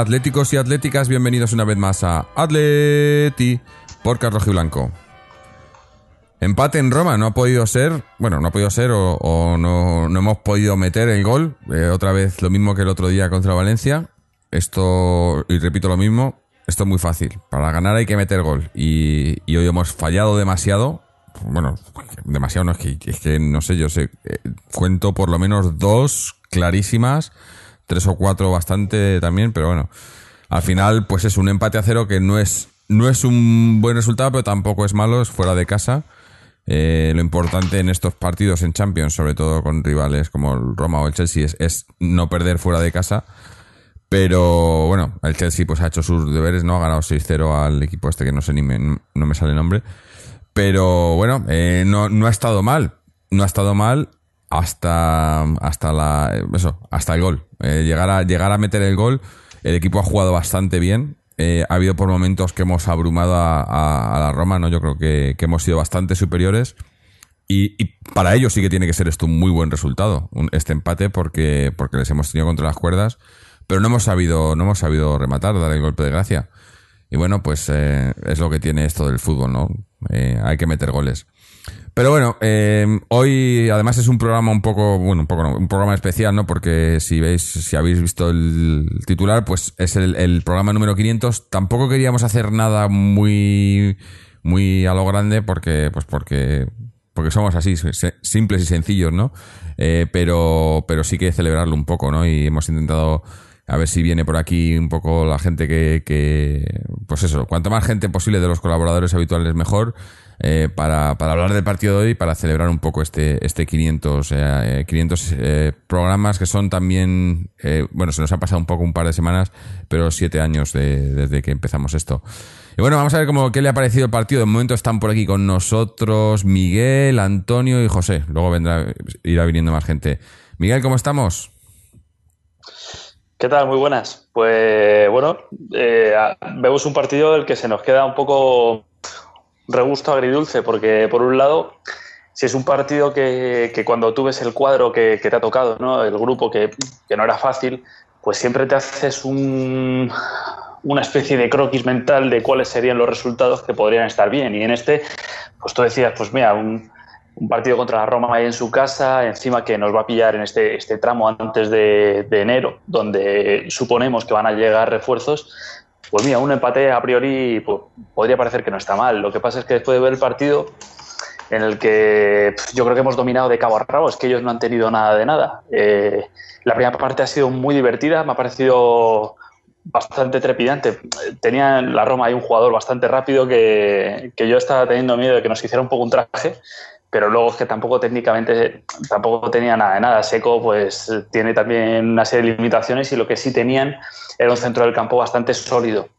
atléticos y atléticas, bienvenidos una vez más a Atleti por Carlos Blanco. Empate en Roma, no ha podido ser, bueno, no ha podido ser o, no, no hemos podido meter el gol. Eh, otra vez lo mismo que el otro día contra Valencia. Esto, y repito lo mismo, esto es muy fácil. Para ganar hay que meter gol. Y, y hoy hemos fallado demasiado. Bueno, demasiado no es que, es que no sé, yo sé, eh, cuento por lo menos dos clarísimas, tres o cuatro bastante también, pero bueno, al final pues es un empate a cero que no es, no es un buen resultado, pero tampoco es malo, es fuera de casa. Eh, lo importante en estos partidos en Champions, sobre todo con rivales como el Roma o el Chelsea, es, no perder fuera de casa. Pero bueno, el Chelsea pues ha hecho sus deberes, ¿no? Ha ganado 6-0 al equipo este que no sé ni me, no me sale el nombre. Pero bueno, eh, no, no ha estado mal. No ha estado mal hasta, hasta la, eso, hasta el gol. Eh, llegar, a, llegar a meter el gol, el equipo ha jugado bastante bien. Eh, ha habido por momentos que hemos abrumado a, la Roma, ¿no? Yo creo que, hemos sido bastante superiores. Y, para ellos sí que tiene que ser esto un muy buen resultado, este empate, porque, porque les hemos tenido contra las cuerdas, pero no hemos sabido, no hemos sabido rematar, dar el golpe de gracia. Y bueno, pues eh, es lo que tiene esto del fútbol, ¿no? Eh, hay que meter goles. Pero bueno, eh, hoy además es un programa un poco, bueno, un poco no, un programa especial, ¿no? Porque si veis, si habéis visto el titular, pues es el, programa número 500. Tampoco queríamos hacer nada muy, muy a lo grande porque, pues porque, porque somos así, simples y sencillos, ¿no? Eh, pero, pero sí que celebrarlo un poco, ¿no? Y hemos intentado a ver si viene por aquí un poco la gente que, que pues eso, cuanto más gente posible de los colaboradores habituales mejor, eh, para, para hablar del partido de hoy, para celebrar un poco este, este 500, eh, 500 eh, programas que son también, eh, bueno, se nos ha pasado un poco un par de semanas, pero siete años de- desde que empezamos esto. Y bueno, vamos a ver cómo, qué le ha parecido el partido. De momento están por aquí con nosotros Miguel, Antonio y José. Luego vendrá, irá viniendo más gente. Miguel, ¿cómo estamos? ¿Qué tal? Muy buenas. Pues bueno, eh, vemos un partido del que se nos queda un poco regusto agridulce, porque por un lado, si es un partido que, cuando tú ves el cuadro que, te ha tocado, ¿no? el grupo que, no era fácil, pues siempre te haces un, una especie de croquis mental de cuáles serían los resultados que podrían estar bien. Y en este, pues tú decías, pues mira, un, un partido contra la Roma ahí en su casa, encima que nos va a pillar en este, este tramo antes de enero, donde suponemos que van a llegar refuerzos. Pues mira, un empate a priori pues, podría parecer que no está mal. Lo que pasa es que después de ver el partido, en el que yo creo que hemos dominado de cabo a rabo, es que ellos no han tenido nada de nada. Eh, la primera parte ha sido muy divertida, me ha parecido bastante trepidante. Tenía en la Roma ahí un jugador bastante rápido que, que yo estaba teniendo miedo de que nos hiciera un poco un traje, pero luego es que tampoco técnicamente tampoco tenía nada de nada. Seco pues tiene también una serie de limitaciones y lo que sí tenían era un centro del campo bastante sólido.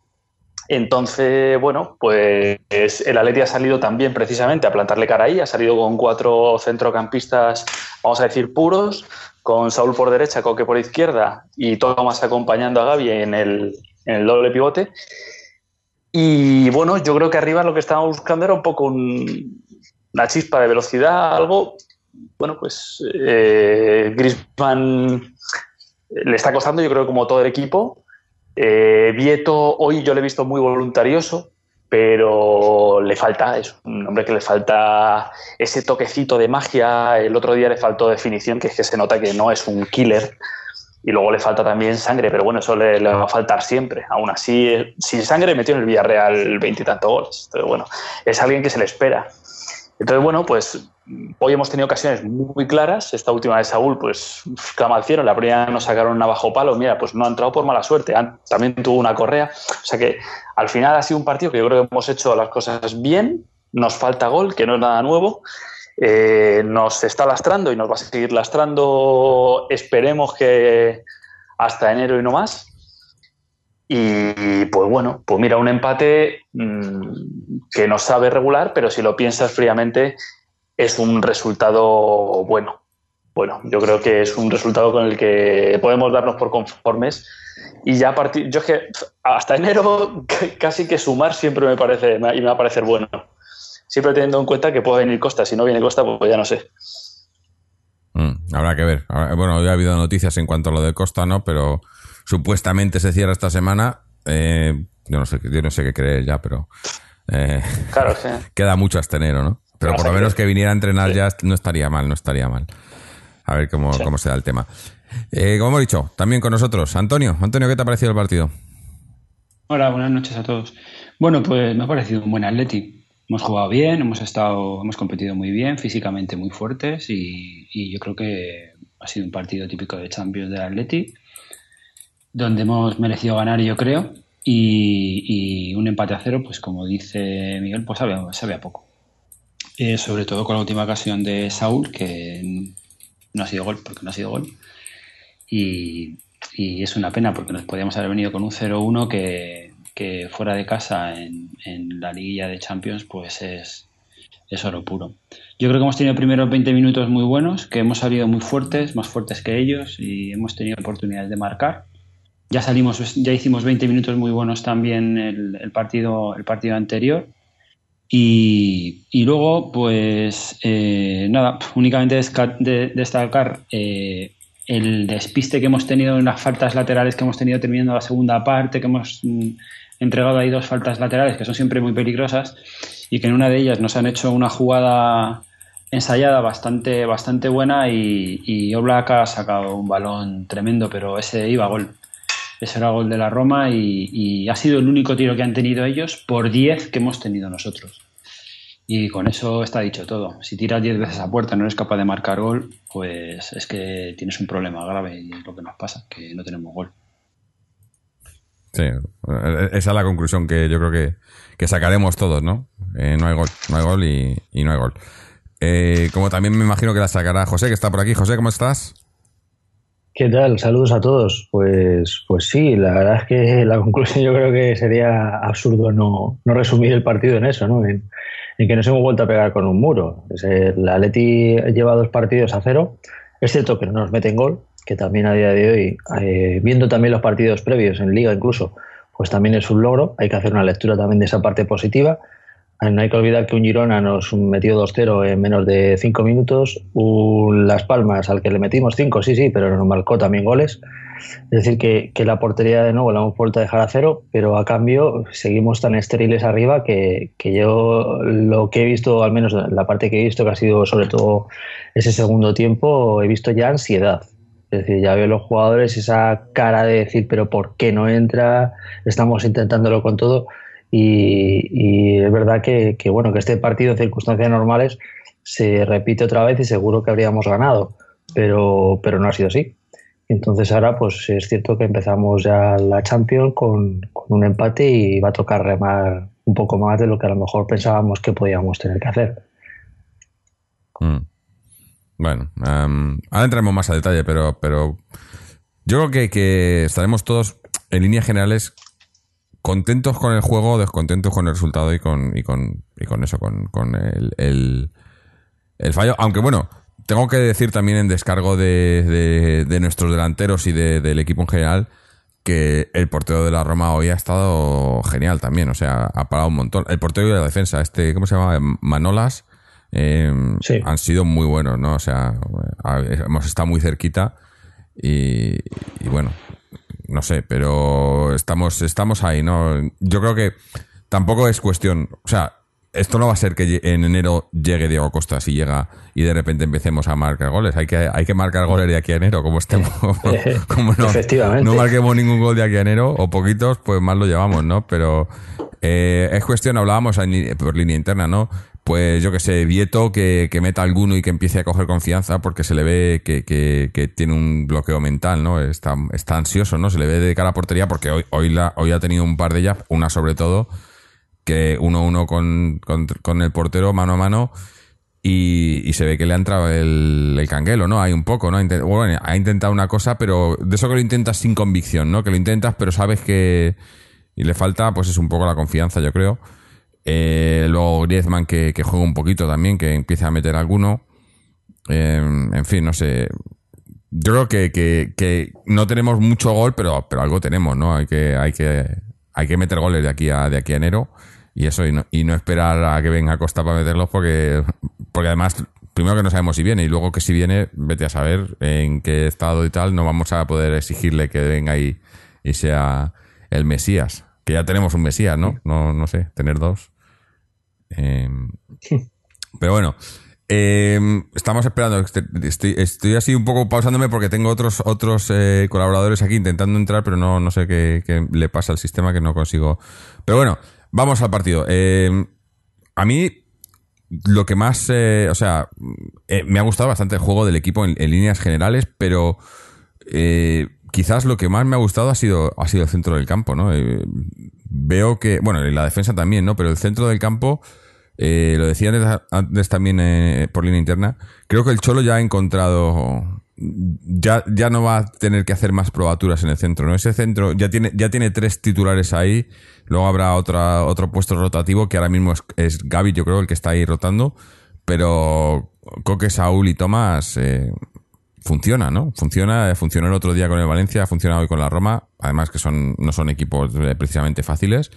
Entonces, bueno, pues el Atleti ha salido también precisamente a plantarle cara ahí, ha salido con cuatro centrocampistas, vamos a decir, puros, con Saúl por derecha, Coque por izquierda y Thomas acompañando a Gaby en el, en el doble pivote. Y bueno, yo creo que arriba lo que estábamos buscando era un poco un- una chispa de velocidad, algo. Bueno, pues eh, le está costando, yo creo, como todo el equipo. Eh, Vieto, hoy yo le he visto muy voluntarioso, pero le falta, es un hombre que le falta ese toquecito de magia. El otro día le faltó definición, que es que se nota que no es un killer. Y luego le falta también sangre, pero bueno, eso le, va a faltar siempre. Aún así, eh, sin sangre metió en el Villarreal veintitantos goles. Entonces, bueno, es alguien que se le espera. Entonces, bueno, pues hoy hemos tenido ocasiones muy claras. Esta última de Saúl, pues clama al cielo. La primera nos sacaron una bajo palo. Mira, pues no ha entrado por mala suerte. También tuvo una correa. O sea que al final ha sido un partido que yo creo que hemos hecho las cosas bien. Nos falta gol, que no es nada nuevo. eh, nos está lastrando y nos va a seguir lastrando, esperemos que hasta enero y no más. Y pues bueno, pues mira, un empate mmm, que no sabe regular, pero si lo piensas fríamente, es un resultado bueno. Bueno, yo creo que es un resultado con el que podemos darnos por conformes. Y ya a partir, yo es que hasta enero casi que sumar siempre me parece y me va a parecer bueno siempre teniendo en cuenta que puede venir Costa. Si no viene Costa, pues ya no sé. Mm, habrá que ver. Bueno, hoy ha habido noticias en cuanto a lo de Costa, ¿no? Pero supuestamente se cierra esta semana. Eh, yo, no sé, yo no sé qué creer ya, pero eh, claro, sí. queda mucho hasta enero, ¿no? Pero por lo menos que viniera a entrenar ya no estaría mal, no estaría mal. A ver cómo, sí. cómo se da el tema. Eh, como hemos dicho, también con nosotros, Antonio. Antonio, ¿qué te ha parecido el partido? Hola, buenas noches a todos. Bueno, pues me ha parecido un buen Atleti hemos jugado bien, hemos estado, hemos competido muy bien, físicamente muy fuertes y, y, yo creo que ha sido un partido típico de Champions del Atleti, donde hemos merecido ganar, yo creo, y, un empate a cero, pues como dice Miguel, pues sabe, sabe a poco. Eh, sobre todo con la última ocasión de Saúl, que no ha sido gol, porque no ha sido gol. Y, es una pena, porque nos podíamos haber venido con un 0-1 que, que fuera de casa en, en, la liguilla de Champions pues es, es oro puro. Yo creo que hemos tenido primeros 20 minutos muy buenos, que hemos salido muy fuertes, más fuertes que ellos y hemos tenido oportunidades de marcar. Ya salimos, ya hicimos 20 minutos muy buenos también el, partido, el partido anterior. Y, y luego, pues eh, nada, únicamente de, destacar eh, el despiste que hemos tenido en las faltas laterales que hemos tenido terminando la segunda parte, que hemos entregado ahí dos faltas laterales que son siempre muy peligrosas y que en una de ellas nos han hecho una jugada ensayada bastante, bastante buena y, y Oblak ha sacado un balón tremendo, pero ese iba a gol. Ese era gol de la Roma y, ha sido el único tiro que han tenido ellos por 10 que hemos tenido nosotros. Y con eso está dicho todo. Si tiras 10 veces a puerta y no eres capaz de marcar gol, pues es que tienes un problema grave y es lo que nos pasa, que no tenemos gol. Sí, esa es la conclusión que yo creo que, que sacaremos todos, ¿no? Eh, no hay gol, no hay gol y, y no hay gol. Eh, como también me imagino que la sacará José, que está por aquí. José, ¿cómo estás? ¿Qué tal? Saludos a todos. Pues, pues sí, la verdad es que la conclusión yo creo que sería absurdo no, no resumir el partido en eso, ¿no? En, que nos hemos vuelto a pegar con un muro. El Atleti lleva dos partidos a cero. Es cierto que no nos meten gol, que también a día de hoy, eh, viendo también los partidos previos en liga incluso, pues también es un logro. Hay que hacer una lectura también de esa parte positiva. No hay que olvidar que un Girona nos metió 2-0 en menos de 5 minutos. Las Palmas, al que le metimos 5, sí, sí, pero nos marcó también goles. Es decir, que, que, la portería de nuevo la hemos vuelto a dejar a cero, pero a cambio seguimos tan estériles arriba que, que yo lo que he visto, al menos la parte que he visto, que ha sido sobre todo ese segundo tiempo, he visto ya ansiedad. Es decir, ya veo los jugadores esa cara de decir, pero ¿por qué no entra? Estamos intentándolo con todo. Y, es verdad que, bueno, que este partido en circunstancias normales se repite otra vez y seguro que habríamos ganado, pero, pero no ha sido así. Entonces ahora pues es cierto que empezamos ya la Champions con, con, un empate y va a tocar remar un poco más de lo que a lo mejor pensábamos que podíamos tener que hacer. Mm. Bueno, um, ahora entraremos más a detalle, pero, pero yo creo que, que estaremos todos en líneas generales contentos con el juego, descontentos con el resultado y con, y con, y con eso, con, con el, el, el, fallo. Aunque bueno, tengo que decir también en descargo de, de, de nuestros delanteros y de, del equipo en general que el portero de la Roma hoy ha estado genial también, o sea, ha parado un montón. El portero de la defensa, este, ¿cómo se llama? Manolas, eh, sí. han sido muy buenos, ¿no? O sea, hemos estado muy cerquita y, y bueno, no sé, pero estamos, estamos ahí, ¿no? Yo creo que tampoco es cuestión, o sea, esto no va a ser que en enero llegue Diego Costa si llega y de repente empecemos a marcar goles. Hay que, hay que marcar goles de aquí a enero, como estemos. como no, no marquemos ningún gol de aquí a enero, o poquitos, pues más lo llevamos, ¿no? Pero eh, es cuestión, hablábamos por línea interna, ¿no? Pues yo que sé, Vieto que, que, meta alguno y que empiece a coger confianza porque se le ve que, que, que tiene un bloqueo mental, ¿no? Está, ansioso, ¿no? Se le ve de cara a portería porque hoy, hoy, la, hoy ha tenido un par de ellas, una sobre todo, que uno uno con, con, con, el portero mano a mano y, y se ve que le ha entrado el, el canguelo, ¿no? Hay un poco, ¿no? Bueno, ha intentado una cosa, pero de eso que lo intentas sin convicción, ¿no? Que lo intentas, pero sabes que... Y le falta, pues es un poco la confianza, yo creo. Eh, luego Griezmann que, que juega un poquito también, que empieza a meter alguno. Eh, en fin, no sé. Yo creo que, que, que no tenemos mucho gol, pero, pero algo tenemos, ¿no? Hay que, hay que, hay que meter goles de aquí a, de aquí a enero. Y eso, y no, y no esperar a que venga Costa para meterlos, porque, porque además, primero que no sabemos si viene, y luego que si viene, vete a saber en qué estado y tal, no vamos a poder exigirle que venga y, y sea el Mesías. Que ya tenemos un Mesías, ¿no? No, no sé, tener dos. Eh, pero bueno, eh, estamos esperando. Este, Estoy, estoy así un poco pausándome porque tengo otros otros eh, colaboradores aquí intentando entrar, pero no, no sé qué, qué le pasa al sistema que no consigo. Pero bueno, vamos al partido. Eh, a mí lo que más, eh, o sea, eh, me ha gustado bastante el juego del equipo en, en líneas generales, pero eh, quizás lo que más me ha gustado ha sido, ha sido el centro del campo, ¿no? Eh, veo que, bueno, la defensa también, ¿no? Pero el centro del campo, eh, lo decía antes, antes también eh, por línea interna, creo que el Cholo ya ha encontrado, ya, ya no va a tener que hacer más probaturas en el centro, ¿no? Ese centro ya tiene, ya tiene tres titulares ahí, luego habrá otra, otro puesto rotativo que ahora mismo es, es Gaby, yo creo, el que está ahí rotando, pero Coque, Saúl y Tomás, eh, funciona, ¿no? Funciona, funcionó el otro día con el Valencia, ha funcionado hoy con la Roma, además que son no son equipos eh, precisamente fáciles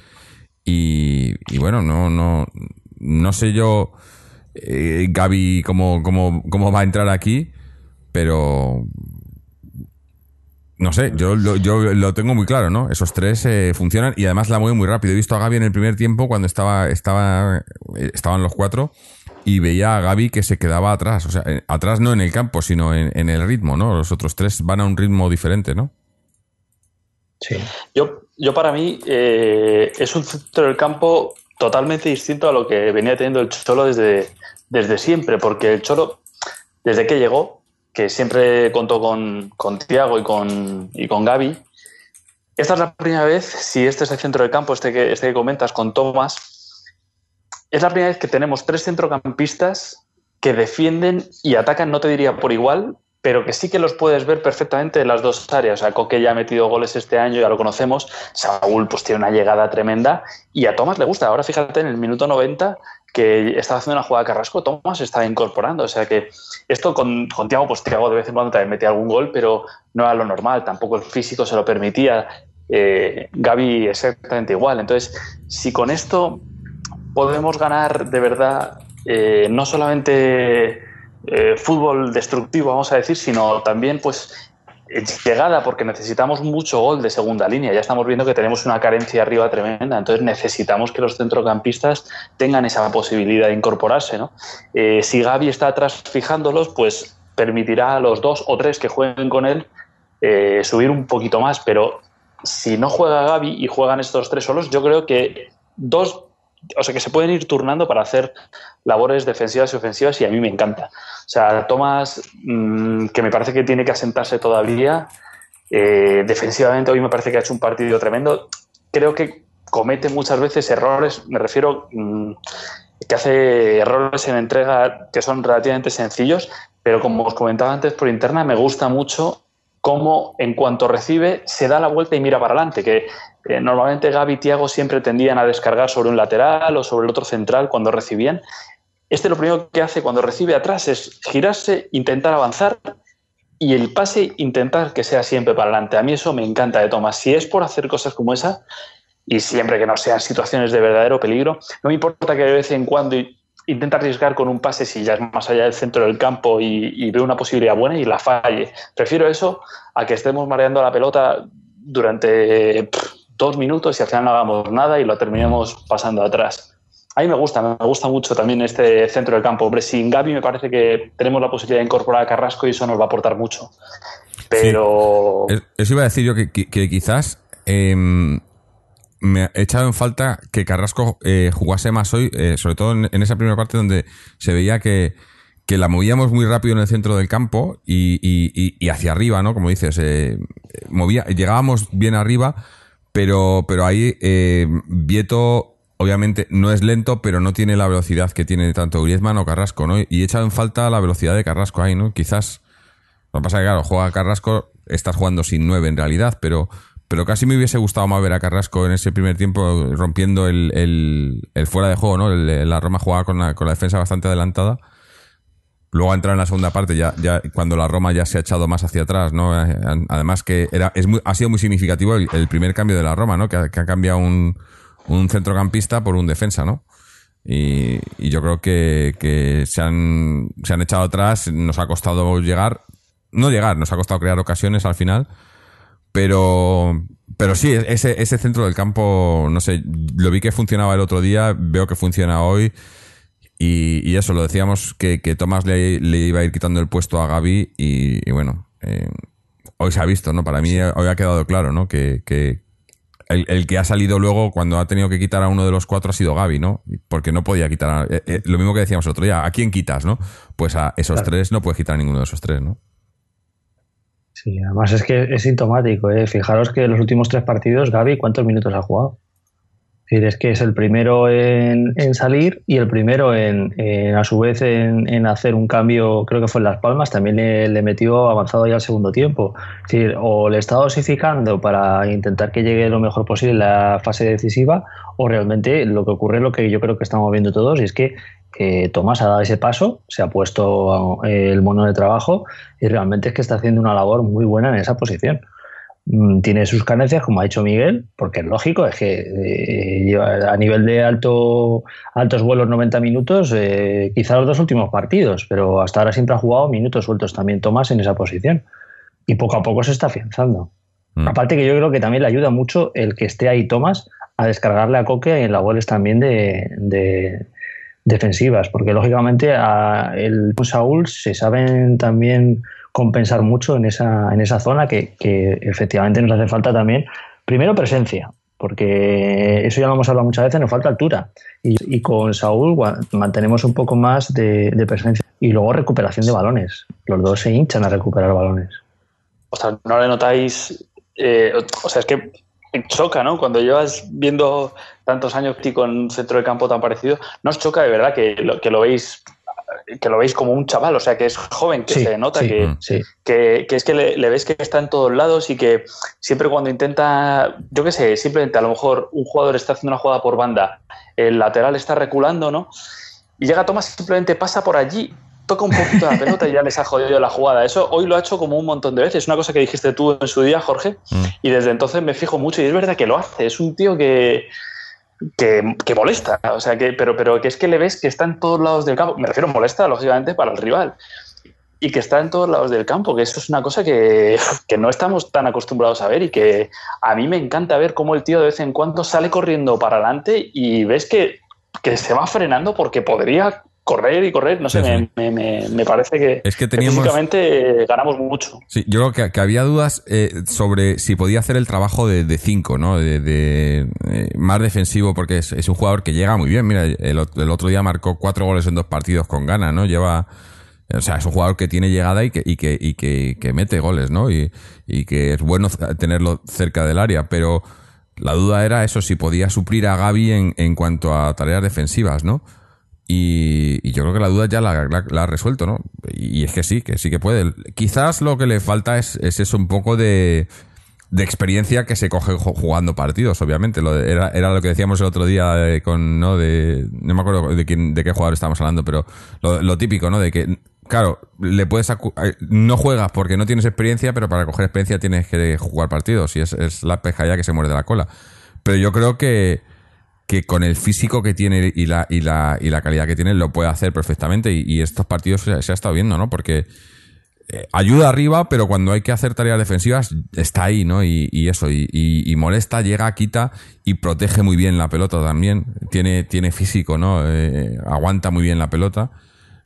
y, bueno, no no no sé yo eh, Gaby cómo, cómo, cómo va a entrar aquí, pero no sé, yo lo, yo lo tengo muy claro, ¿no? Esos tres eh, funcionan y además la mueven muy rápido. He visto a Gaby en el primer tiempo cuando estaba, estaba, eh, estaban los cuatro y veía a Gaby que se quedaba atrás. O sea, atrás no en el campo, sino en, en el ritmo, ¿no? Los otros tres van a un ritmo diferente, ¿no? Sí. Yo, yo para mí eh, es un centro del campo totalmente distinto a lo que venía teniendo el Cholo desde, desde siempre, porque el Cholo, desde que llegó, que siempre contó con, con Tiago y con, y con Gaby, esta es la primera vez, si este es el centro del campo, este que, este que comentas con Tomás, es la primera vez que tenemos tres centrocampistas que defienden y atacan, no te diría por igual, pero que sí que los puedes ver perfectamente en las dos áreas. O sea, Coque ya ha metido goles este año, ya lo conocemos. Saúl pues tiene una llegada tremenda y a Tomás le gusta. Ahora fíjate en el minuto 90 que estaba haciendo una jugada Carrasco, Tomás estaba incorporando. O sea que esto con, Tiago, pues Tiago de vez en cuando también metía algún gol, pero no era lo normal. Tampoco el físico se lo permitía. Eh, Gaby exactamente igual. Entonces, si con esto podemos ganar de verdad, eh, no solamente eh, fútbol destructivo, vamos a decir, sino también pues eh, llegada, porque necesitamos mucho gol de segunda línea. Ya estamos viendo que tenemos una carencia arriba tremenda, entonces necesitamos que los centrocampistas tengan esa posibilidad de incorporarse. ¿no? Eh, si Gaby está atrás fijándolos, pues permitirá a los dos o tres que jueguen con él subir un poquito más, pero si no juega Gaby y juegan estos tres solos, yo creo que dos o sea, que se pueden ir turnando para hacer labores defensivas y ofensivas y a mí me encanta. O sea, Tomás, mmm, que me parece que tiene que asentarse todavía, eh, defensivamente hoy me parece que ha hecho un partido tremendo. Creo que comete muchas veces errores, me refiero mmm, que hace errores en entrega que son relativamente sencillos, pero como os comentaba antes por interna, me gusta mucho cómo en cuanto recibe se da la vuelta y mira para adelante, que eh, normalmente Gaby y Tiago siempre tendían a descargar sobre un lateral o sobre el otro central cuando recibían. Este lo primero que hace cuando recibe atrás es girarse, intentar avanzar y el pase intentar que sea siempre para adelante. A mí eso me encanta de Tomás. Si es por hacer cosas como esa y siempre que no sean situaciones de verdadero peligro, no me importa que de vez en cuando intenta arriesgar con un pase si ya es más allá del centro del campo y, y ve una posibilidad buena y la falle. Prefiero eso a que estemos mareando la pelota durante pff, dos minutos y al final no hagamos nada y lo terminemos pasando atrás. A mí me gusta, me gusta mucho también este centro del campo. Hombre, sin Gaby me parece que tenemos la posibilidad de incorporar a Carrasco y eso nos va a aportar mucho. Pero... Sí. Eso iba a decir yo que, que, que quizás eh, me he echado en falta que Carrasco eh, jugase más hoy, eh, sobre todo en, esa primera parte donde se veía que, que la movíamos muy rápido en el centro del campo y, y, y hacia arriba, ¿no? Como dices, eh, movía, llegábamos bien arriba, pero, pero ahí Vieto obviamente no es lento, pero no tiene la velocidad que tiene tanto Griezmann o Carrasco, ¿no? Y he echado en falta la velocidad de Carrasco ahí, ¿no? Quizás. Lo que pasa es que, claro, juega Carrasco, estás jugando sin nueve en realidad, pero, pero casi me hubiese gustado más ver a Carrasco en ese primer tiempo rompiendo el, el, fuera de juego, ¿no? El- la Roma jugaba con la, con la defensa bastante adelantada. Luego ha entrado en la segunda parte, ya, ya cuando la Roma ya se ha echado más hacia atrás, ¿no? Eh, Además que era, es ha sido muy significativo el, primer cambio de la Roma, ¿no? Que ha, que ha cambiado un, un centrocampista por un defensa, ¿no? Y, y yo creo que, que se, han, se han echado atrás, nos ha costado llegar, no llegar, nos ha costado crear ocasiones al final, pero, pero sí, ese, ese centro del campo, no sé, lo vi que funcionaba el otro día, veo que funciona hoy. Y, y eso, lo decíamos que, que Tomás le, le iba a ir quitando el puesto a Gaby y, y bueno, eh, hoy se ha visto, ¿no? Para mí hoy ha quedado claro, ¿no? Que, que el, el que ha salido luego cuando ha tenido que quitar a uno de los cuatro ha sido Gaby, ¿no? Porque no podía quitar a, eh, eh, lo mismo que decíamos el otro día, ¿a quién quitas, no? Pues a esos Claro. tres no puedes quitar a ninguno de esos tres, ¿no? Sí, además es que es sintomático. ¿eh? Fijaros que en los últimos tres partidos, Gaby, ¿cuántos minutos ha jugado? Es que es el primero en, en salir y el primero en, en, a su vez en, en hacer un cambio, creo que fue en Las Palmas, también le, metió avanzado ya al segundo tiempo. Es decir, o le está dosificando para intentar que llegue lo mejor posible la fase decisiva, o realmente lo que ocurre lo que yo creo que estamos viendo todos, y es que Tomás ha dado ese paso, se ha puesto eh, el mono de trabajo y realmente es que está haciendo una labor muy buena en esa posición. Mm, Tiene sus carencias, como ha dicho Miguel, porque es lógico, es que eh, a nivel de alto, altos vuelos 90 minutos, eh, quizá los dos últimos partidos, pero hasta ahora siempre ha jugado minutos sueltos también Tomás en esa posición. Y poco a poco se está afianzando. Mm. Aparte que yo creo que también le ayuda mucho el que esté ahí Tomás a descargarle a Coque en labores también de, de defensivas, porque lógicamente a el Saúl se saben también compensar mucho en esa, en esa zona que, que efectivamente nos hace falta también, primero presencia, porque eso ya lo hemos hablado muchas veces, nos falta altura. Y, y con Saúl mantenemos un poco más de, de presencia. Y luego recuperación de balones. Los dos se hinchan a recuperar balones. O sea, no le notáis. Eh, o sea, es que choca, ¿no? Cuando llevas viendo tantos años con un centro de campo tan parecido, ¿no os choca de verdad que lo, que lo veis que lo veis como un chaval, o sea, que es joven, que Sí, se nota sí, que, Mm. Sí, que, que es que le, le ves que está en todos lados y que siempre cuando intenta, yo qué sé, simplemente a lo mejor un jugador está haciendo una jugada por banda, el lateral está reculando, ¿no? Y llega Tomás y simplemente pasa por allí, toca un poquito la pelota y ya les ha jodido la jugada. Eso hoy lo ha hecho como un montón de veces. Una cosa que dijiste tú en su día, Jorge, Mm. y desde entonces me fijo mucho y es verdad que lo hace. Es un tío que, que, que molesta, o sea, que, pero, pero que es que le ves que está en todos lados del campo. Me refiero molesta, lógicamente, para el rival. Y que está en todos lados del campo, que eso es una cosa que, que no estamos tan acostumbrados a ver y que a mí me encanta ver cómo el tío de vez en cuando sale corriendo para adelante y ves que, que se va frenando porque podría correr y correr. No sé, Sí, sí. me, me- me parece que, Es que teníamos- físicamente ganamos mucho. Sí, yo creo que, que había dudas eh, sobre si podía hacer el trabajo de, de cinco, ¿no? De, de, eh, más defensivo, porque es, es un jugador que llega muy bien. Mira, el, el otro día marcó cuatro goles en dos partidos con gana, ¿no? Lleva. O sea, es un jugador que tiene llegada y que, y que, y que, que mete goles, ¿no? Y, y que es bueno tenerlo cerca del área, pero la duda era eso, si podía suplir a Gaby en, en cuanto a tareas defensivas, ¿no? Y, yo creo que la duda ya la, ha resuelto, ¿no? Y, es que sí, que sí que puede. Quizás lo que le falta es, es eso, un poco de, de experiencia que se coge jugando partidos, obviamente. Lo de- era, era lo que decíamos el otro día eh, con, ¿no? De, no me acuerdo de, quién, de qué jugador estábamos hablando, pero lo, típico, ¿no? De que, claro, le puedes eh, no juegas porque no tienes experiencia, pero para coger experiencia tienes que jugar partidos y es, es la peja ya que se muerde la cola. Pero yo creo que, que con el físico que tiene y la, y la, y la calidad que tiene lo puede hacer perfectamente y, estos partidos se, ha estado viendo, ¿no? Porque eh, ayuda arriba, pero cuando hay que hacer tareas defensivas está ahí, ¿no? Y, y eso, y, molesta, llega, quita y protege muy bien la pelota también. Tiene, tiene físico, ¿no? Eh, aguanta muy bien la pelota.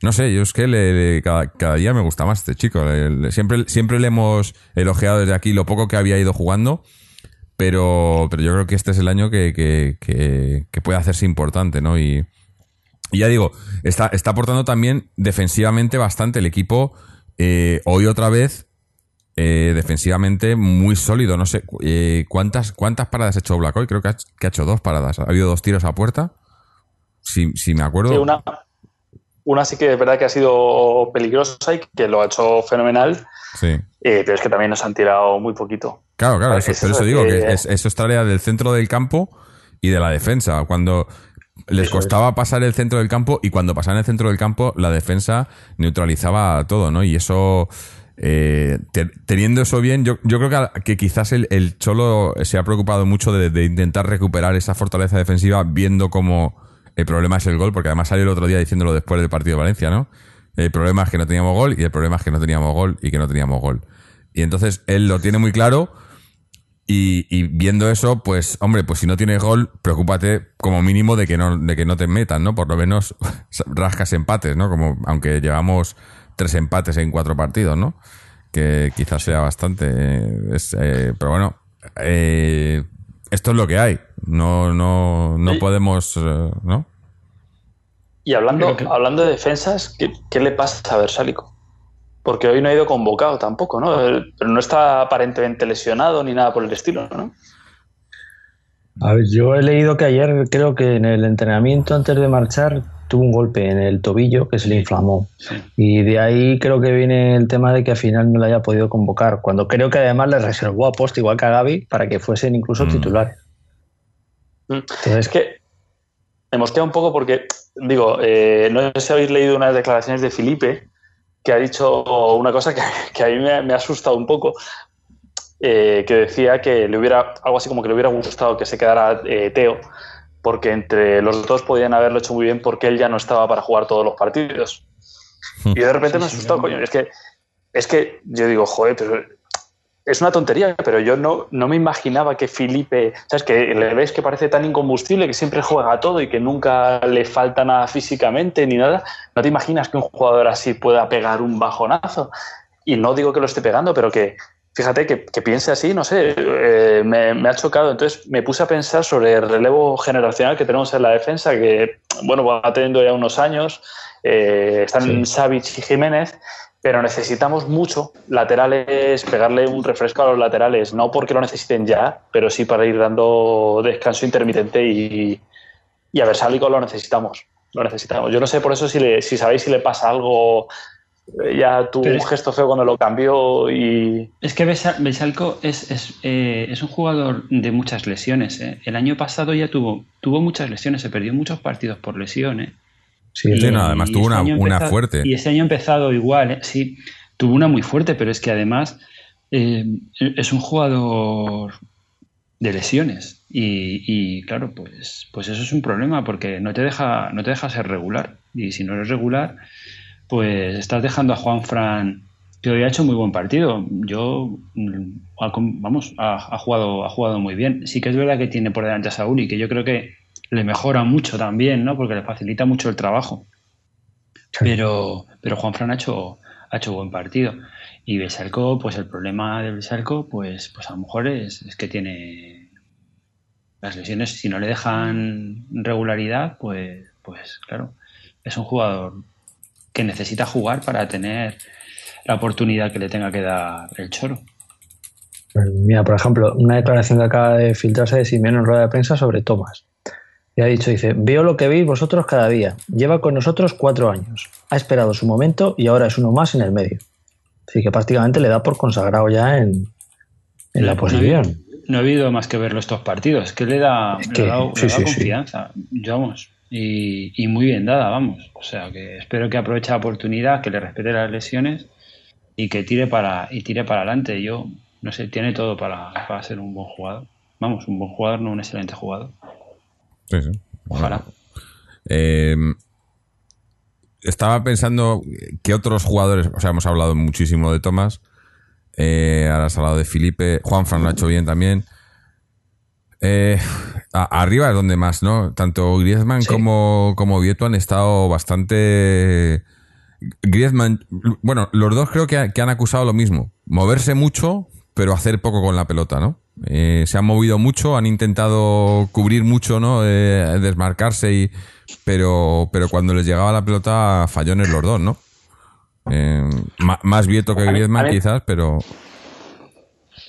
No sé, yo es que le- le- cada, cada día me gusta más este chico. Siempre, siempre le hemos elogiado desde aquí lo poco que había ido jugando. Pero, pero yo creo que este es el año que, que, que, que puede hacerse importante, ¿no? Y, y ya digo, está, está aportando también defensivamente bastante el equipo. eh, hoy otra vez eh, defensivamente muy sólido. No sé eh, cuántas cuántas paradas ha hecho Black hoy. Creo que ha, que ha hecho dos paradas. Ha habido dos tiros a puerta. Si, si me acuerdo. Sí, una, una sí que es verdad que ha sido peligrosa y que lo ha hecho fenomenal. Sí. eh, pero es que también nos han tirado muy poquito. Claro, claro, eso, eso eso digo que- que es- eso es tarea del centro del campo y de la defensa. Cuando les costaba pasar el centro del campo y cuando pasaban el centro del campo, la defensa neutralizaba todo, ¿no? Y eso, eh, te- teniendo eso bien, yo, yo creo que, a- que quizás el, el Cholo se ha preocupado mucho de, de intentar recuperar esa fortaleza defensiva viendo cómo el problema es el gol, porque además salió el otro día diciéndolo después del partido de Valencia, ¿no? El problema es que no teníamos gol y el problema es que no teníamos gol y que no teníamos gol. Y entonces él lo tiene muy claro y, y viendo eso, pues, hombre, pues si no tienes gol, preocúpate como mínimo de que no, de que no te metan, ¿no? Por lo menos rascas empates, ¿no? Como, aunque llevamos tres empates en cuatro partidos, ¿no? Que quizás sea bastante. eh, es, eh, pero bueno, eh, esto es lo que hay. No, no, no Sí. podemos, eh, ¿no? Y hablando, hablando de defensas, ¿qué, qué le pasa a Versálico? Porque hoy no ha ido convocado tampoco, ¿no? Pero no está aparentemente lesionado ni nada por el estilo, ¿no? A ver, yo he leído que ayer creo que en el entrenamiento antes de marchar tuvo un golpe en el tobillo que se le inflamó. Y de ahí creo que viene el tema de que al final no le haya podido convocar, cuando creo que además le reservó a post igual que a Gaby para que fuesen incluso Mm. titulares. Mm. Entonces, Es que me mosquea un poco porque, digo, eh, no sé si habéis leído unas declaraciones de Felipe que ha dicho una cosa que, que a mí me, me ha asustado un poco, eh, que decía que le hubiera, algo así como que le hubiera gustado que se quedara eh, Teo, porque entre los dos podían haberlo hecho muy bien porque él ya no estaba para jugar todos los partidos. Y de repente Sí, me ha asustado, sí. coño, es que, es que yo digo, joder, pero es una tontería, pero yo no, no me imaginaba que Felipe, ¿sabes? Que le ves que parece tan incombustible, que siempre juega a todo y que nunca le falta nada físicamente ni nada. No te imaginas que un jugador así pueda pegar un bajonazo. Y no digo que lo esté pegando, pero que, fíjate, que, que piense así, no sé, eh, me, me ha chocado. Entonces me puse a pensar sobre el relevo generacional que tenemos en la defensa, que, bueno, va teniendo ya unos años. eh, están Sí. Savic y Jiménez pero necesitamos mucho laterales, pegarle un refresco a los laterales, no porque lo necesiten ya, pero sí para ir dando descanso intermitente y, y a Versálico lo necesitamos, lo necesitamos. Yo no sé por eso si, le, si sabéis si le pasa algo, eh, ya tuvo un es- gesto feo cuando lo cambió y... Es que Besalco es, es, eh, es un jugador de muchas lesiones. ¿eh? El año pasado ya tuvo, tuvo muchas lesiones, se perdió muchos partidos por lesiones. Sí, Sí, no, además tuvo una- una fuerte. Y ese año ha empezado igual, ¿eh? sí, tuvo una muy fuerte, pero es que además eh, es un jugador de lesiones. Y, y, claro, pues, pues eso es un problema porque no te deja, no te deja ser regular. Y si no eres regular, pues estás dejando a Juan Fran, que hoy ha hecho muy buen partido. Yo, mm, vamos, ha, ha jugado, ha jugado muy bien. Sí que es verdad que tiene por delante a Saúl y que yo creo que le mejora mucho también, ¿no? Porque le facilita mucho el trabajo. Pero, pero Juan Fran ha hecho, ha hecho buen partido. Y Besalco, pues el problema de Besalco, pues, pues a lo mejor es, es que tiene las lesiones, si no le dejan regularidad, pues, pues claro, es un jugador que necesita jugar para tener la oportunidad que le tenga que dar el choro. Pues Mira, por ejemplo, una declaración que acaba de filtrarse de Simeone en rueda de prensa sobre Tomás. Y ha dicho, dice, veo lo que veis vosotros cada día. Lleva con nosotros cuatro años. Ha esperado su momento y ahora es uno más en el medio. Así que prácticamente le da por consagrado ya en, en la posición. No he habido más que verlo estos partidos, que le da, Es le que, ha dado, sí, le ha dado sí, sí. confianza, vamos, y, y muy bien dada, vamos. O sea que espero que aproveche la oportunidad, que le respete las lesiones y que tire para y tire para adelante. Yo no sé, tiene todo para, para ser un buen jugador. Vamos, un buen jugador, no un excelente jugador. Sí, sí. Ojalá. Eh, estaba pensando que otros jugadores, o sea, hemos hablado muchísimo de Tomás, eh, ahora has hablado de Felipe, Juan Fran lo ha hecho bien también. Eh, a- arriba es donde más, ¿no? Tanto Griezmann Sí. como, como Vieto han estado bastante... Griezmann, bueno, los dos creo que, ha- que han acusado lo mismo, moverse mucho, pero hacer poco con la pelota, ¿no? Eh, se han movido mucho, han intentado cubrir mucho, ¿no? Eh, desmarcarse, y, pero, pero cuando les llegaba la pelota, fallones los dos, ¿no? Eh, más Vieto que Griezmann quizás, pero...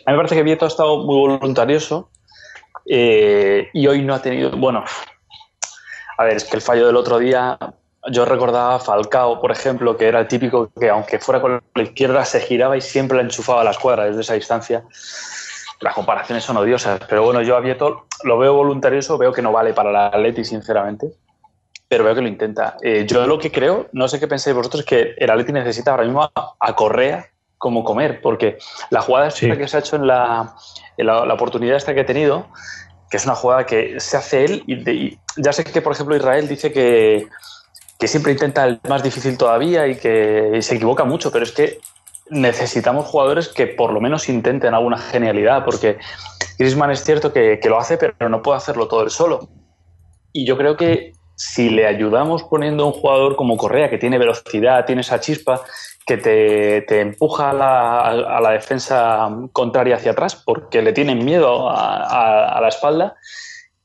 a mí me parece que Vieto ha estado muy voluntarioso eh, y hoy no ha tenido. Bueno, a ver, es que el fallo del otro día. Yo recordaba a Falcao, por ejemplo, que era el típico que, aunque fuera con la izquierda, se giraba y siempre la enchufaba a la escuadra desde esa distancia. Las comparaciones son odiosas, pero bueno, yo a Vieto lo veo voluntarioso, veo que no vale para la Atleti, sinceramente, pero veo que lo intenta. Eh, yo lo que creo, no sé qué pensáis vosotros, es que el Atleti necesita ahora mismo a, a Correa como comer, porque la jugada esta Sí. que se ha hecho en la, en la, la oportunidad esta que ha tenido, que es una jugada que se hace él, y, de- y ya sé que, por ejemplo, Israel dice que, que siempre intenta el más difícil todavía y que se equivoca mucho, pero es que necesitamos jugadores que por lo menos intenten alguna genialidad, porque Griezmann es cierto que, que lo hace, pero no puede hacerlo todo él solo. Y yo creo que si le ayudamos poniendo un jugador como Correa, que tiene velocidad, tiene esa chispa, que te, te empuja a la, a la defensa contraria hacia atrás, porque le tienen miedo a- a la espalda,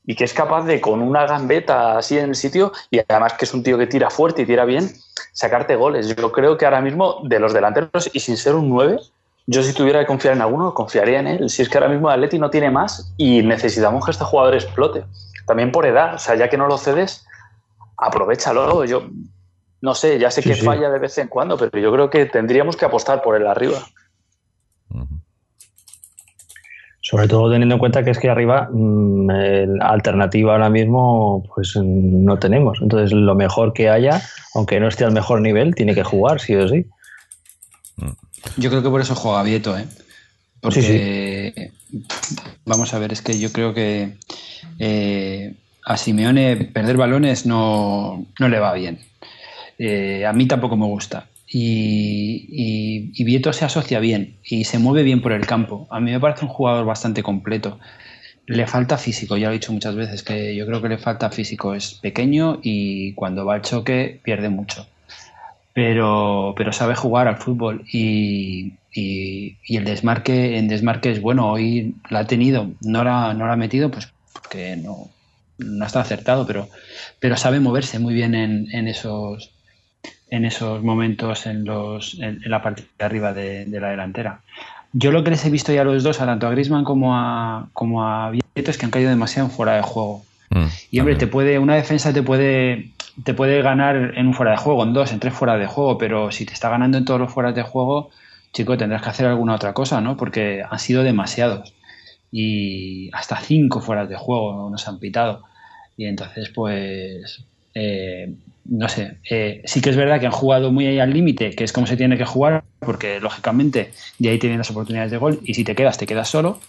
y que es capaz de, con una gambeta así en el sitio, y además que es un tío que tira fuerte y tira bien, sacarte goles. Yo creo que ahora mismo, de los delanteros, y sin ser un 9, yo si tuviera que confiar en alguno, confiaría en él. Si es que ahora mismo el Atleti no tiene más y necesitamos que este jugador explote. También por edad, o sea, ya que no lo cedes, aprovechalo. Yo no sé, ya sé Sí, que sí. falla de vez en cuando, pero yo creo que tendríamos que apostar por él arriba. Sobre todo teniendo en cuenta que es que arriba mm, el- alternativa ahora mismo pues mm, no tenemos. Entonces lo mejor que haya, aunque no esté al mejor nivel, tiene que jugar sí o sí. Yo creo que por eso juega Vieto, ¿eh? Porque, vamos a ver, es que yo creo que eh, a Simeone perder balones no, no le va bien. Eh, a mí tampoco me gusta. Y, y- Vieto se asocia bien y se mueve bien por el campo. A mí me parece un jugador bastante completo. Le falta físico, ya lo he dicho muchas veces, que yo creo que le falta físico. Es pequeño y cuando va al choque pierde mucho pero, pero sabe jugar al fútbol y, y- el desmarque en desmarque es bueno. Hoy la ha tenido, no la, no ha metido pues porque no, no está acertado, pero, pero sabe moverse muy bien en, en esos en esos momentos en, los, en, en la parte de arriba de, de la delantera. Yo lo que les he visto ya a los dos, a tanto a Griezmann como a, como a Vieto, es que han caído demasiado fuera de juego. Mm, Y hombre, te puede, una defensa te puede, te puede ganar en un fuera de juego, en dos, en tres fuera de juego, pero si te está ganando en todos los fuera de juego, chico, tendrás que hacer alguna otra cosa, ¿no? Porque han sido demasiados. Y hasta cinco fuera de juego nos han pitado. Y entonces, pues, eh, no sé, eh, sí que es verdad que han jugado muy ahí al límite, que es como se tiene que jugar, porque lógicamente de ahí te vienen las oportunidades de gol, y si te quedas, te quedas solo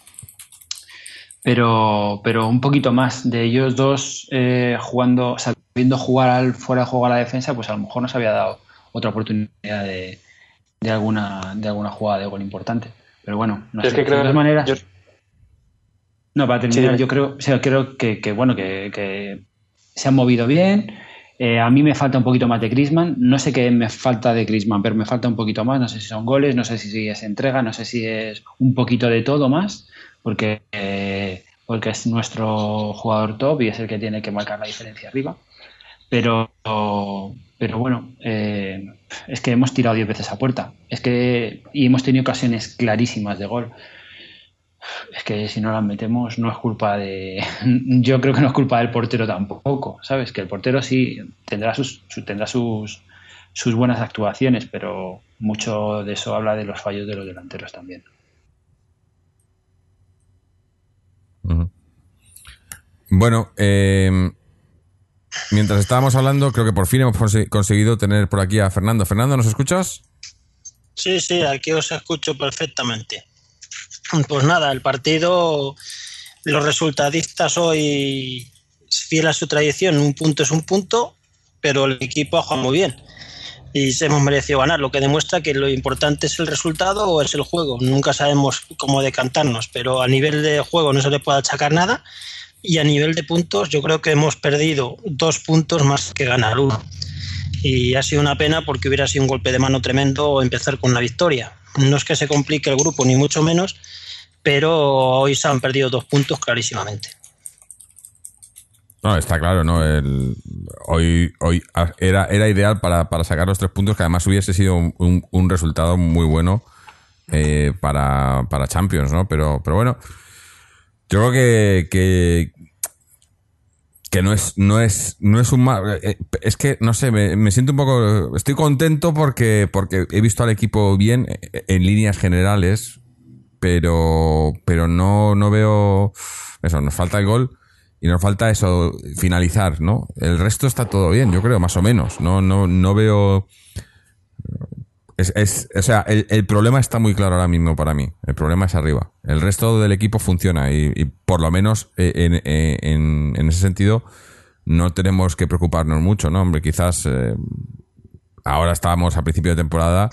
pero, pero un poquito más de ellos dos eh, jugando, sabiendo jugar al fuera de juego a la defensa, pues a lo mejor nos había dado otra oportunidad de, de alguna, de alguna jugada de gol importante. Pero bueno, no es sé, que creo de todas maneras. yo- No, para terminar, yo creo, o sea, creo que, que, bueno, que, que se han movido bien. Eh, a mí me falta un poquito más de Griezmann. No sé qué me falta de Griezmann, pero me falta un poquito más. No sé si son goles, no sé si es entrega, no sé si es un poquito de todo más, porque, eh, porque es nuestro jugador top y es el que tiene que marcar la diferencia arriba. Pero, pero bueno, eh, es que hemos tirado 10 veces a puerta. Es que, y hemos tenido ocasiones clarísimas de gol. Es que si no las metemos no es culpa de... Yo creo que no es culpa del portero tampoco, ¿sabes? Que el portero sí tendrá sus, su- tendrá sus, sus buenas actuaciones, pero mucho de eso habla de los fallos de los delanteros también. Bueno, eh, mientras estábamos hablando, creo que por fin hemos conse- conseguido tener por aquí a Fernando. Fernando, ¿nos escuchas? Sí, sí, aquí os escucho perfectamente. Pues nada, el partido, los resultadistas hoy, fiel a su tradición, un punto es un punto, pero el equipo ha jugado muy bien y hemos merecido ganar, lo que demuestra que lo importante es el resultado o es el juego. Nunca sabemos cómo decantarnos, pero a nivel de juego no se le puede achacar nada y a nivel de puntos yo creo que hemos perdido dos puntos más que ganar uno. Y ha sido una pena porque hubiera sido un golpe de mano tremendo empezar con la victoria. No es que se complique el grupo, ni mucho menos, pero hoy se han perdido dos puntos clarísimamente. No, está claro, ¿no? Hoy hoy a- era, era ideal para, para sacar los tres puntos, que además hubiese sido un, resultado muy bueno eh, para, para Champions, ¿no? Pero, pero bueno, yo creo que, que no es, no es, no es un mal, eh, es que, no sé, me, me siento un poco, estoy contento porque, porque he visto al equipo bien eh, en líneas generales, pero, pero no, no veo, eso, nos falta el gol y nos falta eso, finalizar, ¿no? El resto está todo bien, yo creo, más o menos, no, no, no veo, es, es, o sea, el, el problema está muy claro ahora mismo para mí. El problema es arriba. El resto del equipo funciona y, y por lo menos eh, en, eh, en, en ese sentido no tenemos que preocuparnos mucho, ¿no? Hombre, quizás eh, ahora estábamos a principio de temporada,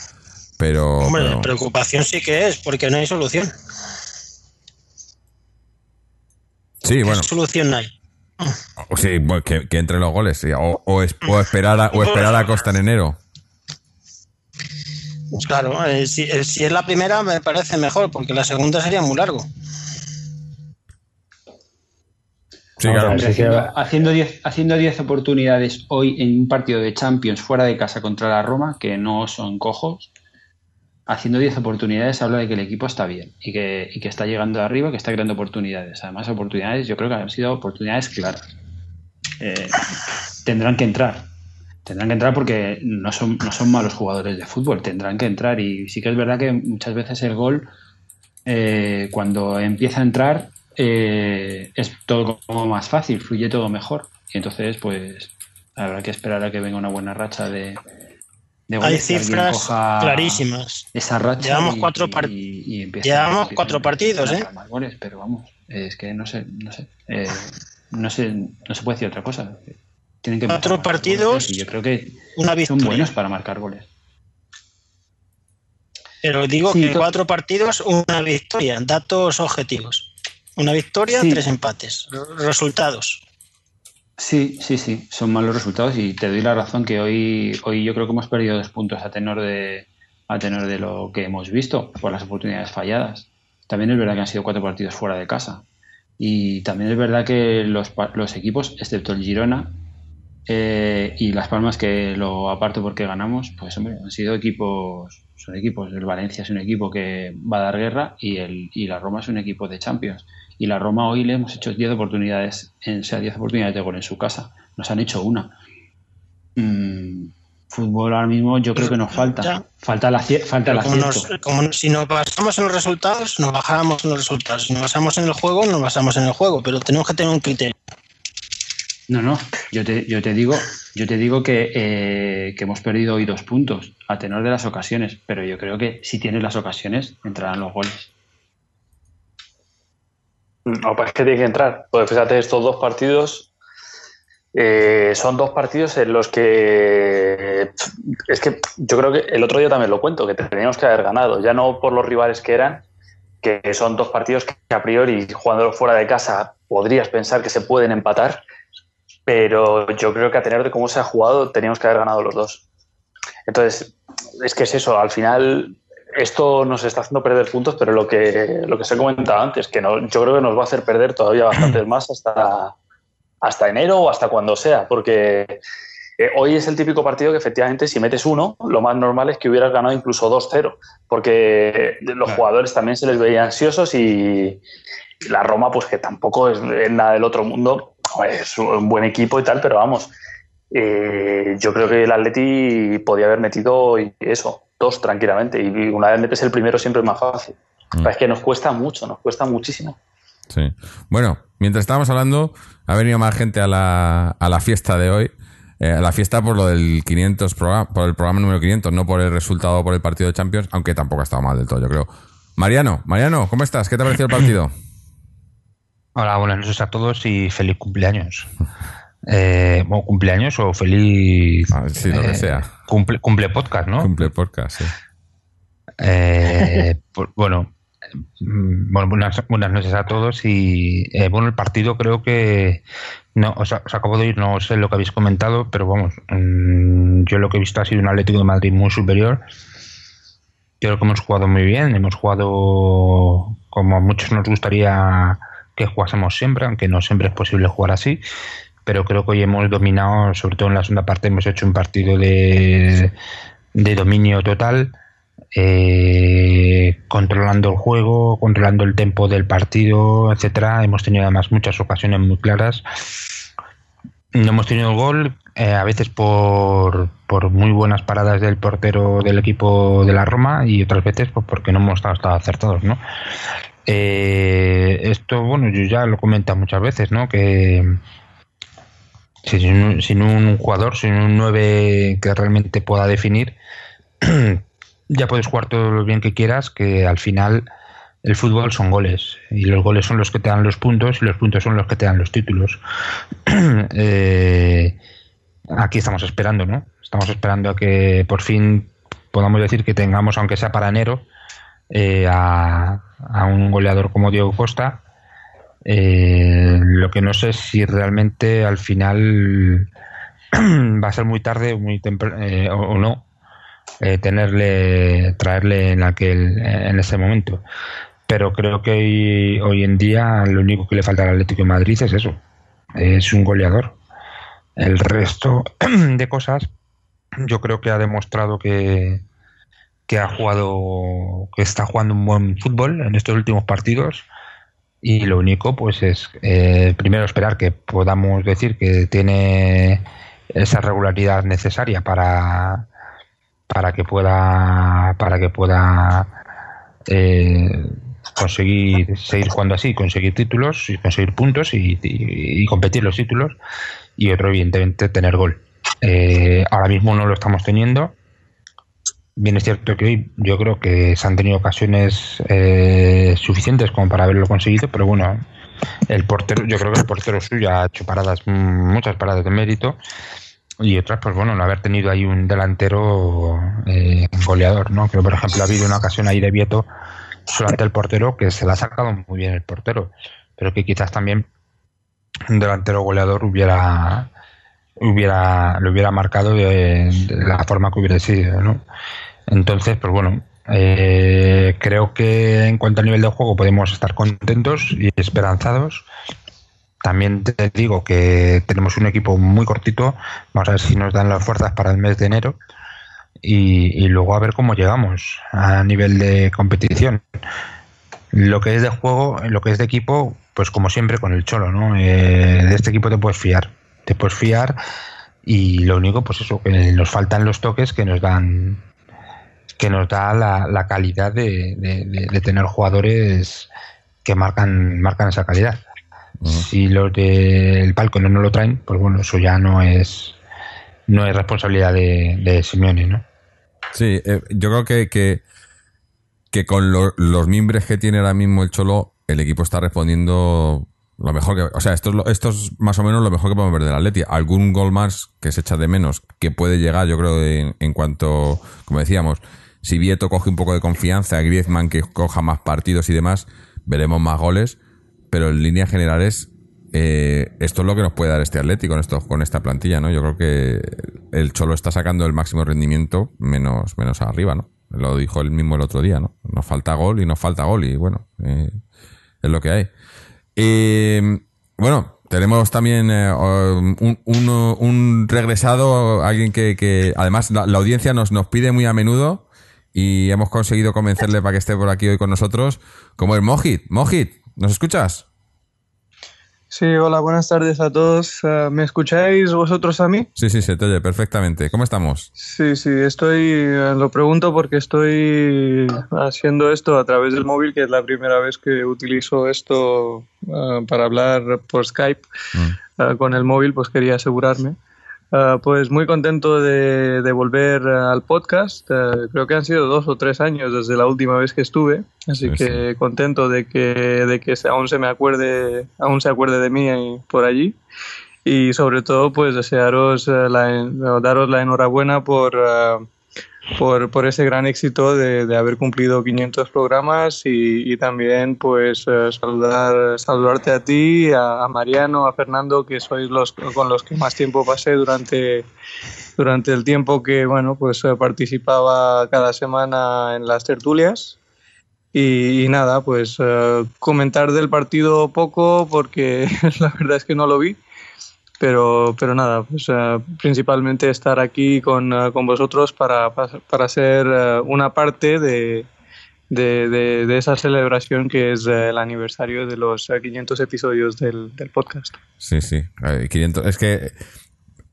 pero... Hombre, pero- preocupación sí que es, porque no hay solución. sí, ¿Qué bueno, solución hay? o sí, que, que entre los goles, sí, o, o, es- o esperar a, o esperar a Costa en enero. Pues claro, eh, si, eh, si es la primera me parece mejor, porque la segunda sería muy largo. Sí, claro. ver, Haciendo- haciendo 10 haciendo 10 oportunidades hoy en un partido de Champions fuera de casa contra la Roma, que no son cojos, haciendo 10 oportunidades habla de que el equipo está bien y que, y que está llegando arriba, que está creando oportunidades. Además, oportunidades, yo creo que han sido oportunidades claras. Eh, tendrán que entrar. Tendrán que entrar porque no son, no son malos jugadores de fútbol, tendrán que entrar. Y sí que es verdad que muchas veces el gol, eh, cuando empieza a entrar, eh, es todo como más fácil, fluye todo mejor. Y entonces, pues, habrá que esperar a que venga una buena racha de, de Hay goles, alguien cifras clarísimas. Esa racha Llevamos y- cuatro par- y- y empieza- llevamos empieza- cuatro partidos, ¿eh? goles, pero vamos, es que no sé, no sé, eh, no sé, no se puede decir otra cosa. Tienen que Cuatro partidos, y yo creo que Una son buenos para marcar goles. Pero digo Sí, que cuatro partidos, una victoria. Datos objetivos. Una victoria, Sí. tres empates. Resultados. Sí, sí, sí, son malos resultados y te doy la razón que hoy, hoy yo creo que hemos perdido dos puntos a tenor de a tenor de lo que hemos visto por las oportunidades falladas. También es verdad que han sido cuatro partidos fuera de casa y también es verdad que los, los equipos, excepto el Girona eh, y Las Palmas que lo aparto porque ganamos, pues hombre, han sido equipos, son equipos. El Valencia es un equipo que va a dar guerra y el y la Roma es un equipo de Champions. Y la Roma hoy le hemos hecho 10 oportunidades, en, o sea, 10 oportunidades de gol en su casa. Nos han hecho una. Mm, fútbol ahora mismo yo creo que nos falta. Ya. Falta, la, falta el Como nos- como si nos basamos en los resultados, nos bajamos en los resultados. Si nos basamos en el juego, nos basamos en el juego. Pero tenemos que tener un criterio. No, no, yo te, yo te digo, yo te digo que, eh, que hemos perdido hoy dos puntos a tenor de las ocasiones, pero yo creo que si tienes las ocasiones, entrarán los goles. No, pues es que tiene que entrar. Pues fíjate, estos dos partidos eh, son dos partidos en los que es que yo creo que el otro día también lo cuento, que teníamos que haber ganado, ya no por los rivales que eran, que son dos partidos que a priori jugándolo fuera de casa podrías pensar que se pueden empatar, pero yo creo que a tener de cómo se ha jugado teníamos que haber ganado los dos. Entonces, es que es eso, al final esto nos está haciendo perder puntos, pero lo que, lo que se ha comentado antes, que no, yo creo que nos va a hacer perder todavía bastantes más hasta, hasta enero o hasta cuando sea, porque eh, hoy es el típico partido que efectivamente si metes uno, lo más normal es que hubieras ganado incluso 2-0, porque los jugadores también se les veía ansiosos y la Roma, pues que tampoco es nada del otro mundo, es un buen equipo y tal, pero vamos, eh, yo creo que el Atleti podía haber metido eso, dos tranquilamente, y una vez metes el primero siempre es más fácil. Mm. Es que nos cuesta mucho, nos cuesta muchísimo. Sí. Bueno, mientras estábamos hablando, ha venido más gente a la, a la fiesta de hoy. Eh, a la fiesta por lo del 500 programa, por el programa número 500, no por el resultado por el partido de Champions, aunque tampoco ha estado mal del todo, yo creo. Mariano, Mariano, ¿cómo estás? ¿Qué te ha parecido el partido? Hola, buenas noches a todos y feliz cumpleaños. Eh, bueno, cumpleaños o feliz. Ah, sí, lo que eh, sea. Cumple, cumple podcast, ¿no? Cumple podcast, sí. Eh, pues, bueno, mm, bueno buenas, buenas noches a todos y eh, bueno, el partido creo que no, os, os acabo de ir, no sé lo que habéis comentado, pero vamos, mm, yo lo que he visto ha sido un Atlético de Madrid muy superior. Yo creo que hemos jugado muy bien, hemos jugado como a muchos nos gustaría que jugásemos siempre, aunque no siempre es posible jugar así, pero creo que hoy hemos dominado, sobre todo en la segunda parte, hemos hecho un partido de, de dominio total eh, controlando el juego, controlando el tempo del partido, etcétera. Hemos tenido además muchas ocasiones muy claras. No hemos tenido el gol, eh, a veces por, por muy buenas paradas del portero del equipo de la Roma y otras veces pues, porque no hemos estado, estado acertados, ¿no? Eh, esto, bueno, yo ya lo he comentado muchas veces, ¿no? Que sin un, sin un jugador, sin un 9 que realmente pueda definir, ya puedes jugar todo lo bien que quieras, que al final el fútbol son goles y los goles son los que te dan los puntos y los puntos son los que te dan los títulos. eh, aquí estamos esperando, ¿no? Estamos esperando a que por fin podamos decir que tengamos, aunque sea para enero, eh, a, a, un goleador como Diego Costa. Eh, lo que no sé si realmente al final va a ser muy tarde muy eh, o, o, no eh, tenerle traerle en aquel en ese momento pero creo que hoy, hoy en día lo único que le falta al Atlético de Madrid es eso es un goleador el resto de cosas yo creo que ha demostrado que, que ha jugado, que está jugando un buen fútbol en estos últimos partidos. Y lo único pues es eh, primero esperar que podamos decir que tiene esa regularidad necesaria para para que pueda para que pueda eh, conseguir seguir jugando así conseguir títulos y conseguir puntos y, competir los títulos y otro evidentemente tener gol. Eh, ahora mismo no lo estamos teniendo Bien es cierto que hoy yo creo que se han tenido ocasiones eh, suficientes como para haberlo conseguido, pero bueno, el portero, yo creo que el portero suyo ha hecho paradas, muchas paradas de mérito y otras, pues bueno, no haber tenido ahí un delantero eh, goleador, ¿no? Pero por ejemplo ha habido una ocasión ahí de Vieto solo ante el portero que se la ha sacado muy bien el portero, pero que quizás también un delantero goleador hubiera hubiera lo hubiera marcado de, de la forma que hubiera sido, ¿no? Entonces, pues bueno, eh, creo que en cuanto al nivel de juego podemos estar contentos y esperanzados. También te digo que tenemos un equipo muy cortito. Vamos a ver si nos dan las fuerzas para el mes de enero. Y, luego a ver cómo llegamos a nivel de competición. Lo que es de juego, lo que es de equipo, pues como siempre con el Cholo, ¿no? Eh, de este equipo te puedes fiar. Te puedes fiar y lo único, pues eso, que nos faltan los toques que nos dan que nos da la, la calidad de, de, de, de, tener jugadores que marcan, marcan esa calidad. Uh -huh. Si los del palco no nos lo traen, pues bueno, eso ya no es no es responsabilidad de, de Simeone, ¿no? Sí, eh, yo creo que, que, que con lo, los mimbres que tiene ahora mismo el Cholo, el equipo está respondiendo lo mejor que. O sea, esto es, lo, esto es más o menos lo mejor que podemos ver del Atleti. Algún gol más que se echa de menos, que puede llegar, yo creo, en, en cuanto, como decíamos, si Vieto coge un poco de confianza, Griezmann que coja más partidos y demás, veremos más goles. Pero en líneas generales, eh, esto es lo que nos puede dar este Atlético con, esto, con esta plantilla, ¿no? Yo creo que el Cholo está sacando el máximo rendimiento menos, menos arriba, ¿no? Lo dijo él mismo el otro día, ¿no? Nos falta gol y nos falta gol y bueno, eh, es lo que hay. Eh, bueno, tenemos también eh, un, un, un, regresado, alguien que, que además la, la, audiencia nos, nos pide muy a menudo y hemos conseguido convencerle para que esté por aquí hoy con nosotros, como el Mojit. Mojit, ¿nos escuchas? Sí, hola, buenas tardes a todos. Uh, ¿Me escucháis vosotros a mí? Sí, sí, se te oye perfectamente. ¿Cómo estamos? Sí, sí, estoy, uh, lo pregunto porque estoy haciendo esto a través del móvil, que es la primera vez que utilizo esto uh, para hablar por Skype mm. con el móvil, pues quería asegurarme. Uh, pues muy contento de, de volver uh, al podcast. Uh, creo que han sido dos o tres años desde la última vez que estuve, así sí, que sí. contento de que, de que aún se me acuerde, aún se acuerde de mí por allí. Y sobre todo, pues desearos la, daros la enhorabuena por, por, por, ese gran éxito de, de, haber cumplido 500 programas y, también pues saludar, saludarte a ti, a, Mariano, a Fernando, que sois los con los que más tiempo pasé durante, durante el tiempo que bueno pues participaba cada semana en las tertulias. Y, nada, pues uh, comentar del partido poco porque la verdad es que no lo vi pero, pero nada, pues eh, principalmente estar aquí con, eh, con vosotros para, para ser eh, una parte de, de, de, de, esa celebración que es el aniversario de los 500 episodios del, del podcast. Sí, sí, 500. Es que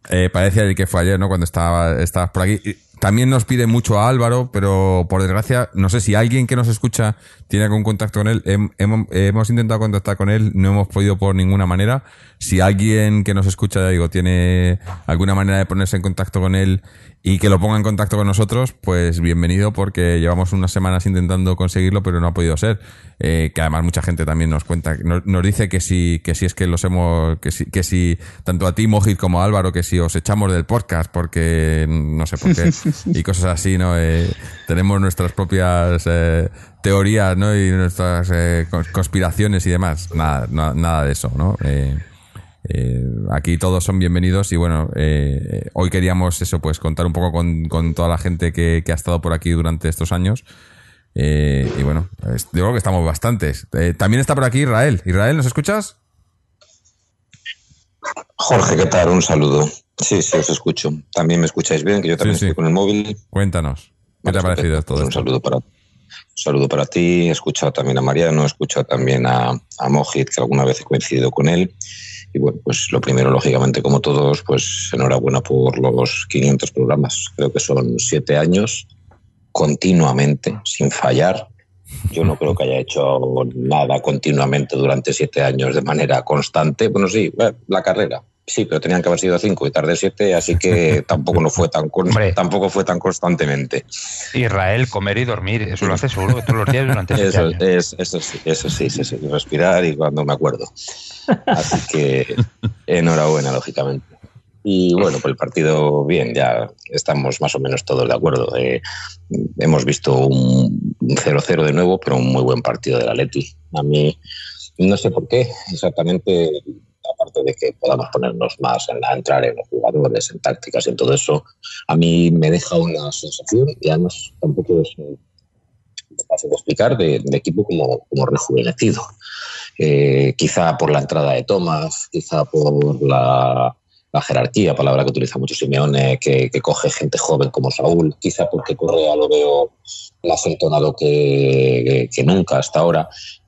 eh, parece que fue ayer, ¿no? Cuando estaba, estabas por aquí. También nos pide mucho a Álvaro, pero por desgracia, no sé si alguien que nos escucha tiene algún contacto con él. Hemos, hemos intentado contactar con él, no hemos podido por ninguna manera. Si alguien que nos escucha, ya digo, tiene alguna manera de ponerse en contacto con él y que lo ponga en contacto con nosotros, pues bienvenido porque llevamos unas semanas intentando conseguirlo, pero no ha podido ser. Eh, que además mucha gente también nos cuenta, nos, nos, dice que si, que si es que los hemos, que si, que si tanto a ti, Mojit, como a Álvaro, que si os echamos del podcast porque no sé por qué y cosas así, ¿no? Eh, tenemos nuestras propias eh, teorías, ¿no? Y nuestras eh, conspiraciones y demás. Nada, nada de eso, ¿no? Eh, aquí todos son bienvenidos y bueno, hoy queríamos eso, pues contar un poco con, toda la gente que, que, ha estado por aquí durante estos años. Y bueno, digo que estamos bastantes. también está por aquí Israel. Israel, ¿nos escuchas? Jorge, ¿qué tal? Un saludo. Sí, sí, os escucho. También me escucháis bien, que yo también sí, sí. estoy con el móvil. Cuéntanos. ¿Qué te ha parecido todo Un esto? saludo para, un saludo para ti. He escuchado también a Mariano, he escuchado también a, a Mojit, que alguna vez he coincidido con él. Y bueno, pues lo primero, lógicamente, como todos, pues enhorabuena por los 500 programas. Creo que son siete años continuamente, sin fallar. Yo no creo que haya hecho nada continuamente durante siete años de manera constante. Bueno, sí, la carrera, sí, pero tenían que haber sido cinco y tarde siete, así que tampoco no fue tan tampoco fue tan constantemente. Israel, comer y dormir, eso lo hace seguro todos los días durante eso, años. Es, eso sí, eso sí, sí, sí, respirar y cuando me acuerdo. Así que enhorabuena, lógicamente. Y bueno, pues el partido, bien, ya estamos más o menos todos de acuerdo. Eh, hemos visto un 0-0 de nuevo, pero un muy buen partido del Atleti. A mí, no sé por qué exactamente, aparte de que podamos ponernos más en la entrar en los jugadores, en tácticas y en todo eso, a mí me deja una sensación, y además tampoco es fácil de explicar, de, de equipo como, rejuvenecido. Eh, quizá por la entrada de Tomás, quizá por la, jerarquía, palabra que utiliza mucho Simeone, que, que, coge gente joven como Saúl, quizá porque Correa lo veo más entonado que, que, nunca hasta ahora.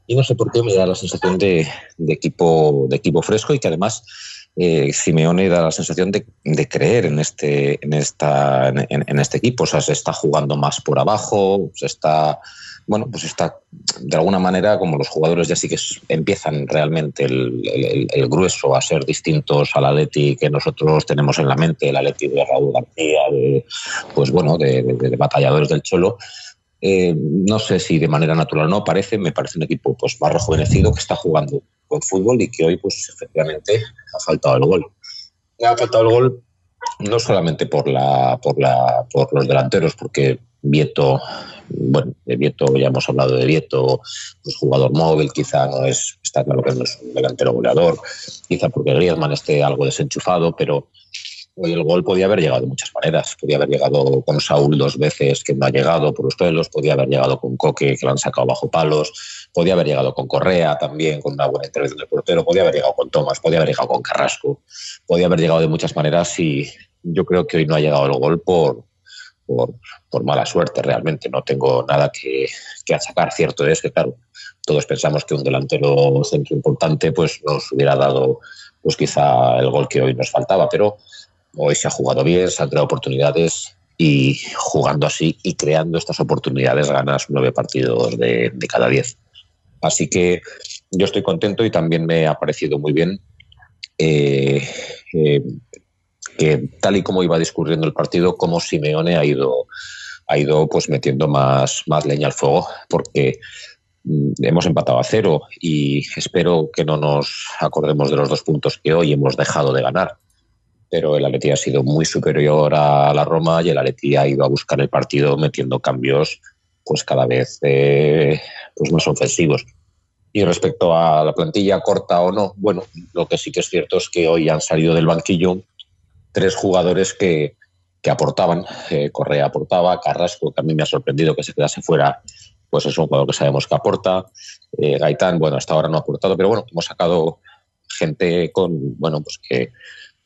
Y no sé por qué me da la sensación de, equipo, de equipo fresco y que además eh, Simeone da la sensación de, de, creer en este, en, esta, en, este equipo. O sea, se está jugando más por abajo, se está, bueno, pues está de alguna manera, como los jugadores ya sí que empiezan realmente el, grueso a ser distintos al Atleti que nosotros tenemos en la mente, el Atleti de Raúl García, pues bueno, de batalladores del Cholo. Eh, no sé si de manera natural o no, parece, me parece un equipo pues, más rejuvenecido que está jugando buen fútbol y que hoy, pues efectivamente, ha faltado el gol. Ha faltado el gol no solamente por, la, por, la, por los delanteros, porque Vieto, bueno, de Vieto ya hemos hablado de Vieto, pues jugador móvil, quizá no es, está claro que no es un delantero goleador, quizá porque Griezmann esté algo desenchufado, pero el gol podía haber llegado de muchas maneras. Podía haber llegado con Saúl dos veces, que no ha llegado por los pelos, podía haber llegado con Coque, que lo han sacado bajo palos, podía haber llegado con Correa también, con una buena intervención del portero, podía haber llegado con Tomás, podía haber llegado con Carrasco, podía haber llegado de muchas maneras y yo creo que hoy no ha llegado el gol por, por, por mala suerte realmente. No tengo nada que, que achacar. Cierto es que, claro, todos pensamos que un delantero centro importante pues nos hubiera dado pues quizá el gol que hoy nos faltaba, pero hoy se ha jugado bien, se han creado oportunidades y jugando así y creando estas oportunidades ganas nueve partidos de, cada diez. Así que yo estoy contento y también me ha parecido muy bien eh, eh, que tal y como iba discurriendo el partido, como Simeone ha ido, ha ido pues metiendo más, más leña al fuego, porque hemos empatado a cero y espero que no nos acordemos de los dos puntos que hoy hemos dejado de ganar pero el Atleti ha sido muy superior a la Roma y el Atleti ha ido a buscar el partido metiendo cambios pues cada vez eh, pues más ofensivos. Y respecto a la plantilla corta o no, bueno, lo que sí que es cierto es que hoy han salido del banquillo tres jugadores que, que aportaban. Eh, Correa aportaba, Carrasco, que a mí me ha sorprendido que se quedase fuera, pues es un jugador que sabemos que aporta. Eh, Gaitán, bueno, hasta ahora no ha aportado, pero bueno, hemos sacado gente con, bueno, pues que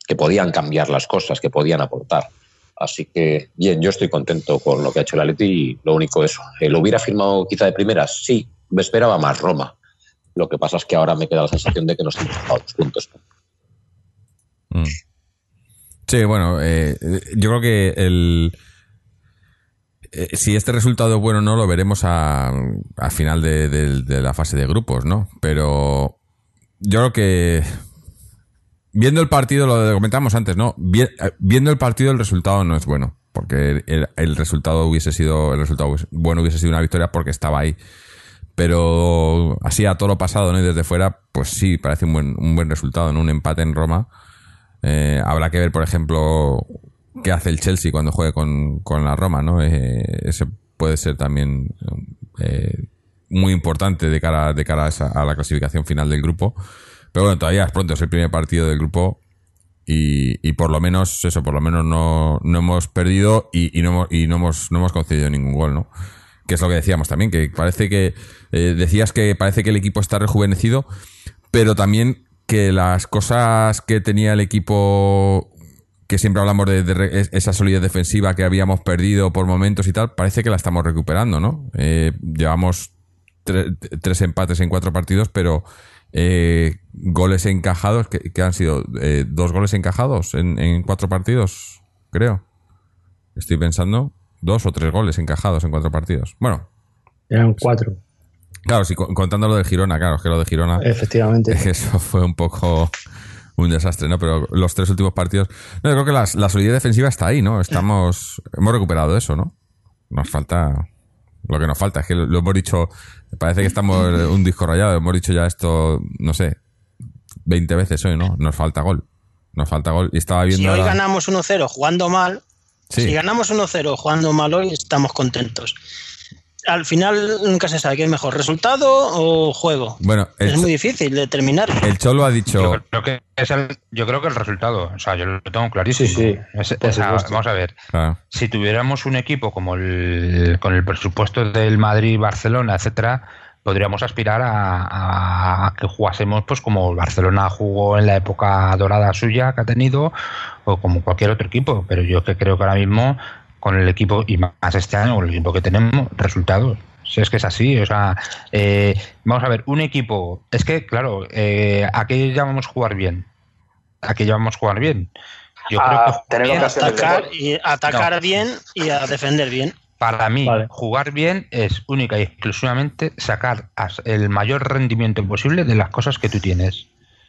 que podían cambiar las cosas, que podían aportar. Así que, bien, yo estoy contento con lo que ha hecho el Atleti y lo único eso. Eh, ¿Lo hubiera firmado quizá de primeras? Sí, me esperaba más Roma. Lo que pasa es que ahora me queda la sensación de que nos hemos dejado dos puntos. Mm. Sí, bueno, eh, yo creo que el eh, si este resultado es bueno o no lo veremos a, a final de- de la fase de grupos, ¿no? Pero yo creo que viendo el partido, lo comentamos antes, ¿no? Eh, viendo el partido el resultado no es bueno, porque el, resultado hubiese sido el resultado bueno hubiese sido una victoria porque estaba ahí. Pero así a todo lo pasado, ¿no? Y desde fuera, pues sí, parece un buen, un buen resultado, ¿no? Un empate en Roma. Eh, habrá que ver, por ejemplo, qué hace el Chelsea cuando juegue con, con la Roma, ¿no? Eh, ese puede ser también muy importante de cara, de cara a, esa- a la clasificación final del grupo. Pero bueno, todavía es pronto, es el primer partido del grupo y, y por lo menos, eso, por lo menos no, no hemos perdido y, y no, hemos, y no, hemos, no hemos concedido ningún gol, ¿no? Que es lo que decíamos también, que parece que, eh, decías que parece que el equipo está rejuvenecido, pero también que las cosas que tenía el equipo que siempre hablamos de, esa solidez defensiva que habíamos perdido por momentos y tal, parece que la estamos recuperando, ¿no? Eh, llevamos tre- tres empates en cuatro partidos, pero eh, goles encajados, que, que han sido Eh, dos goles encajados en, en cuatro partidos, creo. Estoy pensando, dos o tres goles encajados en cuatro partidos. Bueno, Eran cuatro, claro, si co- contando lo de Girona, claro, es que lo de Girona... efectivamente. Eso fue un poco un desastre, ¿no? Pero los tres últimos partidos. No, yo creo que las- la solidez defensiva está ahí, ¿no? Estamos. Hemos recuperado eso, ¿no? Nos falta. Lo que nos falta es que lo, lo hemos dicho. Parece que estamos un disco rayado. Hemos dicho ya esto, no sé, 20 veces hoy, ¿no? Nos falta gol. Nos falta gol. Y estaba viendo. Si hoy ahora- ganamos 1-0 jugando mal, Sí. si ganamos 1-0 jugando mal hoy, estamos contentos. Al final nunca se sabe qué es mejor, resultado o juego. Bueno, Es muy difícil determinar. el Cholo ha dicho. Yo creo que es el, yo creo que el resultado, o sea, yo lo tengo clarísimo. Sí, sí, Es- vamos a ver, Claro. si tuviéramos un equipo como el con el presupuesto del Madrid, Barcelona, etcétera, podríamos aspirar a, a- a que jugásemos pues como el Barcelona jugó en la época dorada suya que ha tenido o como cualquier otro equipo, pero yo que creo que ahora mismo con el equipo y más este año con el equipo que tenemos resultados si es que es así, o sea, eh, vamos a ver, un equipo, es que claro, eh, ¿a qué llamamos jugar bien? ¿A qué llamamos jugar bien? Yo creo A que Atacar, y atacar bien y a defender bien. Para mí, Vale. jugar bien es única y exclusivamente sacar el mayor rendimiento posible de las cosas que tú tienes.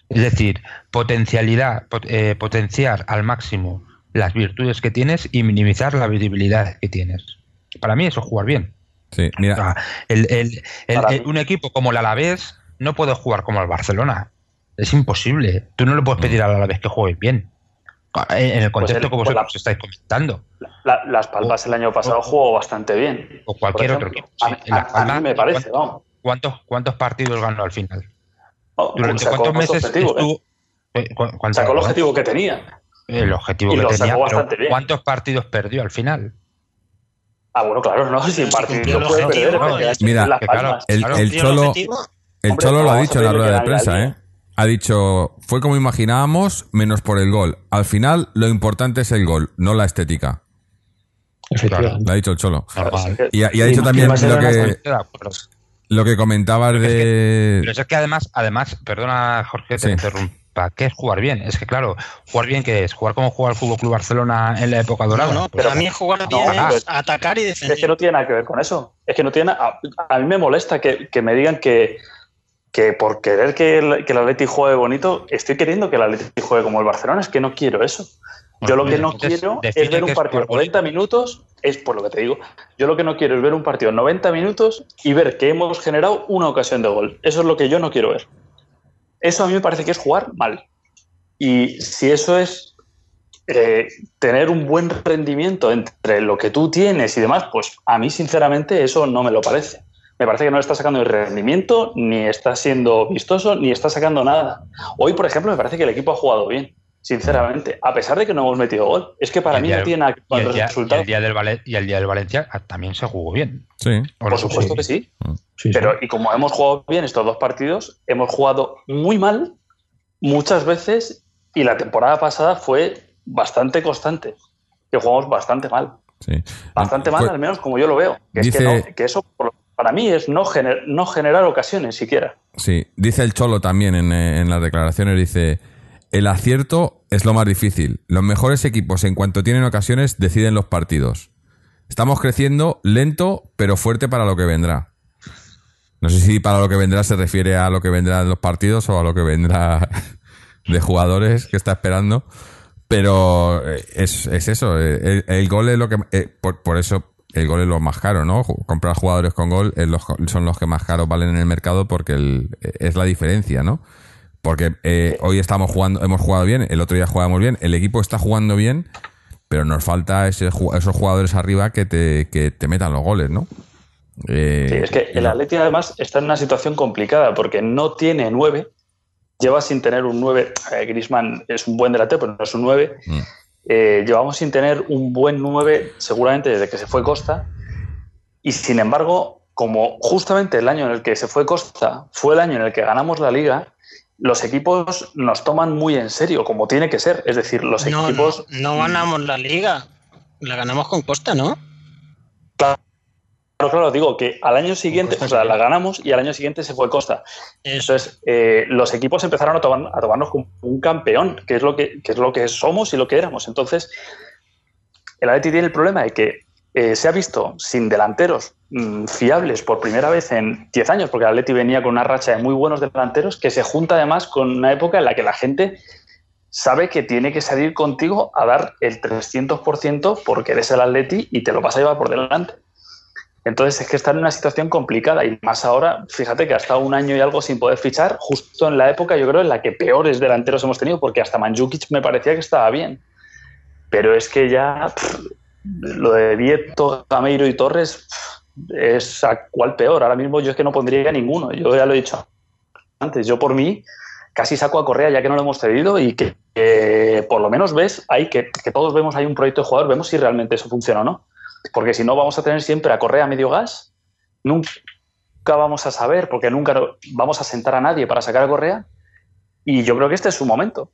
Es decir, potencialidad, pot- eh, potenciar al máximo las virtudes que tienes y minimizar la visibilidad que tienes. Para mí eso es jugar bien. Sí, O mira. sea, el- el- el- Para el- mí. un equipo como el Alavés no puede jugar como el Barcelona. Es imposible. Tú no le puedes pedir al Alavés que juegue bien. En el contexto el- que pues vosotros la- estáis comentando. La- Las Palmas el año pasado jugó bastante bien. O cualquier otro equipo. A, sí. mí- En La a- a Palma, mí me parece, ¿cuántos- vamos. ¿Cuántos, ¿Cuántos partidos ganó al final? Oh, ¿Durante sacó cuántos meses objetivo, ¿eh? estuvo? eh, cu- cuánto Sacó el objetivo que tenía. El objetivo y que lo tenía, sacó pero bastante bien. ¿cuántos partidos perdió al final? Ah, bueno, claro, no, si el partido el puede objetivo, perder, ¿no? Mira, Las que claro. El, Claro. el Cumplió el Cholo. El Hombre, Cholo lo ha dicho en la rueda de prensa, ¿eh? Ha dicho, fue como imaginábamos, menos por el gol. Al final, lo importante es el gol, no la estética. Efectivamente. Lo ha dicho el Cholo. Y ha, y ha Sí, dicho también lo que, lo que comentabas Pero es de... Pero es que además, además, perdona Jorge, te Sí. Interrumpa, ¿qué es jugar bien? Es que claro, jugar bien ¿qué es? ¿Jugar como jugaba el Fútbol Club Barcelona en la época dorada? No, no, Pues, para mí jugar bien es atacar y defender. Es que no tiene nada que ver con eso. Es que no tiene. A, a mí me molesta que, que me digan que, que por querer que el, que el Atleti juegue bonito, estoy queriendo que el Atleti juegue como el Barcelona. Es que no quiero eso. Yo lo que no Entonces, quiero es ver un es partido jugar bonito. 90 minutos. Es por lo que te digo. Yo lo que no quiero es ver un partido 90 minutos y ver que hemos generado una ocasión de gol. Eso es lo que yo no quiero ver. Eso a mí me parece que es jugar mal. Y si eso es eh, tener un buen rendimiento entre lo que tú tienes y demás, pues a mí sinceramente eso no me lo parece. Me parece que no está sacando el rendimiento, ni está siendo vistoso, ni está sacando nada. Hoy, por ejemplo, me parece que el equipo ha jugado bien, sinceramente, a pesar de que no hemos metido gol. Es que para mí no tiene nada que ver y con el, los día, y resultados. el día del y el día del Valencia ah, también se jugó bien. Sí. ¿O Por no? supuesto Sí. que sí. Sí, sí. Pero, y como hemos jugado bien estos dos partidos, hemos jugado muy mal muchas veces y la temporada pasada fue bastante constante, que jugamos bastante mal. Sí. Bastante mal, Fue- al menos como yo lo veo. Que, es que, Dice- no- que eso por- para mí es no, gener- no generar ocasiones siquiera. Sí, dice el Cholo también en, eh, en las declaraciones, dice, el acierto es lo más difícil. Los mejores equipos en cuanto tienen ocasiones deciden los partidos. Estamos creciendo lento pero fuerte para lo que vendrá. No sé si para lo que vendrá se refiere a lo que vendrá en los partidos o a lo que vendrá de jugadores que está esperando. Pero eh, es, es eso, eh, el, gol es lo que... eh, por, eso el gol es lo más caro, ¿no? Comprar jugadores con gol son los que más caros valen en el mercado porque es la diferencia, ¿no? Porque eh, hoy estamos jugando, hemos jugado bien, el otro día jugamos bien, el equipo está jugando bien, pero nos falta ese, esos jugadores arriba que te, que te metan los goles, ¿no? Eh, Sí, es que el Atleti además está en una situación complicada porque no tiene nueve, lleva sin tener un nueve. Eh, Griezmann es un buen delantero, pero no es un nueve. Mm. Eh, llevamos sin tener un buen nueve seguramente desde que se fue Costa. Y sin embargo, como justamente el año en el que se fue Costa fue el año en el que ganamos la liga, los equipos nos toman muy en serio, como tiene que ser. Es decir, los No, equipos. no, no ganamos la liga. La ganamos con Costa, ¿no? Claro, claro, digo que al año siguiente, o sea, la ganamos y al año siguiente se fue Costa. Entonces, eh, los equipos empezaron a, tomar- a tomarnos como un campeón, que es, lo que, que es lo que somos y lo que éramos. Entonces, el Atleti tiene el problema de que eh, se ha visto sin delanteros mm, fiables por primera vez en 10 años, porque el Atleti venía con una racha de muy buenos delanteros, que se junta además con una época en la que la gente sabe que tiene que salir contigo a dar el 300% porque eres el Atleti y te lo vas a llevar por delante. Entonces es que está en una situación complicada y más ahora, fíjate que ha estado un año y algo sin poder fichar, justo en la época yo creo en la que peores delanteros hemos tenido, porque hasta Manjukic me parecía que estaba bien. Pero es que ya lo de Vieto, Gameiro y Torres es a cuál peor. Ahora mismo yo es que no pondría ninguno, yo ya lo he dicho antes, yo por mí casi saco a Correa ya que no lo hemos cedido y que, por lo menos ves ahí que, que todos vemos ahí un proyecto de jugador, vemos si realmente eso funciona o no. Porque si no, vamos a tener siempre a Correa a medio gas. Nunca vamos a saber, porque nunca vamos a sentar a nadie para sacar a Correa. Y yo creo que este es su momento.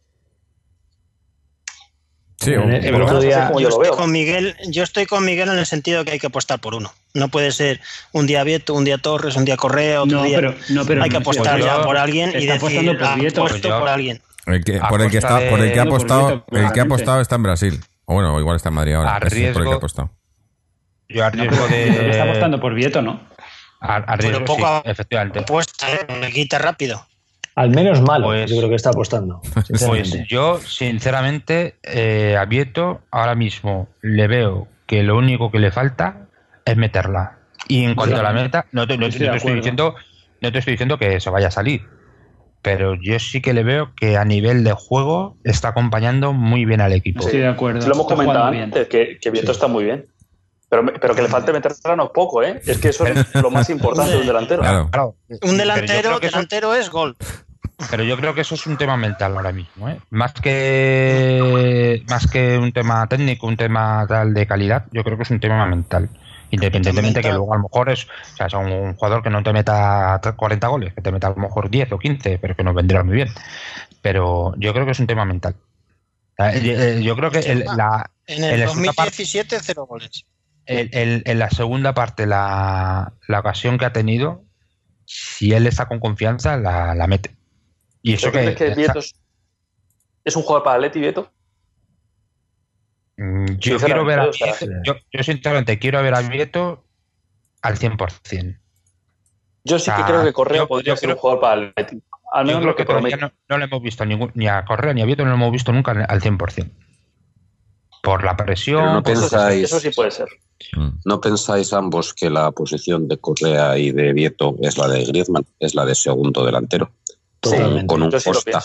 Sí, el- el otro día- Yo estoy con Miguel, yo estoy con Miguel en el sentido que hay que apostar por uno. No puede ser un día Vieto, un día Torres, un día Correa, otro No, día. pero, no, pero hay que apostar yo- ya por alguien y decir por "Ah, Vieto". apuesto Pues yo- por alguien. El que, A por, el que está, por el que ha apostado, el que ha apostado está en Brasil. O bueno, igual está en Madrid ahora. A Ese es por el que riesgo- ha apostado. Yo a riesgo Pero está apostando por Vieto, ¿no? A, a riesgo, Pero poco sí, a- efectivamente. Apuesta, ¿eh? le quita rápido. Al menos malo, Pues- yo creo que está apostando. Pues sinceramente. yo, sinceramente, eh, a Vieto ahora mismo le veo que lo único que le falta es meterla. Y en cuanto a la meta, no te, no Estoy de no te estoy acuerdo. diciendo, no te estoy diciendo que se vaya a salir. Pero yo sí que le veo que a nivel de juego está acompañando muy bien al equipo. Estoy de acuerdo. Lo hemos comentado antes, que, que Vieto está muy bien. Pero, pero que le falte meterla no es poco, ¿eh? Es que eso es lo más importante de un delantero. Claro. Claro, Un delantero, eso- delantero es gol. Pero yo creo que eso es un tema mental ahora mismo, ¿eh? Más que más que un tema técnico, un tema tal de calidad, yo creo que es un tema mental. Independientemente Mental. que luego a lo mejor es, o sea, es un jugador que no te meta 40 goles, que te meta a lo mejor 10 o 15, pero que nos vendrá muy bien. Pero yo creo que es un tema mental. Eh, eh, Yo creo que el- la, En el parte- 2017, cero goles. El- el- en la segunda parte, la, la ocasión que ha tenido, si él está con confianza, la, la mete. Y eso ¿Crees que, que Vieto es, es un jugador para Atleti, Vieto? Mm, Yo quiero ver a Vieto, yo, yo sinceramente quiero ver a Vieto al 100%. Yo sí que Ah, creo que Correa yo- podría yo ser creo- un jugador para Atleti. Al Yo menos creo lo que que no, no le hemos visto ningún, ni a Correa ni a Vieto, no lo hemos visto nunca al 100%. Por la presión. Pero no por- Eso sí- pensáis- eso sí puede ser. Mm. ¿No pensáis ambos que la posición de Correa y de Vieto es la de Griezmann, es la de segundo delantero? Con un sí Costa.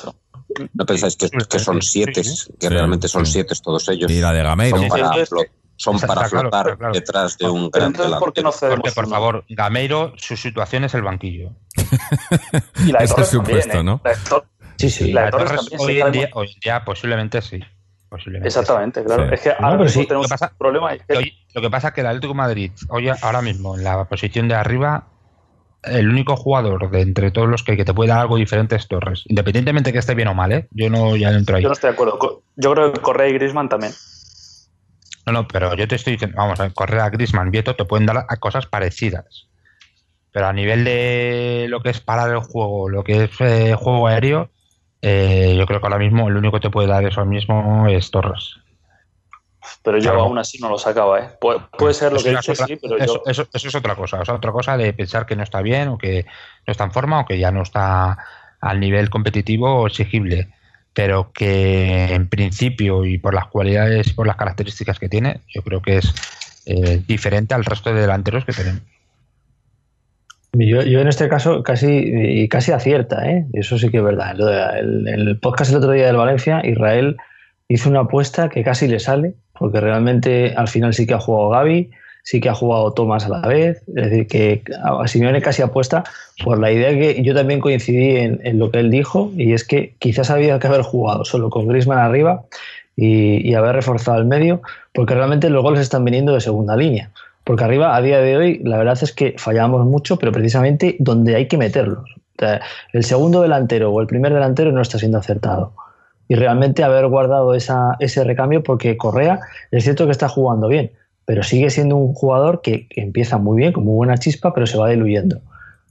¿No pensáis que, que son siete, que Sí, realmente son sí. siete todos ellos? Y la de Gameiro. Son Sí, para, sí, sí. flo- son para claro, flotar claro. detrás de un Pero gran entonces, ¿por qué no delantero. cedemos Porque, por favor, Gameiro, su situación es el banquillo. Y la de Ese Torres es su también, puesto, ¿eh? ¿no? La de Tor- Sí, sí. La de La de Torres Torres, también, hoy, en sinceramente. día, hoy en día posiblemente sí. Posiblemente. Exactamente, claro. Sí. Es que No, ahora sí. tenemos Lo que pasa- un problema. es que- Lo, lo que pasa es que el Atlético de Madrid, hoy, ahora mismo, en la posición de arriba, el único jugador de entre todos los que, que te puede dar algo diferente es Torres. Independientemente que esté bien o mal, ¿eh? Yo no ya no entro ahí. Yo no estoy de acuerdo. Yo creo que Correa y Griezmann también. No, no, pero yo te estoy diciendo, vamos, a Correa, Grisman, Vieto te pueden dar a cosas parecidas. Pero a nivel de lo que es parar el juego, lo que es eh, juego aéreo, eh, yo creo que ahora mismo el único que te puede dar eso mismo es Torres. Pero yo Claro. aún así no lo sacaba, ¿eh? Puede, puede ser lo Eso que es dices, otra- sí, pero eso, yo... eso- eso es otra cosa. O sea, otra cosa de pensar que no está bien o que no está en forma o que ya no está al nivel competitivo o exigible. Pero que en principio y por las cualidades y por las características que tiene, yo creo que es eh, diferente al resto de delanteros que tenemos. Yo, yo en este caso casi, casi acierta, ¿eh? eso sí que es verdad. De- el, el podcast el otro día del Valencia, Israel hizo una apuesta que casi le sale, porque realmente al final sí que ha jugado Gaby, sí que ha jugado Tomás a la vez, es decir, que a Simeone casi apuesta por la idea que yo también coincidí en, en lo que él dijo, y es que quizás había que haber jugado solo con Griezmann arriba y, y haber reforzado el medio, porque realmente los goles están viniendo de segunda línea. Porque arriba, a día de hoy, la verdad es que fallamos mucho, pero precisamente donde hay que meterlos. El segundo delantero o el primer delantero no está siendo acertado. Y realmente haber guardado esa, ese recambio, porque Correa es cierto que está jugando bien, pero sigue siendo un jugador que, que empieza muy bien, con muy buena chispa, pero se va diluyendo.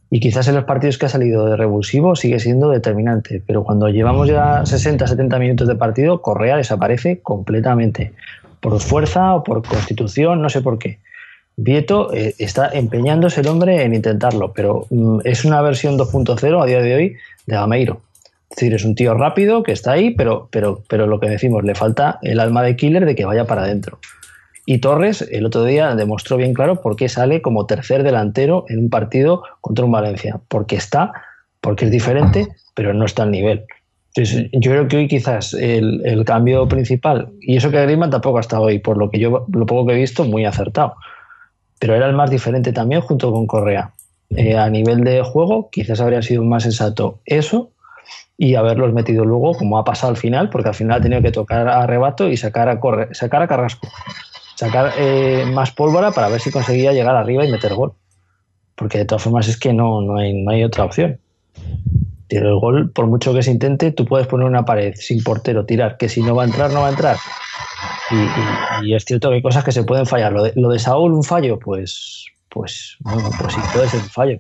Y quizás en los partidos que ha salido de revulsivo sigue siendo determinante, pero cuando llevamos ya 60, 70 minutos de partido, Correa desaparece completamente. Por fuerza o por constitución, no sé por qué. Vieto eh, está empeñándose el hombre en intentarlo, pero mm, es una versión 2.0 a día de hoy de Gameiro. Es decir, es un tío rápido que está ahí, pero, pero, pero lo que decimos, le falta el alma de killer de que vaya para adentro. Y Torres el otro día demostró bien claro por qué sale como tercer delantero en un partido contra un Valencia. Porque está, porque es diferente, pero no está al nivel. Entonces, yo creo que hoy quizás el, el cambio principal, y eso que Griezmann tampoco ha estado hoy, por lo que yo lo poco que he visto, muy acertado. Pero era el más diferente también junto con Correa. Eh, a nivel de juego, quizás habría sido más sensato eso y haberlos metido luego, como ha pasado al final, porque al final ha tenido que tocar a rebato y sacar a, Corre- sacar a Carrasco. Sacar eh, más pólvora para ver si conseguía llegar arriba y meter gol. Porque de todas formas es que no, no, hay, no hay otra opción. Tiro el gol, por mucho que se intente, tú puedes poner una pared sin portero, tirar, que si no va a entrar, no va a entrar. Y, y- y es cierto que hay cosas que se pueden fallar. Lo de, lo de Saúl, un fallo, pues, pues, bueno, pues sí, puede ser un fallo.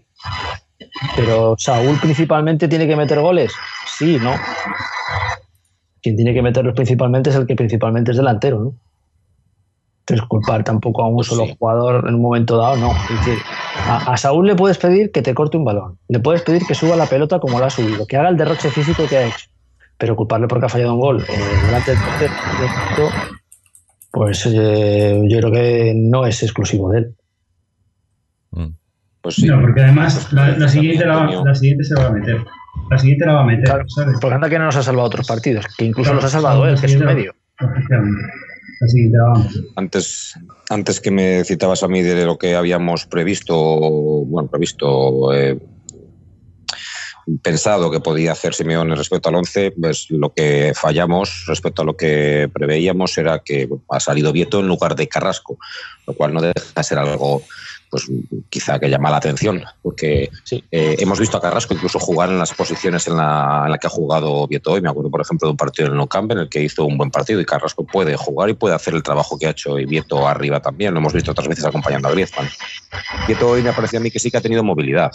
Pero Saúl principalmente tiene que meter goles. Sí, no. Quien tiene que meterlos principalmente es el que principalmente es delantero, ¿no? Entonces culpar tampoco a un solo jugador en un momento dado, no. Es decir, a, a Saúl le puedes pedir que te corte un balón, le puedes pedir que suba la pelota como la ha subido, que haga el derroche físico que ha hecho, pero culparle porque ha fallado un gol delante del portero, pues eh, yo creo que no es exclusivo de él. Pues sí. No, porque además la, la siguiente la, la siguiente se la va a meter. La siguiente la va a meter, ¿sabes? Porque anda que no nos ha salvado otros partidos, que incluso Claro, los ha salvado él, que es su medio. Efectivamente. La siguiente la va a meter. Antes, antes que me citabas a mí de lo que habíamos previsto, bueno, previsto, eh, pensado que podía hacer Simeone respecto al 11, pues lo que fallamos respecto a lo que preveíamos era que ha salido Vieto en lugar de Carrasco, lo cual no deja de ser algo pues quizá que llama la atención, porque eh, hemos visto a Carrasco incluso jugar en las posiciones en la, en la que ha jugado Vieto hoy. Me acuerdo, por ejemplo, de un partido en el Nou Camp en el que hizo un buen partido y Carrasco puede jugar y puede hacer el trabajo que ha hecho y Vieto arriba también. Lo hemos visto otras veces acompañando a Griezmann. Vieto hoy me parecía a mí que sí que ha tenido movilidad.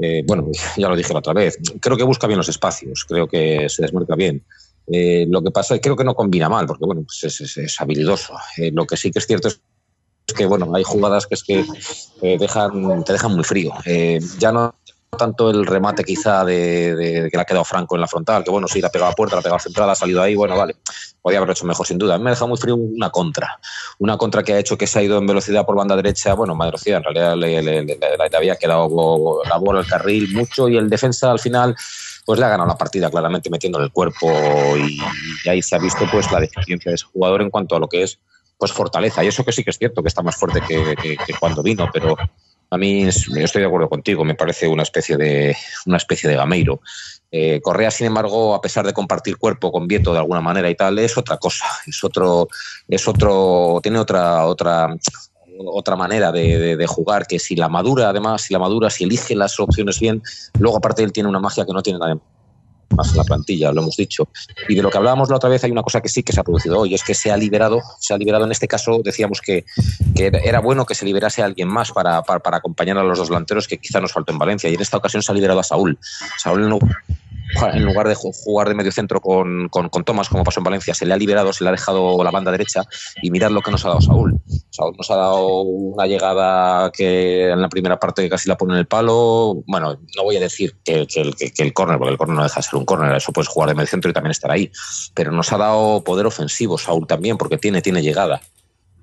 Eh, bueno, ya lo dije la otra vez. Creo que busca bien los espacios, creo que se desmarca bien. Eh, lo que pasa es que creo que no combina mal, porque bueno, pues es, es- es habilidoso. Eh, lo que sí que es cierto es que bueno, hay jugadas que es que eh, dejan, te dejan muy frío. Eh, ya no tanto el remate quizá de, de- de que le ha quedado Franco en la frontal, que bueno, sí, la ha pegado a puerta, la ha pegado centrada, ha salido ahí, bueno, vale, podía haberlo hecho mejor sin duda. A mí me ha dejado muy frío una contra, una contra que ha hecho que se ha ido en velocidad por banda derecha, bueno, más velocidad, en realidad le- le- le- le había quedado la bola al carril mucho y el defensa al final pues le ha ganado la partida claramente metiéndole el cuerpo y, y ahí se ha visto pues la deficiencia de ese jugador en cuanto a lo que es pues fortaleza. Y eso que sí que es cierto, que está más fuerte que, que- que cuando vino, pero a mí estoy de acuerdo contigo, me parece una especie de, una especie de gameiro. Eh, Correa, sin embargo, a pesar de compartir cuerpo con Vieto de alguna manera y tal, es otra cosa, es otro, es otro, tiene otra, otra, otra manera de, de- de jugar, que si la madura, además, si la madura, si elige las opciones bien, luego aparte él tiene una magia que no tiene nadie en la plantilla, lo hemos dicho. Y de lo que hablábamos la otra vez, hay una cosa que sí que se ha producido hoy, es que se ha liberado, se ha liberado en este caso, decíamos que, que era- bueno que se liberase a alguien más para, para, para acompañar a los dos delanteros que quizá nos faltó en Valencia. Y en esta ocasión se ha liberado a Saúl. Saúl lugar- en lugar de ju- jugar de medio centro con, con, con Tomás, como pasó en Valencia, se le ha liberado, se le ha dejado la banda derecha y mirad lo que nos ha dado Saúl. Saúl nos ha dado una llegada que en la primera parte casi la pone en el palo. Bueno, no voy a decir que, que, que el córner, porque el córner no deja de ser un córner, eso puedes jugar de medio centro y también estar ahí. Pero nos ha dado poder ofensivo Saúl también, porque tiene, tiene llegada.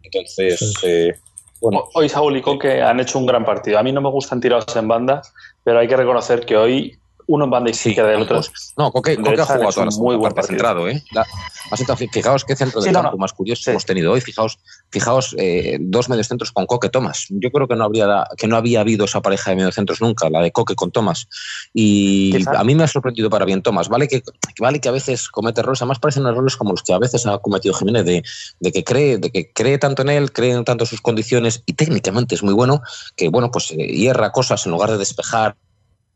Entonces, eh, bueno, Hoy Saúl y Coque han hecho un gran partido. A mí no me gustan tirados en banda, pero hay que reconocer que hoy uno en banda izquierda y el otro. No, Coque, Coque ha jugado hecho toda la un segunda muy buen parte centrado, ¿eh? La- fijaos qué centro de Sí, campo no. más curioso hemos tenido hoy. Fijaos, fijaos eh, dos mediocentros con Coque Tomás. Yo creo que no habría que no había habido esa pareja de mediocentros nunca, la de Coque con Tomás. Y a mí me ha sorprendido para bien Tomás. Vale que, vale que a veces comete errores, además parecen errores como los que a veces ha cometido Jiménez de, de que cree, de que cree tanto en él, cree en tanto en sus condiciones y técnicamente es muy bueno que bueno pues eh, hierra cosas en lugar de despejar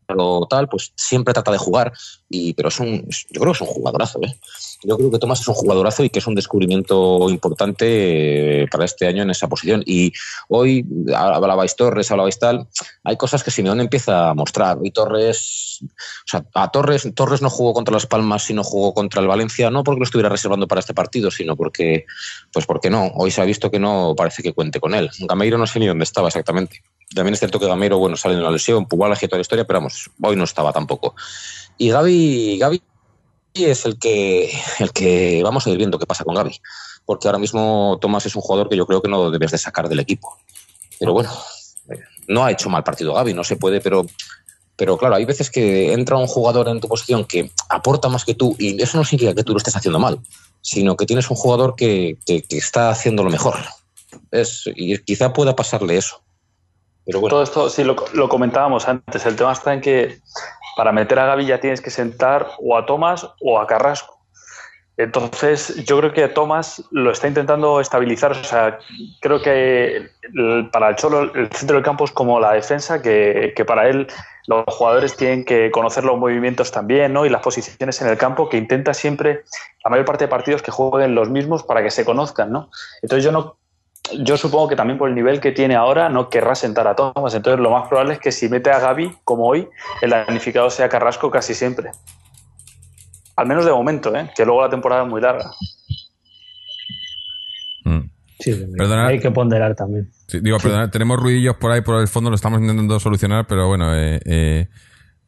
o tal, pues siempre trata de jugar. Y, pero es un, yo creo que es un jugadorazo. ¿eh? Yo creo que Tomás es un jugadorazo y que es un descubrimiento importante eh, para este año en esa posición. Y hoy hablabais Torres, hablabais tal. Hay cosas que Simeone empieza a mostrar. Y Torres, o sea, a Torres, Torres no jugó contra Las Palmas, sino jugó contra el Valencia, no porque lo estuviera reservando para este partido, sino porque, pues porque no. Hoy se ha visto que no parece que cuente con él. Gameiro no sé ni dónde estaba exactamente. También es cierto que Gameiro, bueno, sale de una lesión, Pubalgia y toda la historia, pero vamos, hoy no estaba tampoco. Y Gaby, Gaby es el que, el que vamos a ir viendo qué pasa con Gaby. Porque ahora mismo Tomás es un jugador que yo creo que no debes de sacar del equipo. Pero bueno, no ha hecho mal partido Gaby, no se puede, pero, pero claro, hay veces que entra un jugador en tu posición que aporta más que tú y eso no significa que tú lo estés haciendo mal, sino que tienes un jugador que, que, que está haciendo lo mejor. Es, y quizá pueda pasarle eso. Todo esto, sí, lo, comentábamos antes. El tema está en que para meter a Gaby ya tienes que sentar o a Tomás o a Carrasco. Entonces, yo creo que Tomás lo está intentando estabilizar. O sea, creo que para el Cholo el centro del campo es como la defensa, que, que para él los jugadores tienen que conocer los movimientos también, ¿no? Y las posiciones en el campo, que intenta siempre, la mayor parte de partidos, que jueguen los mismos para que se conozcan, ¿no? Entonces yo no yo supongo que también por el nivel que tiene ahora no querrá sentar a Thomas. Entonces lo más probable es que si mete a Gaby, como hoy, el damnificado sea Carrasco casi siempre. Al menos de momento, ¿eh? que luego la temporada es muy larga. Mm. Sí, hay que ponderar también. Sí, digo, perdona, tenemos ruidillos por ahí por el fondo, lo estamos intentando solucionar, pero bueno, eh, eh,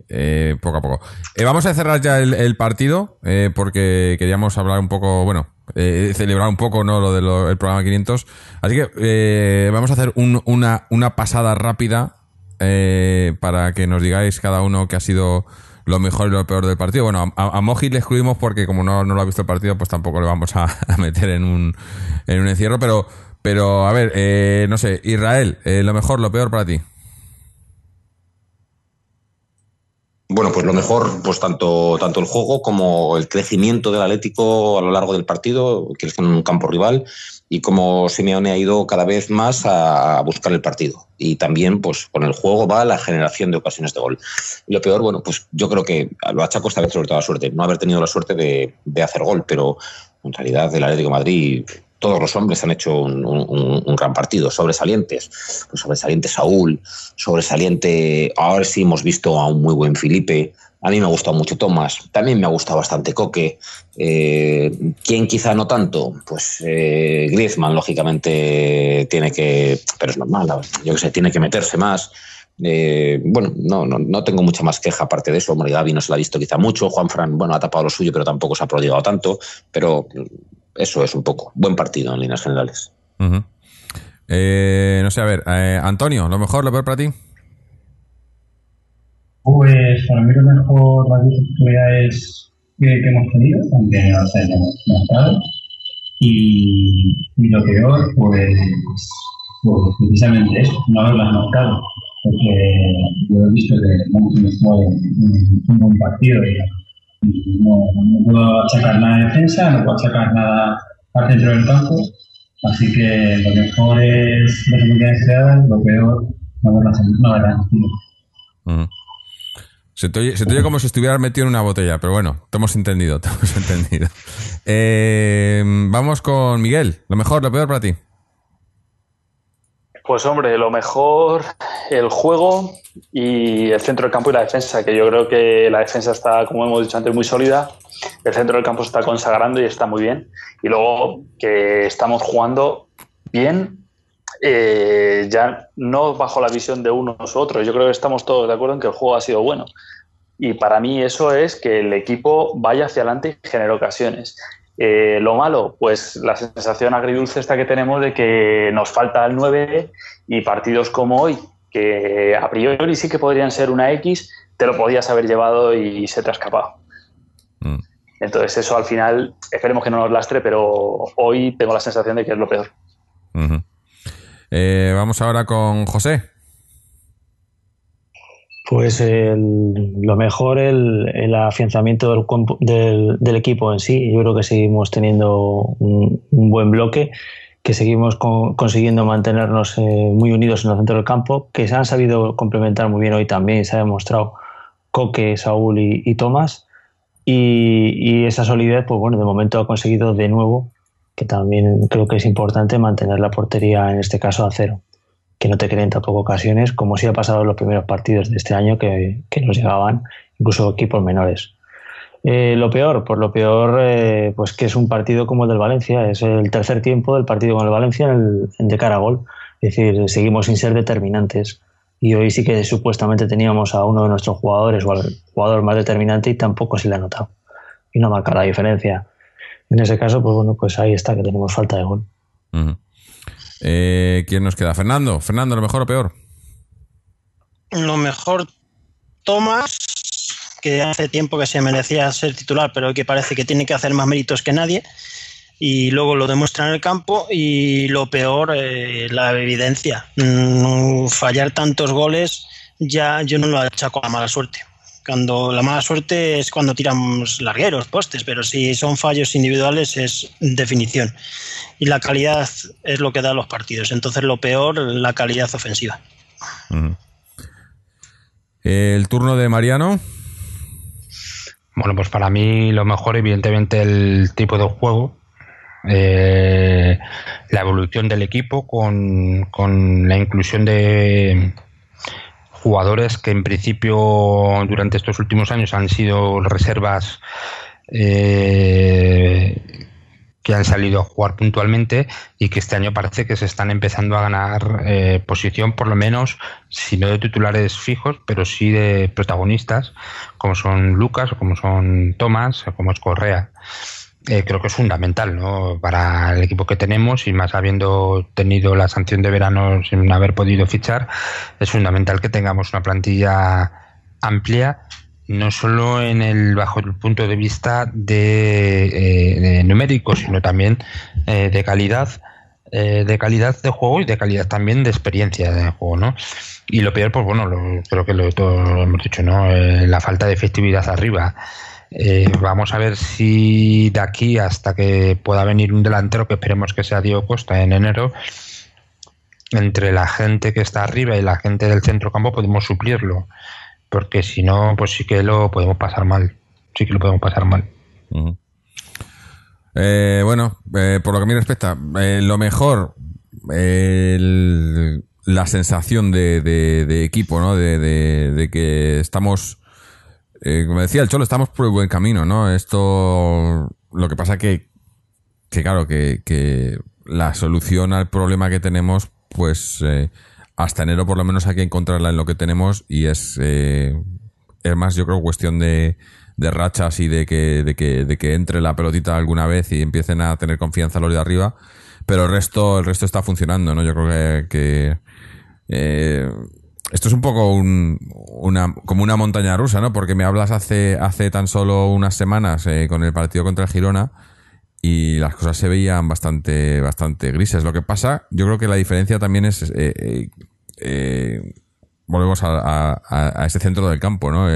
eh, poco a poco. Eh, vamos a cerrar ya el, el partido, eh, porque queríamos hablar un poco, bueno, eh, celebrar un poco no lo del programa 500. Así que eh, vamos a hacer un- una, una pasada rápida eh, para que nos digáis cada uno qué ha sido lo mejor y lo peor del partido. Bueno, a, a Moji le excluimos porque como no, no lo ha visto el partido, pues tampoco le vamos a, a meter en un, en un encierro, pero... Pero, a ver, eh, no sé, Israel, eh, lo mejor, lo peor para ti. Bueno, pues lo mejor, pues tanto, tanto el juego como el crecimiento del Atlético a lo largo del partido, que es un campo rival, y como Simeone ha ido cada vez más a, buscar el partido. Y también, pues con el juego va la generación de ocasiones de gol. Y lo peor, bueno, pues yo creo que lo achaco esta vez sobre todo la suerte, no haber tenido la suerte de, de hacer gol, pero en realidad el Atlético Madrid todos los hombres han hecho un, gran partido, sobresalientes. Pues sobresaliente Saúl, sobresaliente. Ahora sí hemos visto a un muy buen Felipe. A mí me ha gustado mucho Tomás. También me ha gustado bastante Coque. Eh, ¿Quién quizá no tanto? Pues eh, Griezmann, lógicamente, tiene que. Pero es normal, yo que sé, tiene que meterse más. Eh, bueno, no, no, no tengo mucha más queja aparte de eso. Hombre, Gaby no se la ha visto quizá mucho. Juan Fran, bueno, ha tapado lo suyo, pero tampoco se ha prodigado tanto. Pero eso es un poco. Buen partido en líneas generales. Eh, no sé, a ver, eh, Antonio, lo mejor, lo peor para ti. Pues para mí lo mejor, las dos oportunidades que, que hemos tenido, aunque no se hayan marcado. Y, y lo peor, pues, pues precisamente eso, no haberlas marcado. Porque yo he visto que hemos mostrado un, un buen partido y no, no puedo achacar nada de defensa, no puedo achacar nada al centro del campo. Así que lo mejor es las oportunidades creadas, lo peor no haberlas no. Mm. Se te, oye, se te oye como si estuvieras metido en una botella, pero bueno, te hemos entendido, te hemos entendido. Eh, vamos con Miguel. Lo mejor, lo peor para ti. Pues hombre, lo mejor el juego y el centro del campo y la defensa, que yo creo que la defensa está, como hemos dicho antes, muy sólida. El centro del campo se está consagrando y está muy bien. Y luego que estamos jugando bien, eh, ya no bajo la visión de unos u otros. Yo creo que estamos todos de acuerdo en que el juego ha sido bueno. Y para mí eso es que el equipo vaya hacia adelante y genere ocasiones. Eh, lo malo, pues la sensación agridulce esta que tenemos de que nos falta el 9 y partidos como hoy, que a priori sí que podrían ser una X, te lo podías haber llevado y se te ha escapado. Mm. Entonces eso al final, esperemos que no nos lastre, pero hoy tengo la sensación de que es lo peor. Eh, vamos ahora con José. Pues lo mejor el, el afianzamiento del, del, equipo en sí. Yo creo que seguimos teniendo un, buen bloque, que seguimos con- consiguiendo mantenernos eh, muy unidos en el centro del campo, que se han sabido complementar muy bien hoy también, se ha demostrado Coque, Saúl y, y Tomás. Y, y esa solidez, pues bueno, de momento ha conseguido de nuevo, que también creo que es importante mantener la portería, en este caso, a cero que no te creen tampoco ocasiones, como sí ha pasado en los primeros partidos de este año que, que nos llegaban incluso equipos menores. Eh, lo peor, por lo peor, eh, pues que es un partido como el del Valencia, es el tercer tiempo del partido con el Valencia en el, de cara a gol. Es decir, seguimos sin ser determinantes. Y hoy sí que supuestamente teníamos a uno de nuestros jugadores o al jugador más determinante y tampoco se le ha notado. Y no marca la diferencia. En ese caso, pues bueno, pues ahí está, que tenemos falta de gol. Ujú. Eh, ¿Quién nos queda? Fernando. Fernando, ¿lo mejor o peor? Lo mejor, Tomás, que hace tiempo que se merecía ser titular, pero que parece que tiene que hacer más méritos que nadie. Y luego lo demuestra en el campo. Y lo peor, eh, la evidencia. Mm, fallar tantos goles, ya yo no lo achaco a la mala suerte. Cuando la mala suerte es cuando tiramos largueros, postes, pero si son fallos individuales es definición. Y la calidad es lo que da los partidos. Entonces lo peor, la calidad ofensiva. El turno de Mariano. Bueno, pues para mí lo mejor, evidentemente, el tipo de juego, eh, la evolución del equipo con, con la inclusión de jugadores que en principio durante estos últimos años han sido reservas eh, que han salido a jugar puntualmente y que este año parece que se están empezando a ganar eh, posición, por lo menos, si no de titulares fijos, pero sí de protagonistas, como son Lucas, como son Tomás, como es Correa. Eh, creo que es fundamental ¿no? para el equipo que tenemos y más habiendo tenido la sanción de verano sin haber podido fichar, es fundamental que tengamos una plantilla amplia no solo en el bajo el punto de vista de, eh, de numérico, sino también eh, de calidad, eh, de calidad de juego y de calidad también de experiencia de juego, ¿no? Y lo peor, pues bueno, lo- creo que lo, todo hemos dicho, ¿no? Eh, la falta de efectividad arriba. Eh, vamos a ver si de aquí hasta que pueda venir un delantero, que esperemos que sea Diego Costa en enero, entre la gente que está arriba y la gente del centro campo podemos suplirlo porque si no, pues sí que lo podemos pasar mal. Sí que lo podemos pasar mal. Eh, bueno, eh, por lo que a mí respecta, eh, lo mejor, la sensación de, equipo, ¿no? De que estamos, eh, como decía el Cholo, estamos por el buen camino, ¿no? Esto, lo que pasa que, que claro, que, que la solución al problema que tenemos, pues eh, hasta enero por lo menos hay que encontrarla en lo que tenemos y es, eh, es más, yo creo, cuestión de, de rachas y de que, de, que, de que entre la pelotita alguna vez y empiecen a tener confianza los de arriba. Pero el resto, el resto está funcionando, ¿no? Yo creo que, que, eh, esto es un poco un- una, como una montaña rusa, ¿no? Porque me hablas hace, hace tan solo unas semanas eh, con el partido contra el Girona y las cosas se veían bastante, bastante grises. Lo que pasa, yo creo que la diferencia también es, eh, eh, eh, volvemos a, ese centro del campo, ¿no?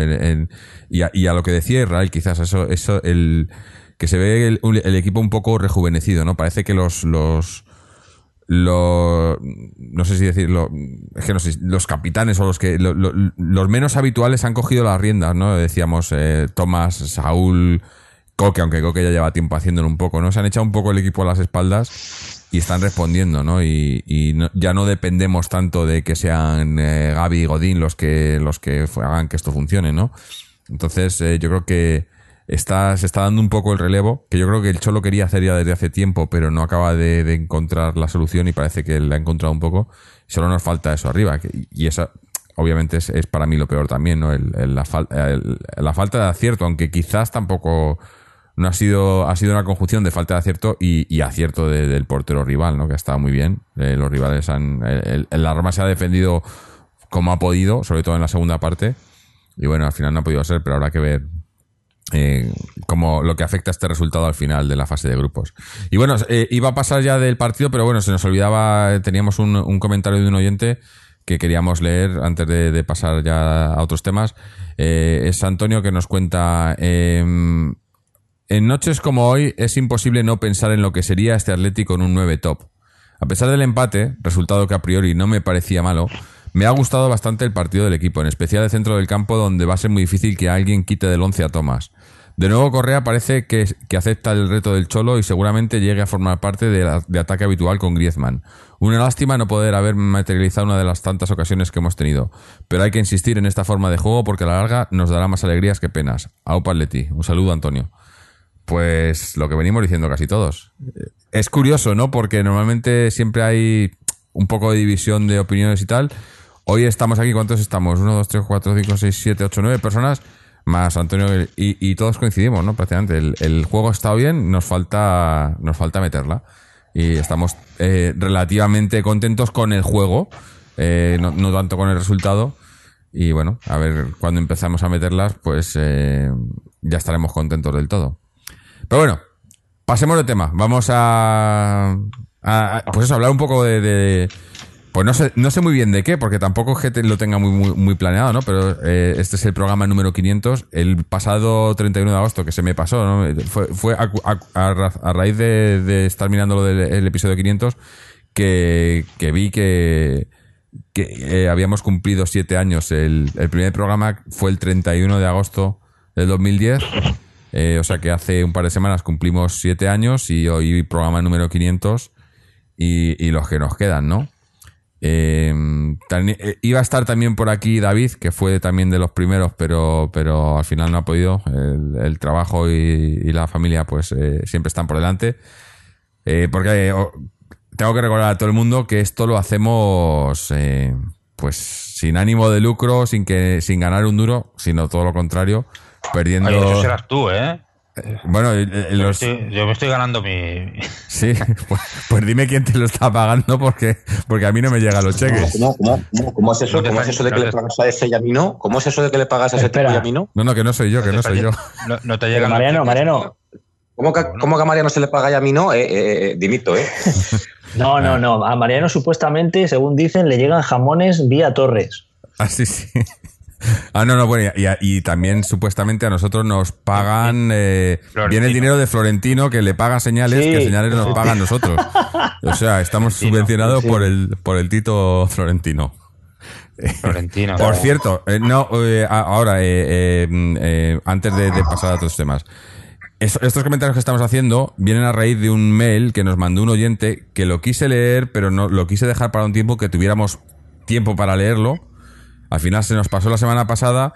Y, a, lo que decía Israel, quizás eso, eso, el que se ve el, equipo un poco rejuvenecido, ¿no? Parece que los, lo, no sé si decirlo, es que no sé, los capitanes o los que lo- lo- los menos habituales han cogido las riendas, ¿no? Decíamos eh, Tomás, Saúl, Coque, aunque Coque ya lleva tiempo haciéndolo un poco, ¿no? Se han echado un poco el equipo a las espaldas y están respondiendo, ¿no? Y, y no- ya no dependemos tanto de que sean eh, Gaby y Godín los que los que hagan que esto funcione, ¿no? Entonces, eh, yo creo que está, se está dando un poco el relevo, que yo creo que el Cholo quería hacer ya desde hace tiempo, pero no acaba de, encontrar la solución y parece que la ha encontrado un poco. Solo nos falta eso arriba. y esa, obviamente, es, es para mí lo peor también, ¿no? El- la, la falta de acierto, aunque quizás tampoco no ha sido, ha sido una conjunción de falta de acierto y, acierto de- del portero rival, ¿no? Que ha estado muy bien. Eh, los rivales han. El, el- la se ha defendido como ha podido, sobre todo en la segunda parte. Y bueno, al final no ha podido ser, pero habrá que ver eh, como lo que afecta a este resultado al final de la fase de grupos. Y bueno, eh, iba a pasar ya del partido, pero bueno, se nos olvidaba, teníamos un, comentario de un oyente que queríamos leer antes de, pasar ya a otros temas. Eh, es Antonio que nos cuenta... em, en noches como hoy es imposible no pensar en lo que sería este Atlético con un 9 top. A pesar del empate, resultado que a priori no me parecía malo, me ha gustado bastante el partido del equipo, en especial el centro del campo donde va a ser muy difícil que alguien quite del 11 a Tomás. De nuevo Correa parece que, que acepta el reto del Cholo y seguramente llegue a formar parte de, la- ataque habitual con Griezmann. Una lástima no poder haber materializado una de las tantas ocasiones que hemos tenido, pero hay que insistir en esta forma de juego porque a la larga nos dará más alegrías que penas. Aupa Atleti. Un saludo Antonio. Pues lo que venimos diciendo casi todos. Es curioso, ¿no? Porque normalmente siempre hay un poco de división de opiniones y tal. Hoy estamos aquí, ¿cuántos estamos? 1, 2, 3, 4, 5, 6, 7, 8, 9 personas, más Antonio, y, y todos coincidimos, ¿no? Prácticamente. El, el juego estado bien, nos falta, nos falta meterla. Y estamos eh, relativamente contentos con el juego, eh, no, tanto con el resultado. Y bueno, a ver, cuando empezamos a meterlas, pues eh, ya estaremos contentos del todo. Pero bueno, pasemos de tema. Vamos a, pues eso, hablar un poco de- pues no sé, no sé muy bien de qué, porque tampoco es que lo tenga muy, muy, planeado, ¿no? Pero eh, este es el programa número 500. El pasado 31 de agosto, que se me pasó, ¿no? Fue, a, a- a ra- a raíz de, estar mirando lo del el episodio 500 que, vi que, eh, habíamos cumplido siete años. El, primer programa fue el 31 de agosto del 2010. Eh, o sea que hace un par de semanas cumplimos siete años y hoy programa número 500 y, y los que nos quedan, ¿no? Eh, eh, iba a estar también por aquí David, que fue también de los primeros, pero, pero al final no ha podido. El, el trabajo y, y la familia pues eh, siempre están por delante. Eh, porque tengo que recordar a todo el mundo que esto lo hacemos pues sin ánimo de lucro, sin que sin ganar un duro, sino todo lo contrario, perdiendo. Oye, eso serás tú, ¿eh? Bueno, Yo me los- estoy, yo me estoy ganando mi... sí, pues, pues dime quién te lo está pagando porque, porque a mí no me llegan los cheques. ¿Cómo, cómo, cómo, cómo es eso? ¿Cómo es eso de que no le pagas a ese y a mí no? ¿Cómo es eso de que le pagas a ese Espera. tipo y a mí no? No, no, que no soy yo, que no soy yo. No, no te llegan Mariano, cheques. Mariano. ¿Cómo que, cómo que a Mariano se le paga y a mí no? Eh, eh, eh, dimito, ¿eh? No, no, no. A Mariano supuestamente, según dicen, le llegan jamones vía Torres. Ah, sí, sí. Ah, no, no, bueno, y, y- también supuestamente a nosotros nos pagan, eh, viene el dinero de Florentino que le paga señales, Sí. que señales nos pagan nosotros. O sea, estamos subvencionados sí. por el, por el Tito Florentino. Florentino. Por cierto, eh, no, eh, ahora, eh, antes de, de pasar a otros temas. Es- estos comentarios que estamos haciendo vienen a raíz de un mail que nos mandó un oyente que lo quise leer, pero no lo quise dejar para un tiempo que tuviéramos tiempo para leerlo. Al final se nos pasó la semana pasada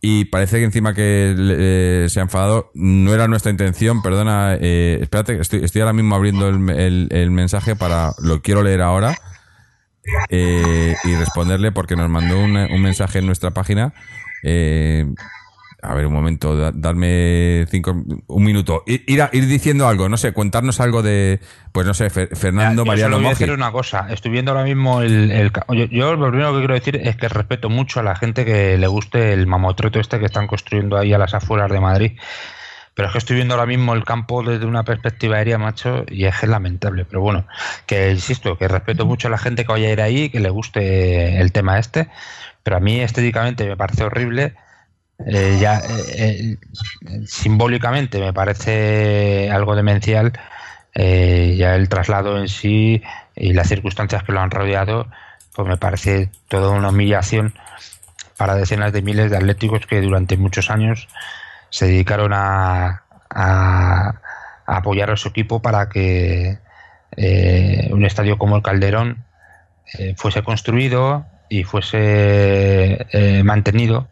y parece que encima que eh, se ha enfadado. No era nuestra intención, perdona. eh, espérate, estoy, estoy ahora mismo abriendo el, el- el mensaje para. Lo quiero leer ahora eh, y responderle porque nos mandó un, un mensaje en nuestra página. A ver, un momento, da- darme cinco, un minuto. Ir, ir, a- ir diciendo algo, no sé, contarnos algo de, pues no sé, Fer- Fernando Yo Mariano solo voy a decir una cosa. Estoy viendo ahora mismo el, Yo, yo lo primero que quiero decir es que respeto mucho a la gente que le guste el mamotreto este que están construyendo ahí a las afueras de Madrid. Pero es que estoy viendo ahora mismo el campo desde una perspectiva aérea, macho, y es que es lamentable. Pero bueno, que insisto, que respeto mucho a la gente que vaya a ir ahí, que le guste el tema este. Pero a mí estéticamente me parece horrible. Eh, ya eh, eh, simbólicamente me parece algo demencial. Eh, ya el traslado en sí y las circunstancias que lo han rodeado, pues me parece toda una humillación para decenas de miles de atléticos que durante muchos años se dedicaron a, a, a apoyar a su equipo para que eh, un estadio como el Calderón fuese construido y fuese mantenido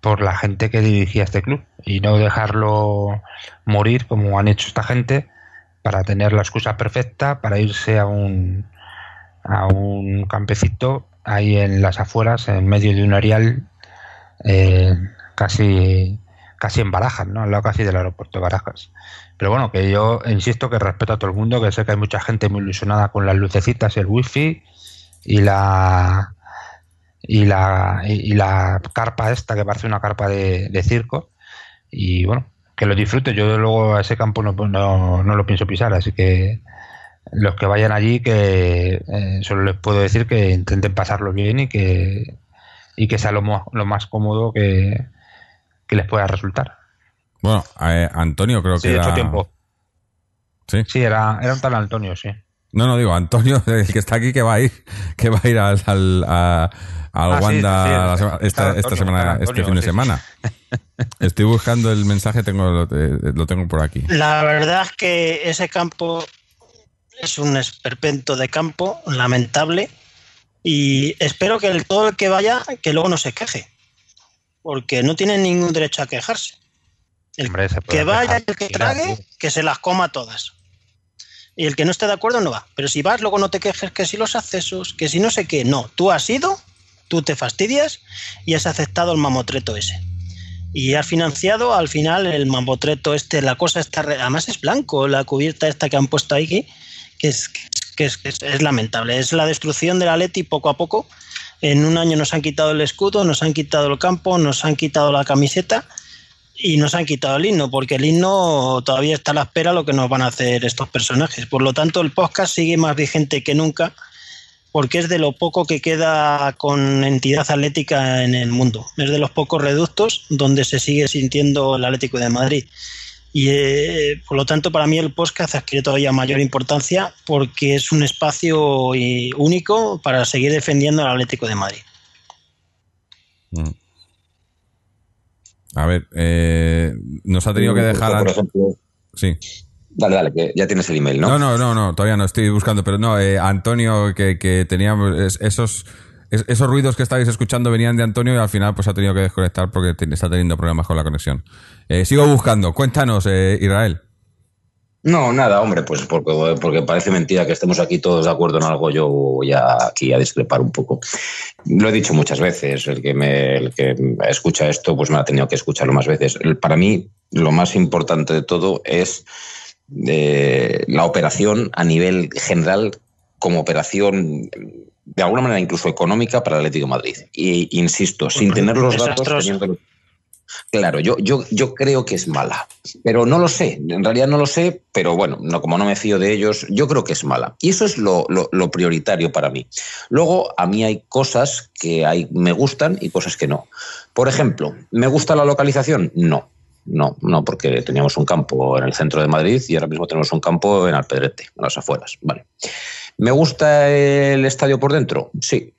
por la gente que dirigía este club y no dejarlo morir como han hecho esta gente para tener la excusa perfecta para irse a un a un campecito ahí en las afueras en medio de un areal eh, casi casi en Barajas, ¿no? Al lado casi del aeropuerto de Barajas. Pero bueno, que yo insisto que respeto a todo el mundo, que sé que hay mucha gente muy ilusionada con las lucecitas el wifi y la y la y la carpa esta que parece una carpa de, de circo y bueno que lo disfrute. Yo luego a ese campo no, no, no lo pienso pisar así que los que vayan allí que eh, solo les puedo decir que intenten pasarlo bien y que y que sea lo, mo- lo más cómodo que, que les pueda resultar. Bueno, eh, Antonio creo sí que era... hecho tiempo. Sí. sí era era un tal Antonio sí No, no, digo, Antonio, el que está aquí, que va a ir, que va a ir al, al, a- al Ah, sí, Wanda sí, la sema- esta, esta semana, este fin de semana. Estoy buscando el mensaje, tengo lo, eh, lo tengo por aquí. La verdad es que ese campo es un esperpento de campo lamentable y espero que el, todo el que vaya que luego no se queje porque no tiene ningún derecho a quejarse. El Hombre, que vaya, el que trague, que se las coma todas. Y el que no esté de acuerdo no va. Pero si vas, luego no te quejes que si los accesos, que si no sé qué. No, tú has ido, tú te fastidias y has aceptado el mamotreto ese. Y has financiado al final el mamotreto este, la cosa está... Además es blanco, la cubierta esta que han puesto ahí, que es, que es, que es, es lamentable. Es la destrucción del Atleti poco a poco. En un año nos han quitado el escudo, nos han quitado el campo, nos han quitado la camiseta y nos han quitado el himno, porque el himno todavía está a la espera lo que nos van a hacer estos personajes. Por lo tanto, el podcast sigue más vigente que nunca, porque es de lo poco que queda con entidad atlética en el mundo. Es de los pocos reductos donde se sigue sintiendo el Atlético de Madrid. Y eh, por lo tanto, para mí el podcast adquiere todavía mayor importancia porque es un espacio y único para seguir defendiendo al Atlético de Madrid. Mm. A ver, eh, nos ha tenido que dejar... Por ejemplo, Sí. dale, dale, que ya tienes el email, ¿no? No, no, no, no, todavía no estoy buscando, pero no, eh, Antonio, que, que teníamos es- esos, es- esos ruidos que estáis escuchando venían de Antonio y al final pues ha tenido que desconectar porque está teniendo problemas con la conexión. Eh, sigo buscando, cuéntanos, eh, Israel. No, nada, hombre, pues porque, porque parece mentira que estemos aquí todos de acuerdo en algo, yo voy a, aquí a discrepar un poco. Lo he dicho muchas veces, el que, me, el que escucha esto pues me ha tenido que escucharlo más veces. Para mí lo más importante de todo es eh, la operación a nivel general como operación de alguna manera incluso económica para el Atlético de Madrid. Y insisto, sin tener los datos, teniendo- Claro, yo, yo, yo creo que es mala, pero no lo sé, en realidad no lo sé, pero bueno, no, como no me fío de ellos, yo creo que es mala. Y eso es lo, lo- prioritario para mí. Luego, a mí hay cosas que hay, me gustan y cosas que no. Por ejemplo, ¿me gusta la localización? No, no, no, porque teníamos un campo en el centro de Madrid y ahora mismo tenemos un campo en Alpedrete, a las afueras. Vale. ¿Me gusta el estadio por dentro? Sí.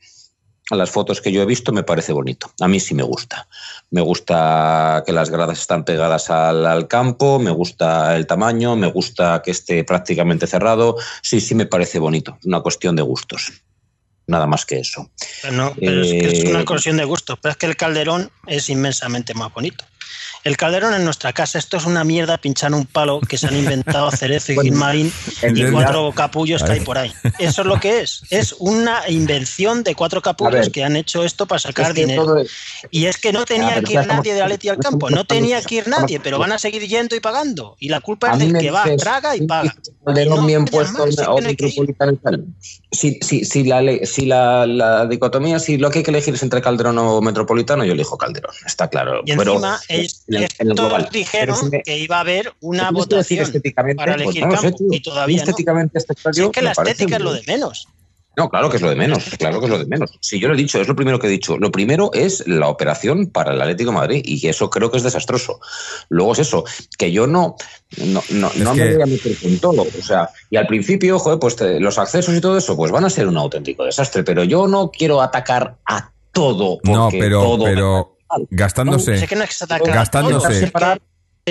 A las fotos que yo he visto me parece bonito. A mí sí me gusta. Me gusta que las gradas están pegadas al, al campo, me gusta el tamaño, me gusta que esté prácticamente cerrado. Sí, sí me parece bonito. Una cuestión de gustos. Nada más que eso. Pero, no, pero es, que es Eh, una cuestión de gustos. Pero es que el Calderón es inmensamente más bonito. El Calderón en nuestra casa, esto es una mierda pinchar un palo que se han inventado Cerezo y Bueno, Gilmarín y cuatro capullos que hay por ahí. Eso es lo que es. Es una invención de cuatro capullos ver, que han hecho esto para sacar Es que dinero. es- Y es que no tenía pero que ir estamos- nadie de Atleti al campo, no tenía que ir nadie, pero van a seguir yendo y pagando. Y la culpa es del que va, traga y paga. No bien puesto. Si, si, si, la, si la, la dicotomía, si lo que hay que elegir es entre Calderón o Metropolitano, yo elijo Calderón, está claro. Y Pero es- en el- en el global. dijeron Pero si me- que iba a haber una ¿Qué quieres decir votación estéticamente? para Pues elegir no lo sé, campo tío. y todavía no. Estéticamente este Si es que la estética es lo de menos. No, claro que es lo de menos, claro que es lo de menos. Si yo lo he dicho, es lo primero que he dicho. Lo primero es la operación para el Atlético de Madrid y eso creo que es desastroso. Luego es eso, que yo no, no, no, no que- me voy a meter con todo. O sea, y al principio, joder, pues te- los accesos y todo eso, pues van a ser un auténtico desastre. Pero yo no quiero atacar a todo. No, porque pero, todo pero gastándose, Sé que no gastándose,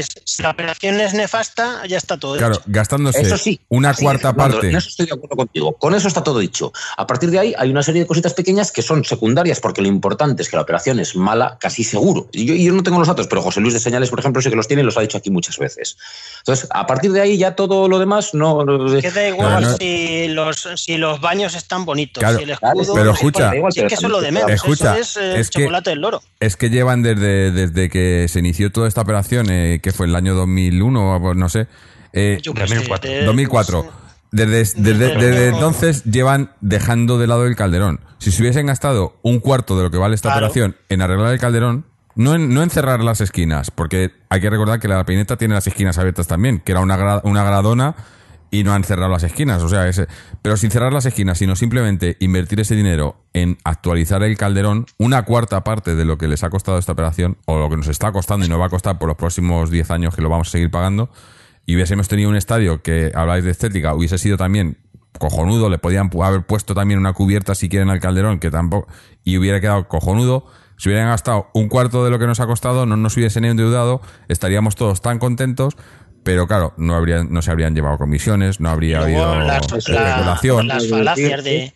Es si la operación es nefasta, ya está todo claro, hecho. gastándose Eso sí, una sí, cuarta Fernando, parte. En eso estoy de acuerdo contigo. Con eso está todo dicho. A partir de ahí hay una serie de cositas pequeñas que son secundarias porque lo importante es que la operación es mala, casi seguro. Y yo, no tengo los datos, pero José Luis de Señales, por ejemplo, sí que los tiene y los ha dicho aquí muchas veces. Entonces, a partir de ahí ya todo lo demás no. no- Que da igual no- si, los, si los baños están bonitos, Claro, si el escudo... pero escucha- cuál. Si es que eso es lo de menos. Escucha, eso es, eh, es que- chocolate del loro. Es que llevan desde, desde que se inició toda esta operación, eh, que fue el año 2001, o no sé, eh, Yo qué sé, 2004. de- 2004. Desde, desde, Desde- desde entonces llevan dejando de lado el calderón. Si se hubiesen gastado un cuarto de lo que vale esta Claro. operación en arreglar el calderón, no en, no en cerrar las esquinas, porque hay que recordar que la pineta tiene las esquinas abiertas también, que era una, gra- una gradona y no han cerrado las esquinas. O sea, ese, pero sin cerrar las esquinas, sino simplemente invertir ese dinero en actualizar el calderón, una cuarta parte de lo que les ha costado esta operación, o lo que nos está costando y nos va a costar por los próximos 10 años que lo vamos a seguir pagando, y hubiésemos tenido un estadio que habláis de estética, hubiese sido también cojonudo, le podían haber puesto también una cubierta si quieren al calderón, que tampoco, y hubiera quedado cojonudo. Si hubieran gastado un cuarto de lo que nos ha costado, no nos hubiesen endeudado, estaríamos todos tan contentos, pero claro, no habrían, no se habrían llevado comisiones, no habría Luego habido las, la- especulación. las falacias de...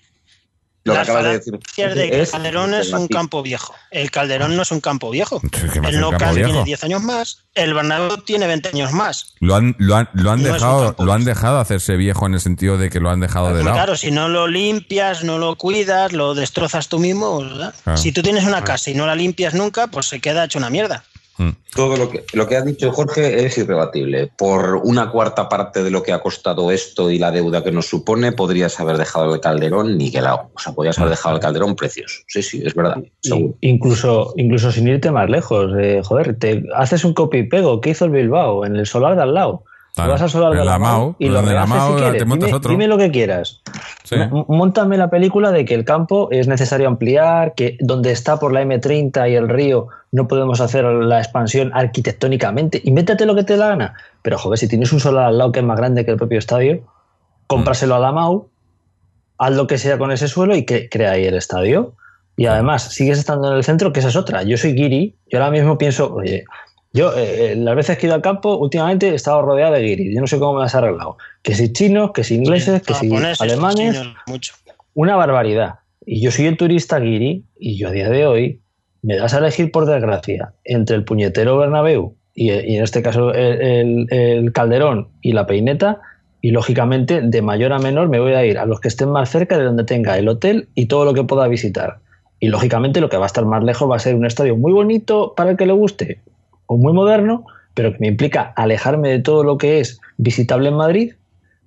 Lo que las acabas de decir. de que el es- Calderón es un campo viejo. El Calderón no es un campo viejo. El viejo. tiene 10 años más. El Bernabéu tiene 20 años más. Lo han, lo han, lo han No dejado, lo han dejado hacerse viejo en el sentido de que lo han dejado de Pues lado. claro, si no lo limpias, no lo cuidas, lo destrozas tú mismo. Claro. Si tú tienes una casa y no la limpias nunca, pues se queda hecho una mierda. Mm. Todo lo que, lo que ha dicho Jorge es irrebatible. Por una cuarta parte de lo que ha costado esto y la deuda que nos supone, podrías haber dejado el calderón niquelado. O sea, podrías haber dejado el calderón precioso. Sí, sí, es verdad. Seguro. Incluso, incluso sin irte más lejos. eh, joder, te haces un copy y pego. ¿Qué hizo el Bilbao? En el solar de al lado. Claro, Te vas al solar de la Mau, y lo donde la Mau si te quieres. montas Dime, otro. dime lo que quieras. Sí. Móntame la película de que el campo es necesario ampliar, que donde está por la M30 y el río no podemos hacer la expansión arquitectónicamente. Invéntate lo que te la gana. Pero, joder, si tienes un solar al lado que es más grande que el propio estadio, cómpraselo a la MAU, haz lo que sea con ese suelo y que crea ahí el estadio. Y además, sigues estando en el centro, que esa es otra. Yo soy guiri, yo ahora mismo pienso, oye, yo eh, eh, las veces que he ido al campo, últimamente he estado rodeado de guiris. Yo no sé cómo me las he arreglado. Que si chinos, que si ingleses, que si alemanes chinos, mucho. una barbaridad. Y yo soy el turista guiri y yo a día de hoy me das a elegir por desgracia entre el puñetero Bernabéu y, y en este caso el, el- el Calderón y la Peineta y lógicamente de mayor a menor me voy a ir a los que estén más cerca de donde tenga el hotel y todo lo que pueda visitar. Y lógicamente lo que va a estar más lejos va a ser un estadio muy bonito para el que le guste o muy moderno, pero que me implica alejarme de todo lo que es visitable en Madrid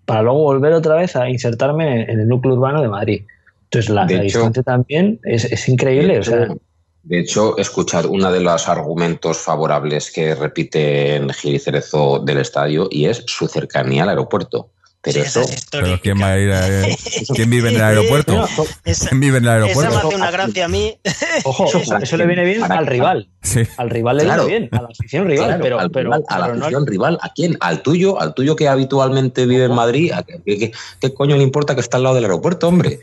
para luego volver otra vez a insertarme en el núcleo urbano de Madrid. Entonces la, la hecho- distancia también es, es increíble. De o sea, hecho- De hecho, escuchad uno de los argumentos favorables que repiten Gil y Cerezo del estadio y es su cercanía al aeropuerto. Pero Sí, eso, es Pero. ¿quién va a ir a, ¿Quién vive en el aeropuerto? Esa, ¿Quién vive en el esa me aeropuerto? hace una gracia a mí. ojo, Eso le viene bien al rival. Sí. Al rival le Claro. viene bien, a la afición rival, claro, pero, al pero, rival, a la pero no- afición rival, ¿a quién? ¿Al tuyo? ¿Al tuyo que habitualmente vive en Madrid? ¿A qué, qué- qué coño le importa que está al lado del aeropuerto, hombre?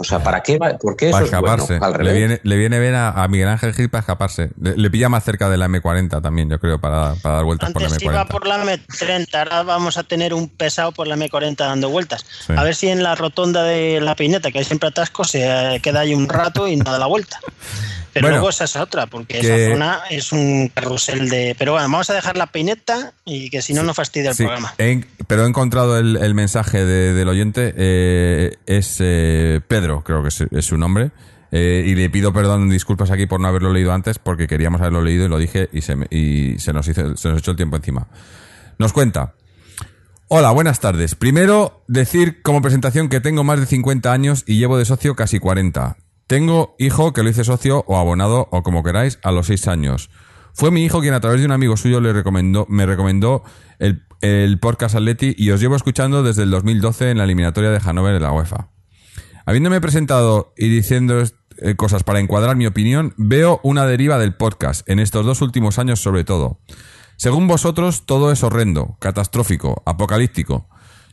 O sea, ¿para qué? va- ¿Por qué eso Para es bueno? escaparse. Al le, viene, le viene bien a, a Miguel Ángel Gil para escaparse. Le, le pilla más cerca de la M40 también, yo creo, para, para dar vueltas por la Antes iba M40. por la M30, ahora vamos a tener un pesado por la M40 dando vueltas. Sí. A ver si en la rotonda de la peineta, que hay siempre atasco, se queda ahí un rato y no da la vuelta. Pero Bueno, luego esa es otra, porque que- esa zona es un carrusel de... Pero bueno, vamos a dejar la peineta y que si no, no fastidia el Sí, programa. he- pero he encontrado el, el mensaje de- del oyente. eh, es eh, Pedro, creo que es, es su nombre. eh, y le pido perdón, disculpas aquí por no haberlo leído antes, porque queríamos haberlo leído y lo dije y se, me- y se, nos, hizo, se nos echó el tiempo encima. Nos cuenta. Hola, buenas tardes. Primero, decir como presentación que tengo más de 50 años y llevo de socio casi 40. Tengo hijo que lo hice socio o abonado o como queráis a los 6 años. Fue mi hijo quien a través de un amigo suyo le recomendó, me recomendó el, podcast Atleti y os llevo escuchando desde el 2012 en la eliminatoria de Hannover de la UEFA. Habiéndome presentado y diciendo eh, cosas para encuadrar mi opinión, veo una deriva del podcast, en estos dos últimos años sobre todo. Según vosotros, todo es horrendo, catastrófico, apocalíptico.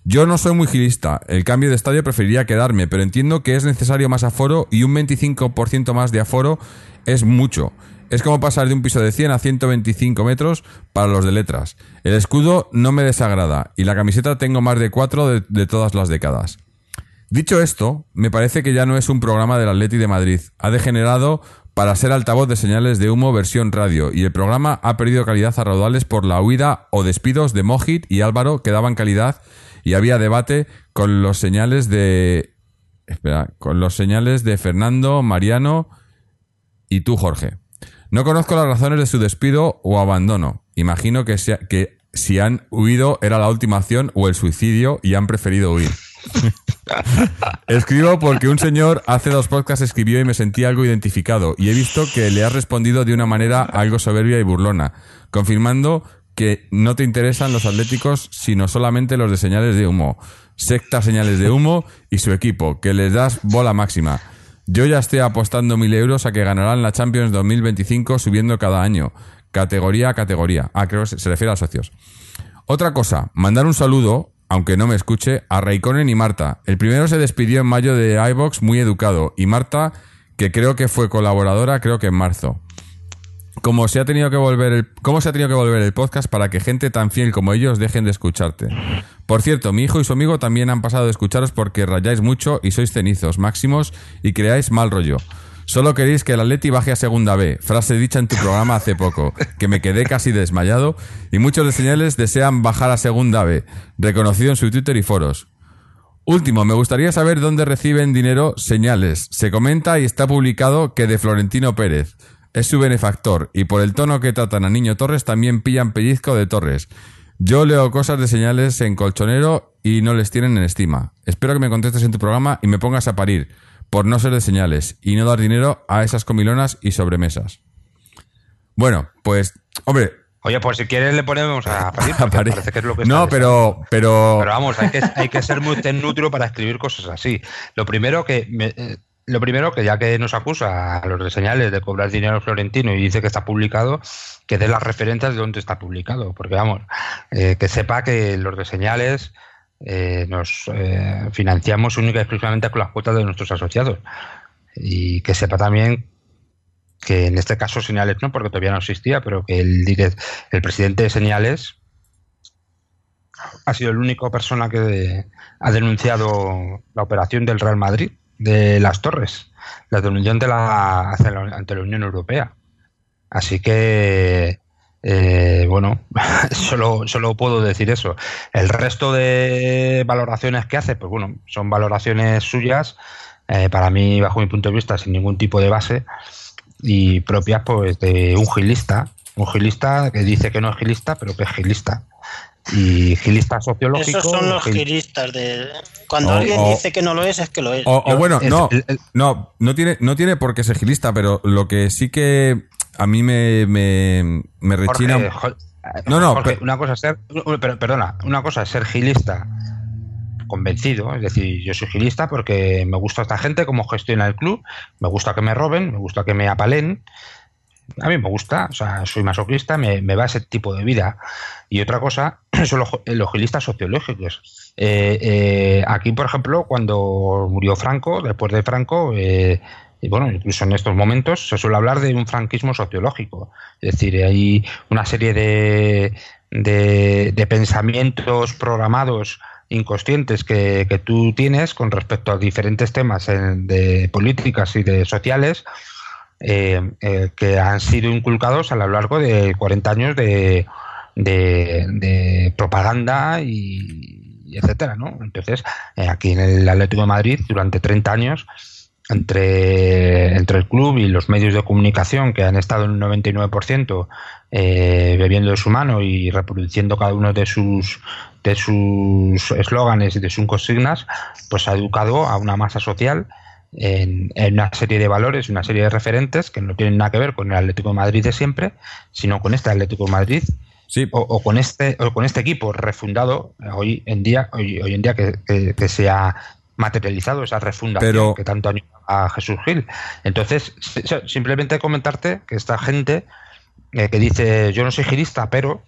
Yo no soy muy gilista, el cambio de estadio preferiría quedarme, pero entiendo que es necesario más aforo y un 25% más de aforo es mucho. Es como pasar de un piso de 100 a 125 metros para los de letras. El escudo no me desagrada y la camiseta tengo más de 4 de, de todas las décadas. Dicho esto, me parece que ya no es un programa del Atleti de Madrid. Ha degenerado para ser altavoz de señales de humo versión radio y el programa ha perdido calidad a raudales por la huida o despidos de Mojit y Álvaro que daban calidad y había debate con los señales de espera, con los señales de Fernando, Mariano y tú Jorge. No conozco las razones de su despido o abandono. Imagino que, sea- que si han huido era la última acción o el suicidio y han preferido huir. Escribo porque un señor hace dos podcasts escribió y me sentí algo identificado y he visto que le has respondido de una manera algo soberbia y burlona, confirmando que no te interesan los atléticos sino solamente los de señales de humo, secta señales de humo y su equipo, que les das bola máxima. Yo ya estoy apostando mil euros a que ganarán la Champions 2025 subiendo cada año, categoría a categoría. Ah, creo que se refiere a socios. Otra cosa, mandar un saludo, aunque no me escuche, a Raikkonen y Marta. El primero se despidió en mayo de iVox muy educado y Marta, que creo que fue colaboradora, creo que en marzo. Como se ha tenido que volver el, ¿Cómo se ha tenido que volver el podcast para que gente tan fiel como ellos dejen de escucharte? Por cierto, mi hijo y su amigo también han pasado de escucharos porque rayáis mucho y sois cenizos máximos y creáis mal rollo. Solo queréis que el Atleti baje a segunda B, frase dicha en tu programa hace poco, que me quedé casi desmayado, y muchos de señales desean bajar a segunda B, reconocido en su Twitter y foros. Último, me gustaría saber dónde reciben dinero señales. Se comenta y está publicado que de Florentino Pérez. Es su benefactor y por el tono que tratan a Niño Torres también pillan pellizco de Torres. Yo leo cosas de señales en colchonero y no les tienen en estima. Espero que me contestes en tu programa y me pongas a parir por no ser de señales y no dar dinero a esas comilonas y sobremesas. Bueno, pues, hombre, Oye, pues si quieres le ponemos a parir, A parir. parece que es lo que no, está pero, pero, Pero vamos, hay que, hay que ser muy tenutrio para escribir cosas así. Lo primero que me- eh, lo primero que ya que nos acusa a los de señales de cobrar dinero Florentino y dice que está publicado, que dé las referencias de dónde está publicado. Porque vamos, eh, que sepa que los de señales eh, nos eh, financiamos única y exclusivamente con las cuotas de nuestros asociados. Y que sepa también que en este caso señales no, porque todavía no existía, pero que el, direct- el presidente de señales ha sido la única persona que ha denunciado la operación del Real Madrid, de las torres, la la, hacia la- ante la Unión Europea. Así que, eh, bueno, solo, solo puedo decir eso. El resto de valoraciones que hace, pues bueno, son valoraciones suyas, eh, para mí, bajo mi punto de vista, sin ningún tipo de base y propias pues de un gilista, un gilista que dice que no es gilista, pero que es gilista. Y gilista sociológico. Esos son los gil- gilistas de... Cuando O- alguien o- dice que no lo es, es que lo es. O, o No, bueno, es- no, el- el- no, no tiene, no tiene por qué ser gilista, pero lo que sí que a mí me, me, me Jorge, rechina. jo- No, no, Jorge, pero- una cosa es ser, pero- perdona, una cosa es ser gilista convencido, es decir, yo soy gilista porque me gusta esta gente, cómo gestiona el club, me gusta que me roben, me gusta que me apalen, a mí me gusta, o sea, soy masoquista, me, me va ese tipo de vida. Y otra cosa son los, los gilistas sociológicos. Eh, eh, aquí, por ejemplo, cuando murió Franco, después de Franco, eh, y bueno, incluso en estos momentos se suele hablar de un franquismo sociológico. Es decir, hay una serie de, de, de pensamientos programados inconscientes que, que tú tienes con respecto a diferentes temas en- de políticas y de sociales eh, eh, que han sido inculcados a lo largo de 40 años de, de- propaganda y, y etcétera, ¿no? Entonces, eh, aquí en el Atlético de Madrid, durante 30 años, entre, entre el club y los medios de comunicación que han estado en un 99% eh, bebiendo de su mano y reproduciendo cada uno de sus de sus eslóganes y de sus consignas, pues ha educado a una masa social en, en una serie de valores, una serie de referentes que no tienen nada que ver con el Atlético de Madrid de siempre, sino con este Atlético de Madrid Sí, o, o con este o con este equipo refundado hoy en día hoy, hoy en día que, que- que se ha materializado esa refundación Pero- que tanto a Jesús Gil. Entonces, si- si- simplemente comentarte que esta gente eh, que dice yo no soy gilista, pero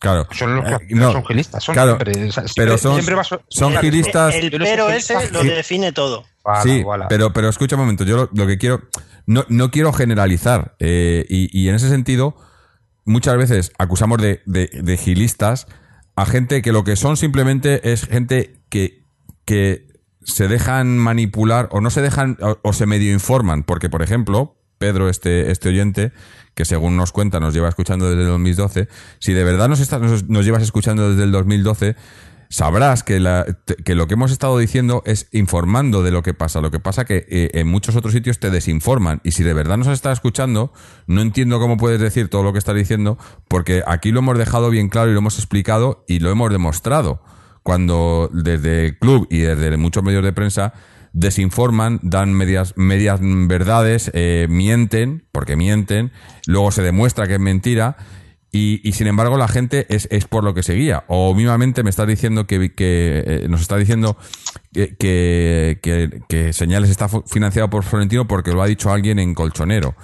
Claro. son los Eh, que no, son gilistas, son claro, siempre, siempre- pero son, siempre va so- son gilistas. El pero ese lo define todo. Sí, pero, pero escucha un momento, yo lo, lo que quiero, no, no quiero generalizar, eh, y, y en ese sentido, muchas veces acusamos de, de- de gilistas a gente que lo que son simplemente es gente que, que se dejan manipular o no se dejan o, o se medio informan, porque por ejemplo, Pedro, este, este oyente, que según nos cuenta nos lleva escuchando desde el 2012, si de verdad nos, estás- nos, nos llevas escuchando desde el 2012, sabrás que, la- que lo que hemos estado diciendo es informando de lo que pasa. Lo que pasa que eh, en muchos otros sitios te desinforman. Y si de verdad nos estás escuchando, no entiendo cómo puedes decir todo lo que estás diciendo, porque aquí lo hemos dejado bien claro y lo hemos explicado y lo hemos demostrado. Cuando desde el club y desde muchos medios de prensa desinforman, dan medias, medias verdades, eh, mienten, porque mienten, luego se demuestra que es mentira. Y, y sin embargo la gente es, es por lo que se guía. O mismamente me estás diciendo que, que eh, nos está diciendo que, que, Señales está financiado por Florentino porque lo ha dicho alguien en Colchonero.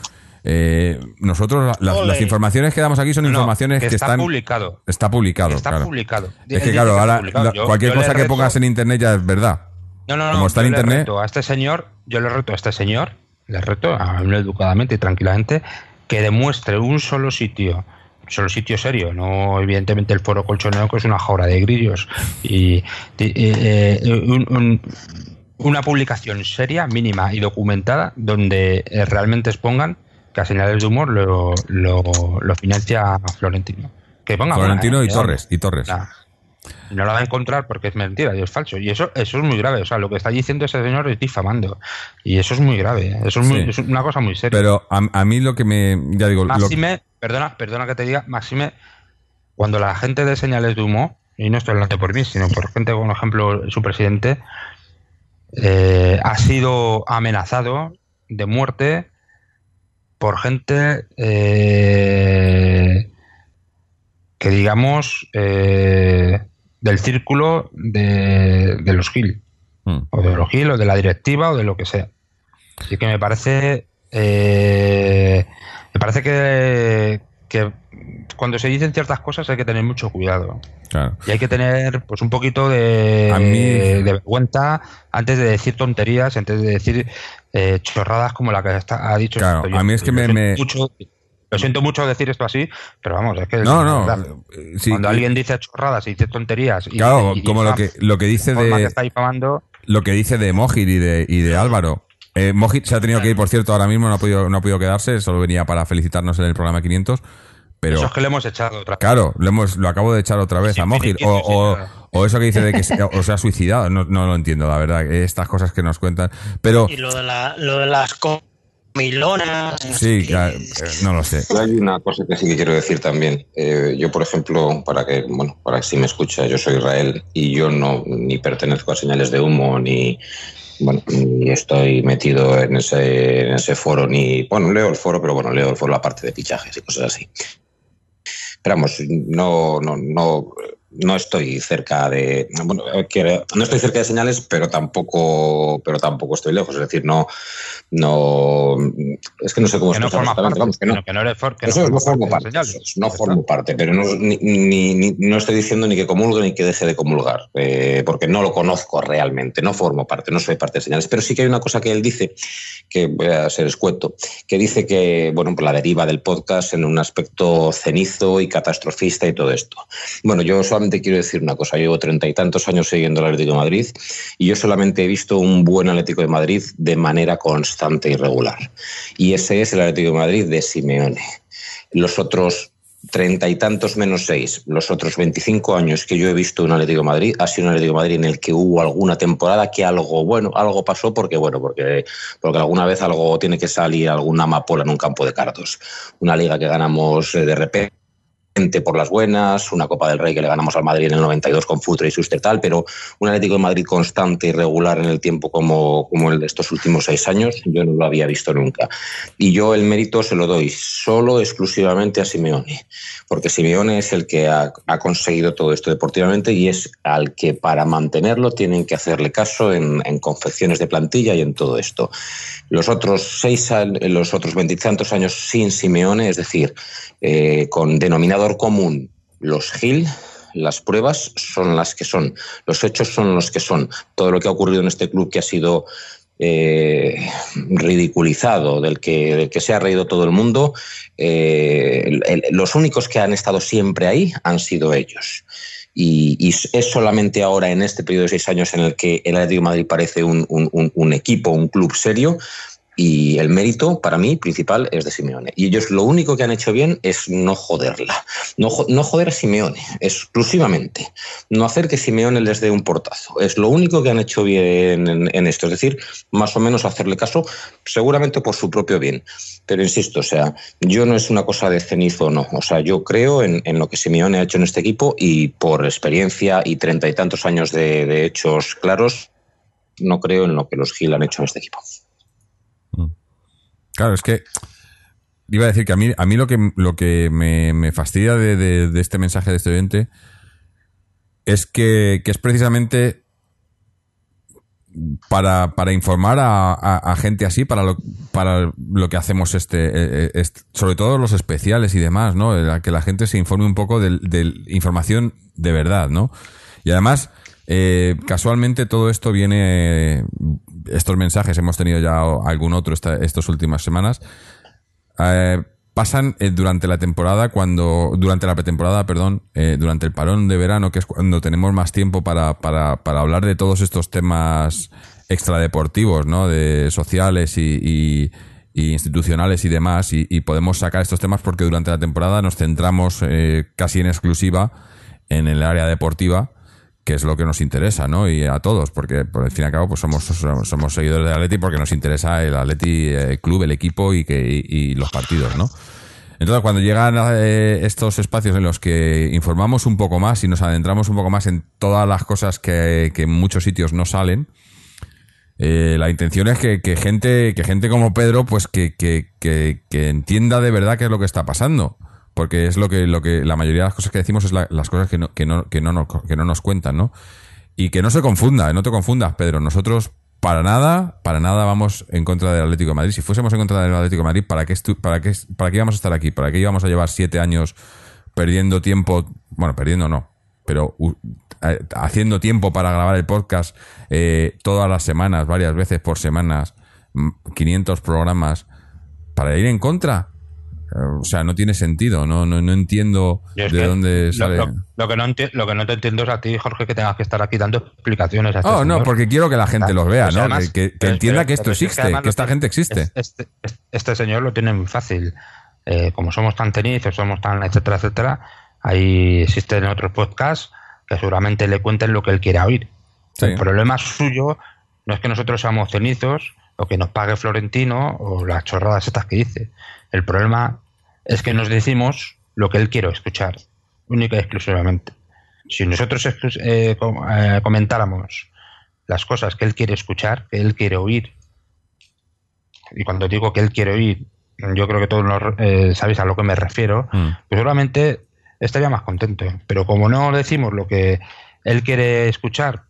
Eh, nosotros la- las, informaciones que damos aquí son No, informaciones que, está están publicado. Está publicado. Está claro. publicado. Es que claro, ahora publicado. la- Yo- cualquier yo cosa que pongas en internet ya es verdad. No, no, no. Como está en internet. reto a este señor, yo le reto a este señor, le reto, a educadamente y tranquilamente, que demuestre un solo sitio, solo sitio serio, no evidentemente el foro colchonero que es una jaula de grillos, y, y- eh, un- un- una publicación seria, mínima y documentada, donde eh, realmente expongan que a señales de humor lo, lo, lo financia Florentino. Que ponga Florentino una, y eh, Torres. Y Torres. Nah. No la va a encontrar porque es mentira y es falso. Y eso, eso es muy grave. O sea, lo que está diciendo ese señor es difamando. Y eso es muy grave. ¿eh? Eso es, muy- Sí. es una cosa muy seria. Pero a, a mí lo que me. Ya digo. lo- Máxime, perdona, perdona que te diga, Máxime, cuando la gente de señales de humo, y no estoy hablando por mí, sino por gente como ejemplo su presidente, eh, ha sido amenazado de muerte por gente eh, que digamos eh, del círculo de, de los Gil, Mm. o de los Gil, o de la directiva, o de lo que sea. Así que me parece. eh, me parece que, que cuando se dicen ciertas cosas hay que tener mucho cuidado. Claro. Y hay que tener pues un poquito de, A mí- de vergüenza antes de decir tonterías, antes de decir eh, chorradas como la que está- ha dicho. Claro, a mí es que me- siento me- mucho- lo siento mucho decir esto así, pero vamos, es que No, es no. eh, sí, cuando alguien dice chorradas y dice tonterías y, Claro, y- y como lo que, lo que dice de que de. está difamando, lo que dice de Mojit y de, y de Álvaro. Eh, Mojit se ha tenido que ir, por cierto, ahora mismo no ha podido, no ha podido quedarse, solo venía para felicitarnos en el programa 500. Pero, eso es que le hemos echado otra vez. claro, lo, hemos, lo acabo de echar otra vez a Mojit. finiquito, O, o, eso que dice de que se, o se ha suicidado, no, no lo entiendo, la verdad. Estas cosas que nos cuentan. Pero, Y lo de, la, lo de las comilonas. Sé sí, claro, eh, no lo sé. Hay una cosa que sí que quiero decir también. Eh, yo, por ejemplo, para que, bueno, para que si me escucha, yo soy Israel y yo no ni pertenezco a señales de humo ni, bueno, ni estoy metido en ese, en ese foro ni, bueno, leo el foro, pero bueno, leo el foro la parte de fichajes y cosas así. Pero vamos, no, no, no, no estoy cerca de, bueno, quiero- no estoy cerca de señales, pero tampoco, pero tampoco estoy lejos. Es decir, no, no, es que no sé cómo que no parte, vamos, que no. sino que no eres for- que Eso es, no formo parte eso es, no formo parte, pero no, ni, ni- ni- no estoy diciendo ni que comulgue ni que deje de comulgar, eh, porque no lo conozco realmente, no formo parte, no soy parte de señales, pero sí que hay una cosa que él dice, que voy a ser escueto, que dice que, bueno, pues la deriva del podcast en un aspecto cenizo y catastrofista y todo esto. Bueno, yo quiero decir una cosa, llevo treinta y tantos años siguiendo al Atlético de Madrid y yo solamente he visto un buen Atlético de Madrid de manera constante y regular. Y ese es el Atlético de Madrid de Simeone. Los otros treinta y tantos menos seis, los otros 25 años que yo he visto un Atlético de Madrid, ha sido un Atlético de Madrid en el que hubo alguna temporada que algo, bueno, algo pasó porque, bueno, porque, porque alguna vez algo tiene que salir, alguna amapola en un campo de cartos. Una liga que ganamos eh, de repente por las buenas, una Copa del Rey que le ganamos al Madrid en el 92 con Futre y Suster tal, pero un Atlético de Madrid constante y regular en el tiempo como, como el de estos últimos seis años, yo no lo había visto nunca. Y yo el mérito se lo doy solo, exclusivamente a Simeone, porque Simeone es el que ha, conseguido todo esto deportivamente y es al que para mantenerlo tienen que hacerle caso en, confecciones de plantilla y en todo esto. Los otros seis, los otros veintitantos años sin Simeone, es decir, eh, con común los Gil, las pruebas son las que son, los hechos son los que son. Todo lo que ha ocurrido en este club que ha sido eh, ridiculizado, del que, del que se ha reído todo el mundo, eh, los únicos que han estado siempre ahí han sido ellos. Y, es solamente ahora, en este periodo de seis años, en el que el Atlético Madrid parece un- un equipo, un club serio, y el mérito, para mí, principal es de Simeone. Y ellos lo único que han hecho bien es no joderla. No, jo- no joder a Simeone, exclusivamente. No hacer que Simeone les dé un portazo. Es lo único que han hecho bien en, esto. Es decir, más o menos hacerle caso, seguramente por su propio bien. Pero insisto, o sea, yo no es una cosa de cenizo o no. O sea, yo creo en, lo que Simeone ha hecho en este equipo y por experiencia y treinta y tantos años de hechos claros, no creo en lo que los Gil han hecho en este equipo. Claro, es que iba a decir que a mí, a mí lo que, lo que me, me fastidia de, de- este mensaje de este oyente es que, que es precisamente para, para informar a, a- gente así, para lo, para lo que hacemos este, eh, est- sobre todo los especiales y demás, ¿no? La- Que la gente se informe un poco de información de verdad, ¿no? Y además, eh, casualmente todo esto viene, estos mensajes, hemos tenido ya algún otro esta, estas últimas semanas, eh, pasan eh, durante la temporada, cuando durante la pretemporada, perdón, eh, durante el parón de verano, que es cuando tenemos más tiempo para, para, para hablar de todos estos temas extradeportivos, ¿no? De sociales y, y- institucionales y demás, y, y podemos sacar estos temas porque durante la temporada nos centramos eh, casi en exclusiva en el área deportiva que es lo que nos interesa, ¿no? Y a todos, porque por el fin y al cabo pues somos, somos, seguidores del Atleti porque nos interesa el Atleti eh, club, el equipo y, que, y, y los partidos, ¿no? Entonces, cuando llegan eh, estos espacios en los que informamos un poco más y nos adentramos un poco más en todas las cosas que, que en muchos sitios no salen, eh, la intención es que, que gente que gente como Pedro pues que, que entienda de verdad qué es lo que está pasando porque es lo que lo que la mayoría de las cosas que decimos es la- las cosas que no, que no que no nos, que no nos cuentan no y que no se confunda no te confundas Pedro. Nosotros para nada para nada vamos en contra del Atlético de Madrid. Si fuésemos en contra del Atlético de Madrid para qué para qué para qué íbamos a estar aquí para qué íbamos a llevar siete años perdiendo tiempo bueno perdiendo no pero eh, haciendo tiempo para grabar el podcast eh, todas las semanas, varias veces por semanas, mm, 500 programas, para ir en contra. O sea, no tiene sentido, no, no, no entiendo de dónde lo- sale. Lo, lo que no lo que no te entiendo es a ti, Jorge, que tengas que estar aquí dando explicaciones. A este Oh, no, porque quiero que la gente los vea, pues ¿no? además- que, que- que pero- entienda que esto es existe, que esta gente existe. es- Este, este señor lo tiene muy fácil. Eh, como somos tan tenizos, somos tan etcétera, etcétera, ahí existen otros podcasts que seguramente le cuenten lo que él quiera oír. Sí. El problema suyo no es que nosotros seamos cenizos o que nos pague Florentino o las chorradas estas que dice. El problema es que nos decimos lo que él quiere escuchar, única y exclusivamente. Si nosotros eh, eh, comentáramos las cosas que él quiere escuchar, que él quiere oír, y cuando digo que él quiere oír, yo creo que todos nos, eh, sabéis a lo que me refiero, Mm. pues seguramente estaría más contento. Pero como no decimos lo que él quiere escuchar,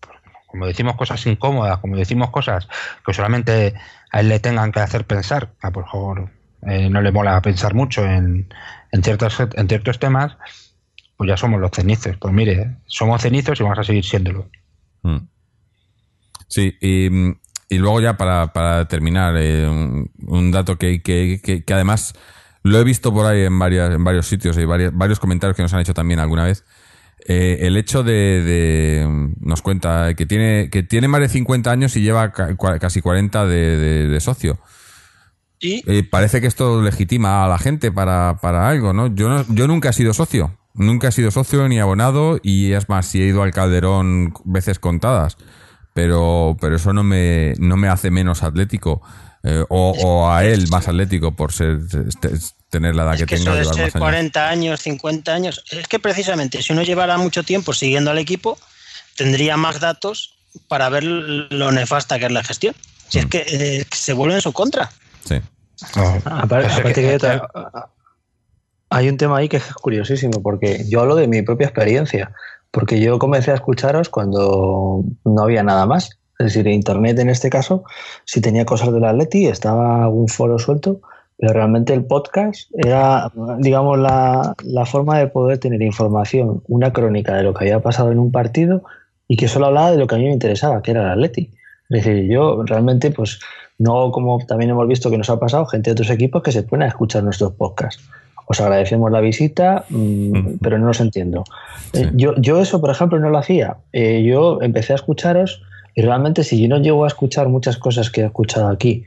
como decimos cosas incómodas, como decimos cosas que solamente a él le tengan que hacer pensar, a por favor, eh, no le mola pensar mucho en, en, ciertos, en ciertos temas, pues ya somos los cenizos. Pues mire, somos cenizos y vamos a seguir siéndolo. Mm. Sí, y, y luego ya para, para terminar, eh, un, un dato que, que, que- que además lo he visto por ahí en, varias, en varios sitios y varios, varios comentarios que nos han hecho también alguna vez. Eh, el hecho de, de- nos cuenta que tiene que tiene más de 50 años y lleva ca- casi 40 de, de- de socio. Y Eh, parece que esto legitima a la gente para, para algo, ¿no? Yo, no- yo nunca he sido socio. Nunca he sido socio ni abonado y es más, sí he ido al Calderón veces contadas. Pero, pero eso no me, no me hace menos atlético. Eh, o, o a él más atlético por ser este- tener la edad Es que, que eso tenga llevar ser más años. 40 años, 50 años, es que precisamente si uno llevara mucho tiempo siguiendo al equipo, tendría más datos para ver lo nefasta que es la gestión. Si es Mm. que eh, se vuelve en su contra. Sí. Aparte, Eso aparte que- que hay otra- hay un tema ahí que es curiosísimo, porque yo hablo de mi propia experiencia, porque yo comencé a escucharos cuando no había nada más. Es decir, internet en este caso, si tenía cosas del Atleti, estaba algún foro suelto, pero realmente el podcast era, digamos, la, la forma de poder tener información, una crónica de lo que había pasado en un partido y que solo hablaba de lo que a mí me interesaba, que era el Atleti. Es decir, yo realmente, pues, no como también hemos visto que nos ha pasado, gente de otros equipos que se ponen a escuchar nuestros podcasts. Os agradecemos la visita, mm, pero no os entiendo. Eh, yo, yo eso, por ejemplo, no lo hacía. Eh, yo empecé a escucharos y realmente si yo no llego a escuchar muchas cosas que he escuchado aquí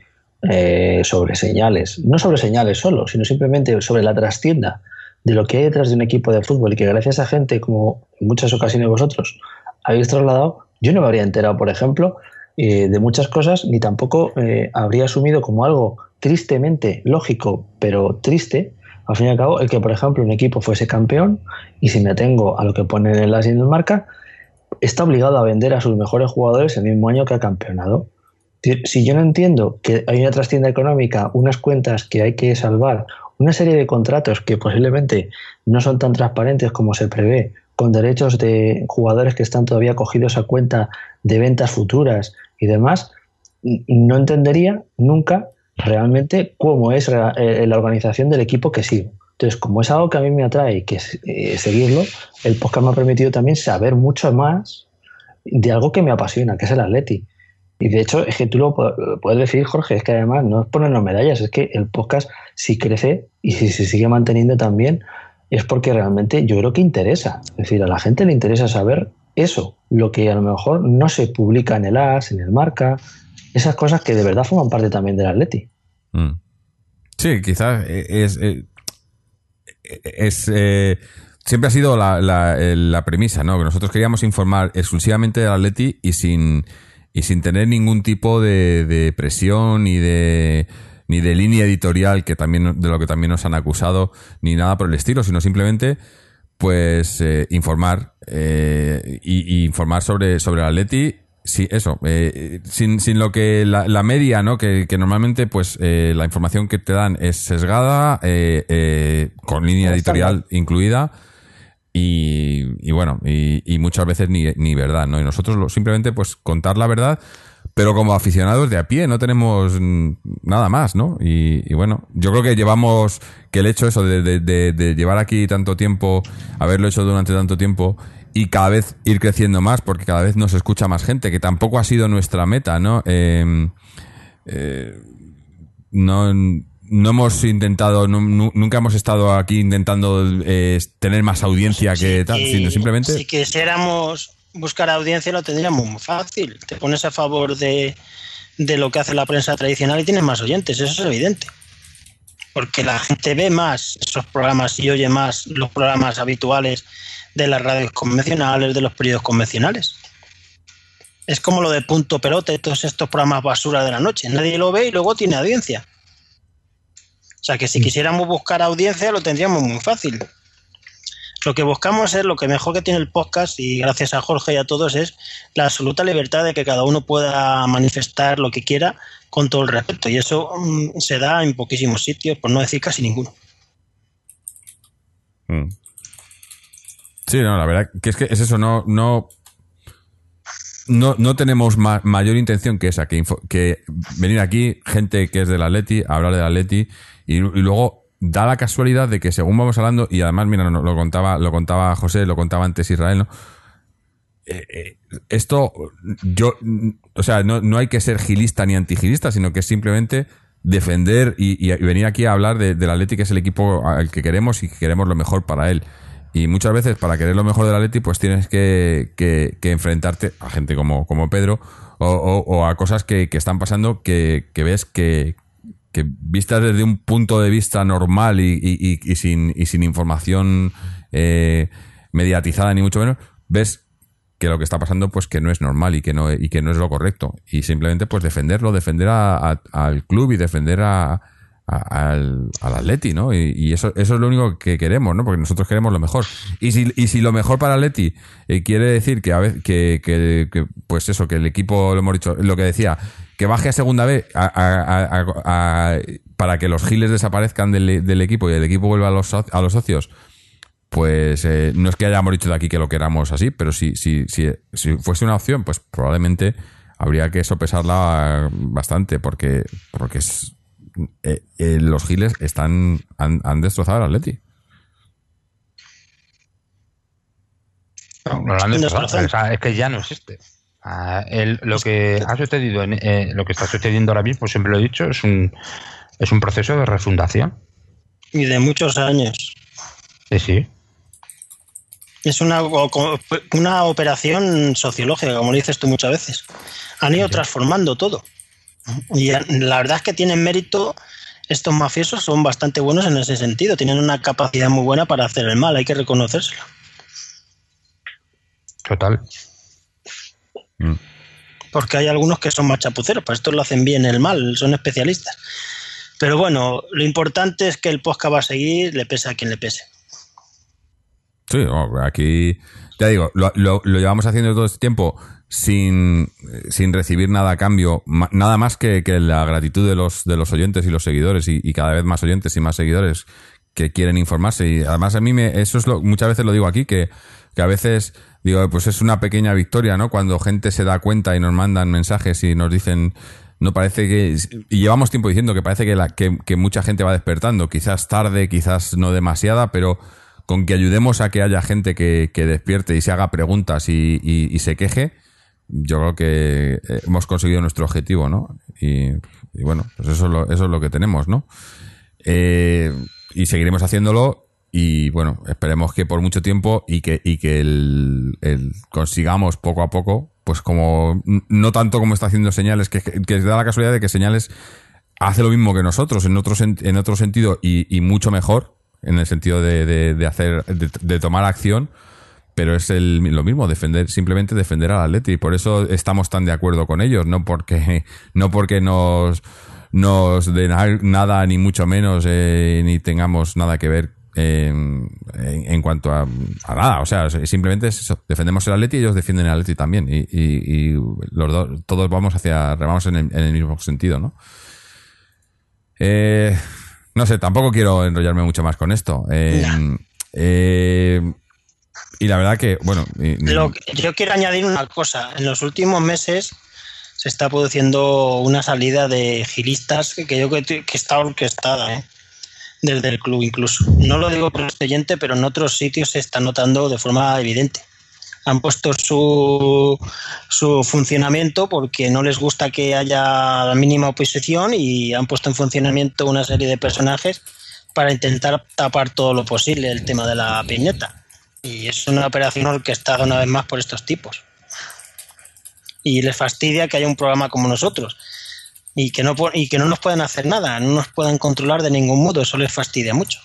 eh, sobre señales, no sobre señales solo, sino simplemente sobre la trastienda de lo que hay detrás de un equipo de fútbol y que gracias a gente como en muchas ocasiones vosotros habéis trasladado, yo no me habría enterado, por ejemplo, eh, de muchas cosas ni tampoco eh, habría asumido como algo tristemente lógico, pero triste, al fin y al cabo, el que, por ejemplo, un equipo fuese campeón y si me atengo a lo que pone en la señal marca, está obligado a vender a sus mejores jugadores el mismo año que ha campeonado. Si- yo no entiendo que hay una trastienda económica, unas cuentas que hay que salvar, una serie de contratos que posiblemente no son tan transparentes como se prevé, con derechos de jugadores que están todavía cogidos a cuenta de ventas futuras y demás, no entendería nunca realmente cómo es eh, la organización del equipo que sigo. Entonces, como es algo que a mí me atrae y que eh, seguirlo, el podcast me ha permitido también saber mucho más de algo que me apasiona, que es el Atleti. Y de hecho, es que tú lo pu- puedes decir, Jorge, es que además no es ponernos medallas, es que el podcast si crece y si se sigue manteniendo también, es porque realmente yo creo que interesa. Es decir, a la gente le interesa saber eso, lo que a lo mejor no se publica en el AS, en el Marca, esas cosas que de verdad forman parte también del Atleti. Mm. Sí, quizás es. es, es, eh, siempre ha sido la, eh, la premisa, ¿no? Que nosotros queríamos informar exclusivamente del Atleti y sin, y sin tener ningún tipo de, de presión ni de ni de línea editorial que también de lo que también nos han acusado ni nada por el estilo sino simplemente pues eh, informar y, y informar sobre sobre el Atleti sí eso eh, sin, sin lo que la, la media no que, que normalmente pues eh, la información que te dan es sesgada eh, eh, con línea editorial incluida y, y bueno, y, y muchas veces ni, ni verdad, ¿no? Y nosotros lo- simplemente pues contar la verdad, pero como aficionados de a pie no tenemos nada más, ¿no? Y, y bueno, yo creo que llevamos, que el hecho eso de, de- de- de llevar aquí tanto tiempo, haberlo hecho durante tanto tiempo y cada vez ir creciendo más, porque cada vez nos escucha más gente, que tampoco ha sido nuestra meta, ¿no? Eh, eh, no, no hemos intentado, nu- nu- nunca hemos estado aquí intentando eh, tener más audiencia que tal, sino simplemente... Si quisiéramos buscar audiencia lo tendríamos muy fácil. Te pones a favor de, de lo que hace la prensa tradicional y tienes más oyentes, eso es evidente. Porque la gente ve más esos programas y oye más los programas habituales de las radios convencionales, de los periódicos convencionales. Es como lo de punto pelote, todos estos programas basura de la noche. Nadie lo ve y luego tiene audiencia. O sea que si quisiéramos buscar audiencia lo tendríamos muy fácil. Lo que buscamos es lo que mejor que tiene el podcast y gracias a Jorge y a todos es la absoluta libertad de que cada uno pueda manifestar lo que quiera con todo el respeto. Y eso mm, se da en poquísimos sitios, por no decir casi ninguno. Mm. Sí, no, la verdad que es que es eso, no, no, no, no tenemos ma- mayor intención que esa, que, que venir aquí, gente que es del Atleti, a hablar del Atleti, y, y luego da la casualidad de que según vamos hablando, y además, mira, no, lo contaba, lo contaba José, lo contaba antes Israel, ¿no? Eh, eh, esto, yo, o sea, no, no hay que ser gilista ni antigilista, sino que es simplemente defender y, y venir aquí a hablar de- del Atleti, que es el equipo al que queremos y que queremos lo mejor para él. Y muchas veces, para querer lo mejor del Atleti, pues tienes que, que- enfrentarte a gente como, como Pedro o, o- a cosas que, que están pasando que, que ves que, que vistas desde un punto de vista normal y, y- y- sin, sin información eh, mediatizada, ni mucho menos, ves que lo que está pasando pues que no es normal y que no y que no es lo correcto. Y simplemente pues defenderlo defender a- al club y defender a, al, al Atleti no y, y eso eso es lo único que queremos no porque nosotros queremos lo mejor. Y si y si lo mejor para Atleti eh, quiere decir que a veces que, que- pues eso que el equipo lo hemos dicho lo que decía que baje a segunda a- para que los giles desaparezcan del, equipo y el equipo vuelva a los, a los socios pues eh, no es que hayamos dicho de aquí que lo queramos así, pero si, si, si, si fuese una opción, pues probablemente habría que sopesarla bastante, porque, porque es- eh, eh, los giles están han, han destrozado al Atleti. No, no lo han destrozado. razón. O sea, es que ya no existe. Ah, el- lo que ha sucedido, en- eh, lo que está sucediendo ahora mismo, siempre lo he dicho, es un, es un proceso de refundación. Y de muchos años. Sí, sí. Es una, una operación sociológica, como dices tú muchas veces. Han ido transformando todo. Y la verdad es que tienen mérito, estos mafiosos son bastante buenos en ese sentido. Tienen una capacidad muy buena para hacer el mal, hay que reconocérselo. Total. Porque hay algunos que son más chapuceros, para esto lo hacen bien el mal, son especialistas. Pero bueno, lo importante es que el podcast va a seguir, le pese a quien le pese. Sí, aquí, ya digo, lo, lo- lo llevamos haciendo todo este tiempo sin, sin recibir nada a cambio, nada más que, que la gratitud de los, de los oyentes y los seguidores, y, y cada vez más oyentes y más seguidores que quieren informarse. Y además a mí me, eso es lo, muchas veces lo digo aquí, que, que a veces digo, pues es una pequeña victoria, ¿no? Cuando gente se da cuenta y nos mandan mensajes y nos dicen, no parece que, y llevamos tiempo diciendo que parece que, la, que, que mucha gente va despertando, quizás tarde, quizás no demasiada, pero con que ayudemos a que haya gente que, que despierte y se haga preguntas y, y- y se queje, yo creo que eh, hemos conseguido nuestro objetivo, ¿no? Y, bueno, pues eso es lo, eso es lo que tenemos, ¿no? Eh, y seguiremos haciéndolo y bueno, esperemos que por mucho tiempo y que, y que el, consigamos poco a poco, pues como, no tanto como está haciendo señales, que, que da la casualidad de que señales hace lo mismo que nosotros en otro, en otro sentido y, y mucho mejor, en el sentido de, de- de hacer, de, de tomar acción, pero es el, lo mismo, defender, simplemente defender al Atleti. Por eso estamos tan de acuerdo con ellos, no porque, no porque nos, nos den nada, ni mucho menos, eh, ni tengamos nada que ver en, en cuanto a, a nada. O sea, simplemente es eso, defendemos el Atleti y ellos defienden el Atleti también. Y, y- y los dos, todos vamos hacia, remamos en el, en el mismo sentido, ¿no? Eh, no sé, tampoco quiero enrollarme mucho más con esto. Eh, eh, y la verdad que, bueno, yo quiero añadir una cosa. En los últimos meses se está produciendo una salida de gilistas que yo creo que está orquestada, ¿eh? desde el club incluso. No lo digo por oyente, pero en otros sitios se está notando de forma evidente. Han puesto su, su funcionamiento porque no les gusta que haya la mínima oposición y han puesto en funcionamiento una serie de personajes para intentar tapar todo lo posible el tema de la piñeta. Y es una operación orquestada una vez más por estos tipos. Y les fastidia que haya un programa como nosotros. Y que, no, y que no nos puedan hacer nada, no nos puedan controlar de ningún modo, eso les fastidia mucho.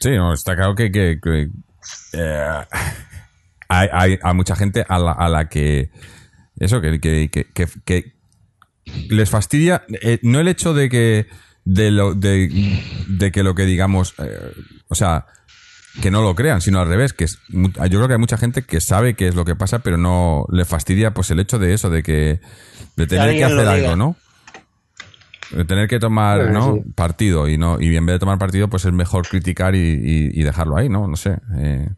Sí, no, está claro que, eh, hay, hay, mucha gente a la, a la que eso, que les fastidia, eh, no el hecho de que de lo de, de que lo que digamos, eh, o sea, que no lo crean, sino al revés, que es, mu- yo creo que hay mucha gente que sabe qué es lo que pasa, pero no le fastidia pues el hecho de eso, de que de tener que hacer algo, ¿no? De tener que tomar Bueno, ¿no? sí. partido y no y en vez de tomar partido pues es mejor criticar y, y- y dejarlo ahí no no sé eh,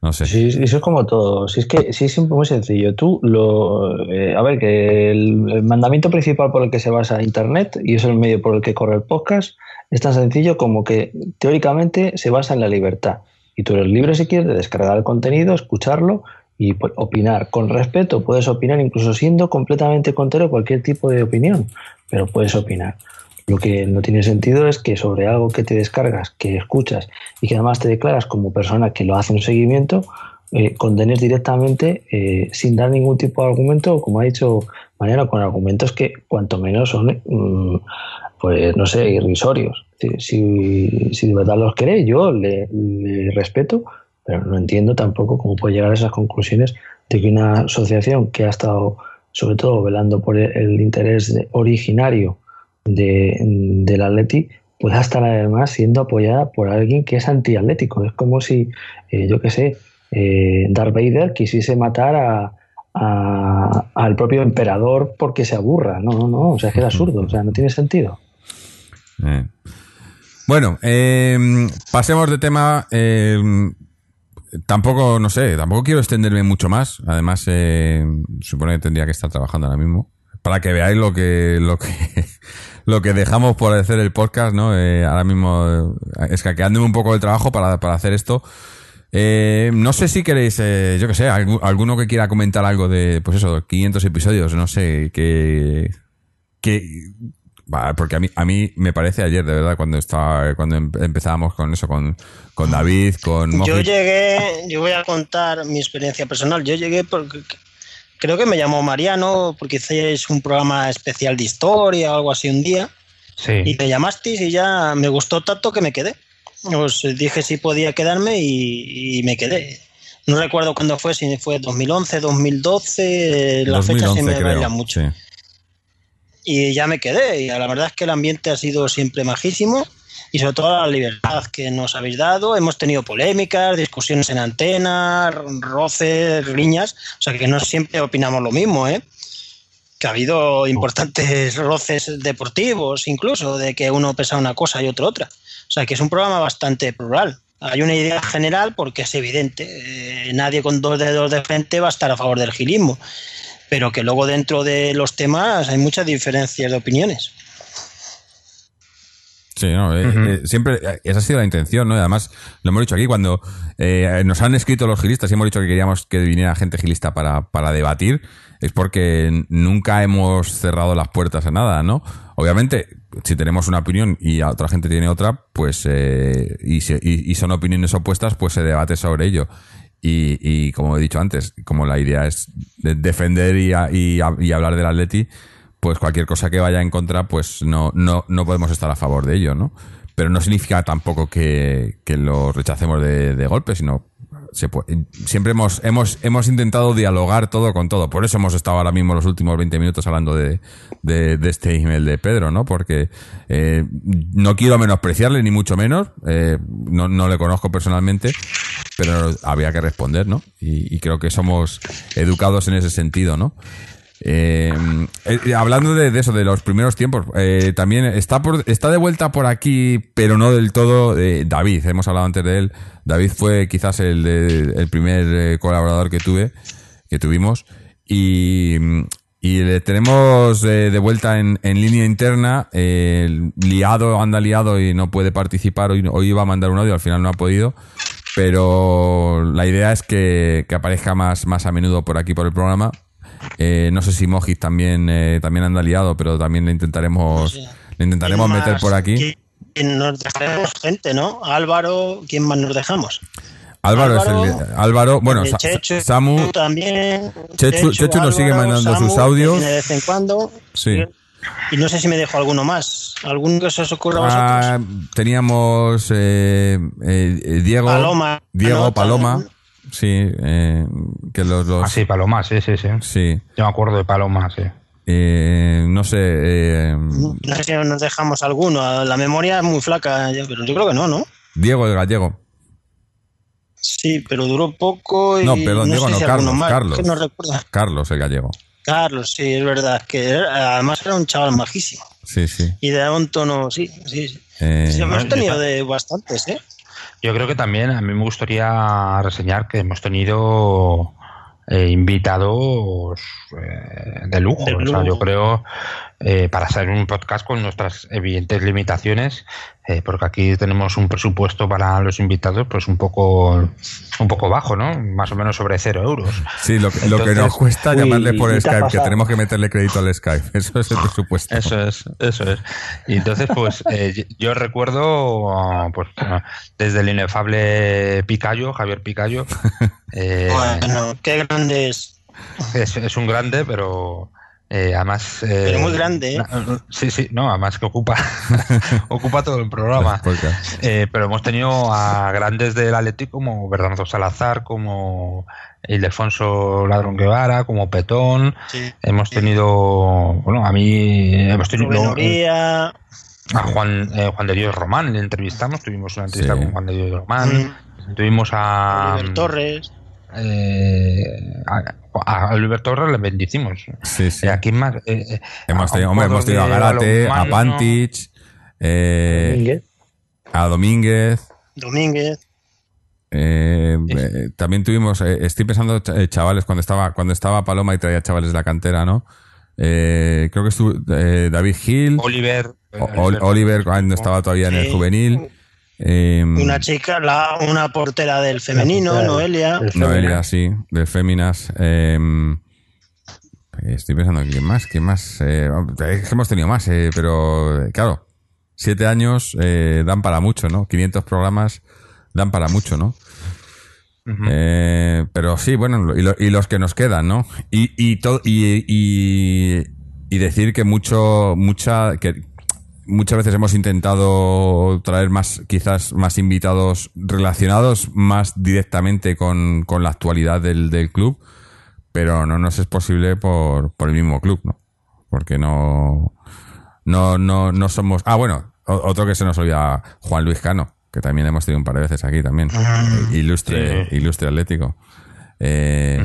no sé Sí, eso es como todo. Si es que sí, es muy sencillo. Tú lo. eh, a ver, que el, el mandamiento principal por el que se basa Internet y es el medio por el que corre el podcast es tan sencillo como que teóricamente se basa en la libertad. Y tú eres libre, si quieres, de descargar el contenido, escucharlo y pues, opinar. Con respeto, puedes opinar incluso siendo completamente contrario a cualquier tipo de opinión, pero puedes opinar. Lo que no tiene sentido es que sobre algo que te descargas, que escuchas y que además te declaras como persona que lo hace un seguimiento, eh, condenes directamente eh, sin dar ningún tipo de argumento, como ha dicho Mariano, con argumentos que cuanto menos son, mm, pues no sé, irrisorios. Si, si, de verdad los cree, yo le, le respeto, pero no entiendo tampoco cómo puede llegar a esas conclusiones de que una asociación que ha estado sobre todo velando por el, el interés originario de, del Atleti pueda estar además siendo apoyada por alguien que es antiatlético. Es como si, eh, yo qué sé, eh, Darth Vader quisiese matar a, a- al propio emperador porque se aburra. No, no, no, o sea, es que es absurdo, o sea, no tiene sentido. Eh. Bueno, eh, pasemos de tema. eh, tampoco, no sé, tampoco quiero extenderme mucho más. Además, eh, supone que tendría que estar trabajando ahora mismo. Para que veáis lo que, lo que, lo que dejamos por hacer el podcast, ¿no? Eh, ahora mismo, eh, escaqueándome un poco el trabajo para, para hacer esto. Eh, no sé si queréis, eh, yo que sé, algu- alguno que quiera comentar algo de, pues eso, 500 episodios, no sé, que, que, porque a mí, a mí me parece ayer, de verdad, cuando estaba, cuando em- empezábamos con eso, con, con David, con Yo Moji. llegué, yo voy a contar mi experiencia personal. Yo llegué porque creo que me llamó Mariano porque hicierais un programa especial de historia o algo así un día Sí. y me llamasteis y ya me gustó tanto que me quedé. Os dije si podía quedarme y, y me quedé. No recuerdo cuándo fue, si fue 2011, 2012, las fechas sí me creo, bailan mucho. sí. Y ya me quedé. Y la verdad es que el ambiente ha sido siempre majísimo y sobre todo la libertad que nos habéis dado. Hemos tenido polémicas, discusiones en antena, roces, riñas. O sea que no siempre opinamos lo mismo, ¿eh? Que ha habido importantes roces deportivos, incluso, de que uno pesa una cosa y otro otra. O sea que es un programa bastante plural. Hay una idea general porque es evidente. eh, nadie con dos dedos de frente va a estar a favor del gilismo pero que luego dentro de los temas hay muchas diferencias de opiniones. Sí, no, eh, eh, siempre eh, esa ha sido la intención, ¿no? Y además, lo hemos dicho aquí, cuando eh, nos han escrito los gilistas y hemos dicho que queríamos que viniera gente gilista para, para debatir, es porque nunca hemos cerrado las puertas a nada, ¿no? Obviamente, si tenemos una opinión y a otra gente tiene otra, pues, eh, y, se- y- y son opiniones opuestas, pues se debate sobre ello. Y, y como he dicho antes, como la idea es de- defender y, a- y a- y hablar del Atleti, pues cualquier cosa que vaya en contra, pues no, no, no podemos estar a favor de ello, ¿no? Pero no significa tampoco que, que lo rechacemos de, de golpe, sino se puede- siempre hemos, hemos, hemos intentado dialogar todo con todo. Por eso hemos estado ahora mismo los últimos 20 minutos hablando de, de, de este email de Pedro, ¿no? Porque eh, no quiero menospreciarle, ni mucho menos. eh, no, no le conozco personalmente, pero había que responder, ¿no? Y, y creo que somos educados en ese sentido, ¿no? Eh, eh, hablando de, eso, de los primeros tiempos, eh, también está por, está de vuelta por aquí, pero no del todo, David. Hemos hablado antes de él. David fue quizás el, el primer colaborador que tuve, que tuvimos. Y, le tenemos de vuelta en, en línea interna, liado, anda liado y no puede participar. Hoy, hoy iba a mandar un audio, al final no ha podido. Pero la idea es que, que aparezca más, más a menudo por aquí por el programa. Eh, no sé si Mojis también, eh, también anda liado, pero también le intentaremos, le intentaremos ¿Quién meter por aquí. ¿Quién- quién nos dejaremos gente, ¿no? Álvaro, ¿quién más nos dejamos? Álvaro, Álvaro, es el Álvaro, bueno, Eh, Sa- Chechu Samu, también. Chechu- Chechu nos sigue mandando sus audios. de vez en cuando. sí. Y no sé si me dejo alguno más. ¿Alguno que se os ocurra a vosotros? Ah, teníamos eh, eh, eh, Diego, Paloma, Diego ¿no? Paloma, sí, eh, que los, los Ah, sí, Paloma, sí, sí, sí. sí, Yo me acuerdo de Paloma, sí. eh, no sé, eh, No sé si nos dejamos alguno. La memoria es muy flaca, ya, pero yo creo que no, ¿no? Diego el gallego. Sí, pero duró poco y No, perdón, Diego sé no, si Carlos, más, Carlos. que no recuerdo. Carlos el gallego. Carlos, sí, es verdad. Que era- además era un chaval majísimo. Sí, sí. Y de un tono, sí, sí. sí. Eh, Sí, hemos tenido de bastantes, ¿eh? Yo creo que también a mí me gustaría reseñar que hemos tenido eh, invitados eh, de lujo. De O sea, yo creo, eh, para hacer un podcast con nuestras evidentes limitaciones, eh, porque aquí tenemos un presupuesto para los invitados pues un poco un poco bajo, ¿no? Más o menos sobre cero euros. Sí, lo, que- lo que nos cuesta Uy, llamarle por ¿qué te ha Skype, que tenemos que meterle crédito al Skype. Eso es el presupuesto. Eso es, eso es. Y entonces, pues, eh, yo recuerdo, pues, ah, desde el inefable Picayo, Javier Picayo, eh, Bueno, qué grandes. es, es un grande, pero Eh, además. eh, Pero muy grande, ¿eh? Sí, sí, no, además que ocupa, ocupa todo el programa. Eh, pero hemos tenido a grandes del Atlético como Bernardo Salazar, como Ildefonso Ladrón Guevara, como Petón. Sí. Hemos tenido, bueno, a mí hemos tenido a Juan, eh, Juan de Dios Román, le entrevistamos, tuvimos una entrevista Sí. con Juan de Dios Román, tuvimos a, Oliver Torres. Eh, a, a Oliver Torres le bendicimos. Sí, sí. Eh, ¿A quién más? Eh, eh, Hemos a tenido, un hombre, hemos tenido a Garate, a balonmano. Pantich, eh, Domínguez. a Domínguez. Domínguez. eh, eh, también tuvimos, eh, estoy pensando, eh, chavales, cuando estaba, cuando estaba Paloma y traía chavales de la cantera, ¿no? Eh, creo que estuvo eh, David Hill, Oliver. O- Ol- Oliver, cuando estaba todavía en el Sí. juvenil. Eh, Una chica, la, una portera del femenino, portera Noelia. del Noelia, sí, de Féminas. eh, estoy pensando, ¿quién más? ¿Quién más? Eh, es que hemos tenido más, eh, pero eh, claro, siete años eh, dan para mucho, ¿no? 500 programas dan para mucho, ¿no? Eh, pero sí, bueno, y, lo- y los que nos quedan, ¿no? Y, y, to- y, y, y decir que mucho, mucha, que muchas veces hemos intentado traer más, quizás más invitados relacionados más directamente con, con la actualidad del, del club, pero no nos es posible por, por el mismo club, ¿no? Porque no, no, no, no somos. Ah, bueno, otro que se nos olvida, Juan Luis Cano, que también hemos tenido un par de veces aquí también. Eh, Ilustre, Sí. ilustre Atlético. Eh,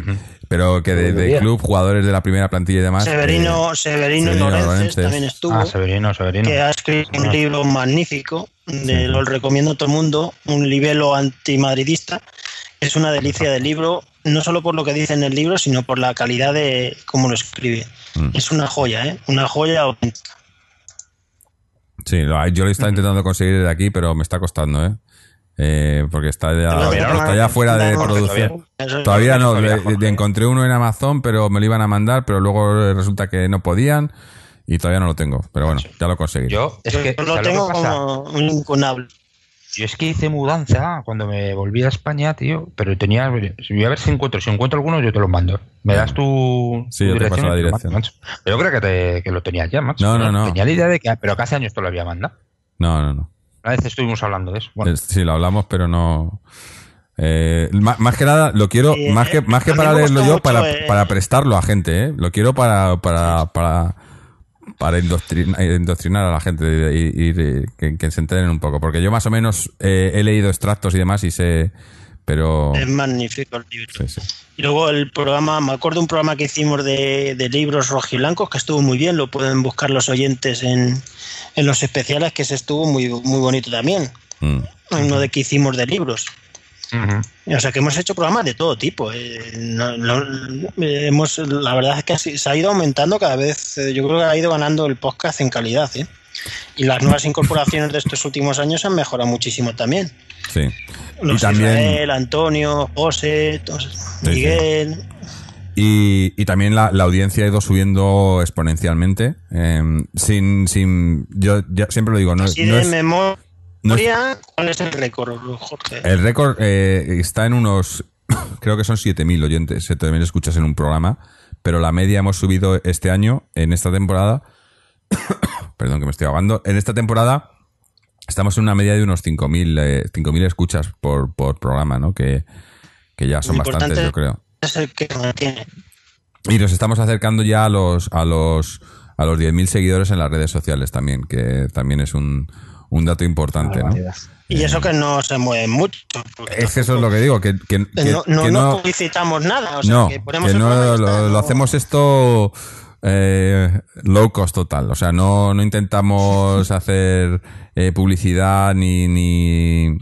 Pero que de, club, jugadores de la primera plantilla y demás. Severino, eh, Severino, Severino Lorences Lorences. también estuvo. Ah, Severino, Severino. que ha escrito un libro magnífico, de, lo recomiendo a todo el mundo, un libelo antimadridista. Es una delicia de libro, no solo por lo que dice en el libro, sino por la calidad de cómo lo escribe. Mm. Es una joya, ¿eh? Una joya auténtica. Sí, yo lo he estado intentando conseguir de aquí, pero me está costando, ¿eh? Eh, porque está ya, está ya fuera de no, producción. Todavía no, le- encontré uno en Amazon, pero me lo iban a mandar, pero luego resulta que no podían y todavía no lo tengo. Pero bueno, ya lo conseguí. Yo, es que, Yo lo ¿sabes tengo que pasa? como un incunable. Yo es que hice mudanza cuando me volví a España, tío, pero tenía... Voy a ver si encuentro. Si encuentro alguno, yo te los mando. ¿Me das tu, Sí, tu yo te paso la lo dirección. mando, macho? Pero yo creo que, te- que lo tenías ya, macho. No, no, no. Tenía la idea de que... Pero que hace años te lo había mandado. No, no, no. Una vez estuvimos hablando de eso. Bueno, Es- Sí, lo hablamos, pero no. Eh, más, que nada, lo quiero, más que, eh, más que a para leerlo yo, mucho, para, eh, para prestarlo a gente, ¿eh? Lo quiero para, para, para, para indoctrinar, indoctrinar a la gente y, que, que se enteren un poco. Porque yo más o menos eh, he leído extractos y demás y sé, pero... Es magnífico el libro. Sí, sí. Y luego el programa, me acuerdo un programa que hicimos de, de libros rojiblancos que estuvo muy bien, lo pueden buscar los oyentes en, en los especiales, que se estuvo muy, muy bonito también. Mm. Uno de que hicimos de libros. O sea que hemos hecho programas de todo tipo. eh, no- no- eh, hemos, la verdad es que se ha ido aumentando cada vez. eh, Yo creo que ha ido ganando el podcast en calidad. ¿eh? Y las nuevas incorporaciones de estos últimos años han mejorado muchísimo también. Sí. Los y también... Israel, Antonio, José, sí. Miguel. Y, y también la, la audiencia ha ido subiendo exponencialmente. eh, sin, sin, yo ya siempre lo digo, no, Así no de es, memoria, no es- ¿cuál es el récord, Jorge? El récord eh, está en unos, creo que son 7.000 oyentes, 7.000 escuchas en un programa, pero la media hemos subido este año, en esta temporada, perdón que me estoy ahogando, en esta temporada estamos en una media de unos 5.000 eh, 5.000 escuchas por, por programa, ¿no? Que, que ya son bastantes, yo creo. Es el que mantiene. Y nos estamos acercando ya a los a los a los 10.000 seguidores en las redes sociales también, que también es un, un dato importante, ¿no? Y eso que no se mueve mucho. Es que eso es lo que digo, que, que- que- no, no, que no publicitamos nada. O sea, no, que ponemos que el lo, lo hacemos esto eh, low cost total. O sea, no, no intentamos hacer eh, publicidad ni, ni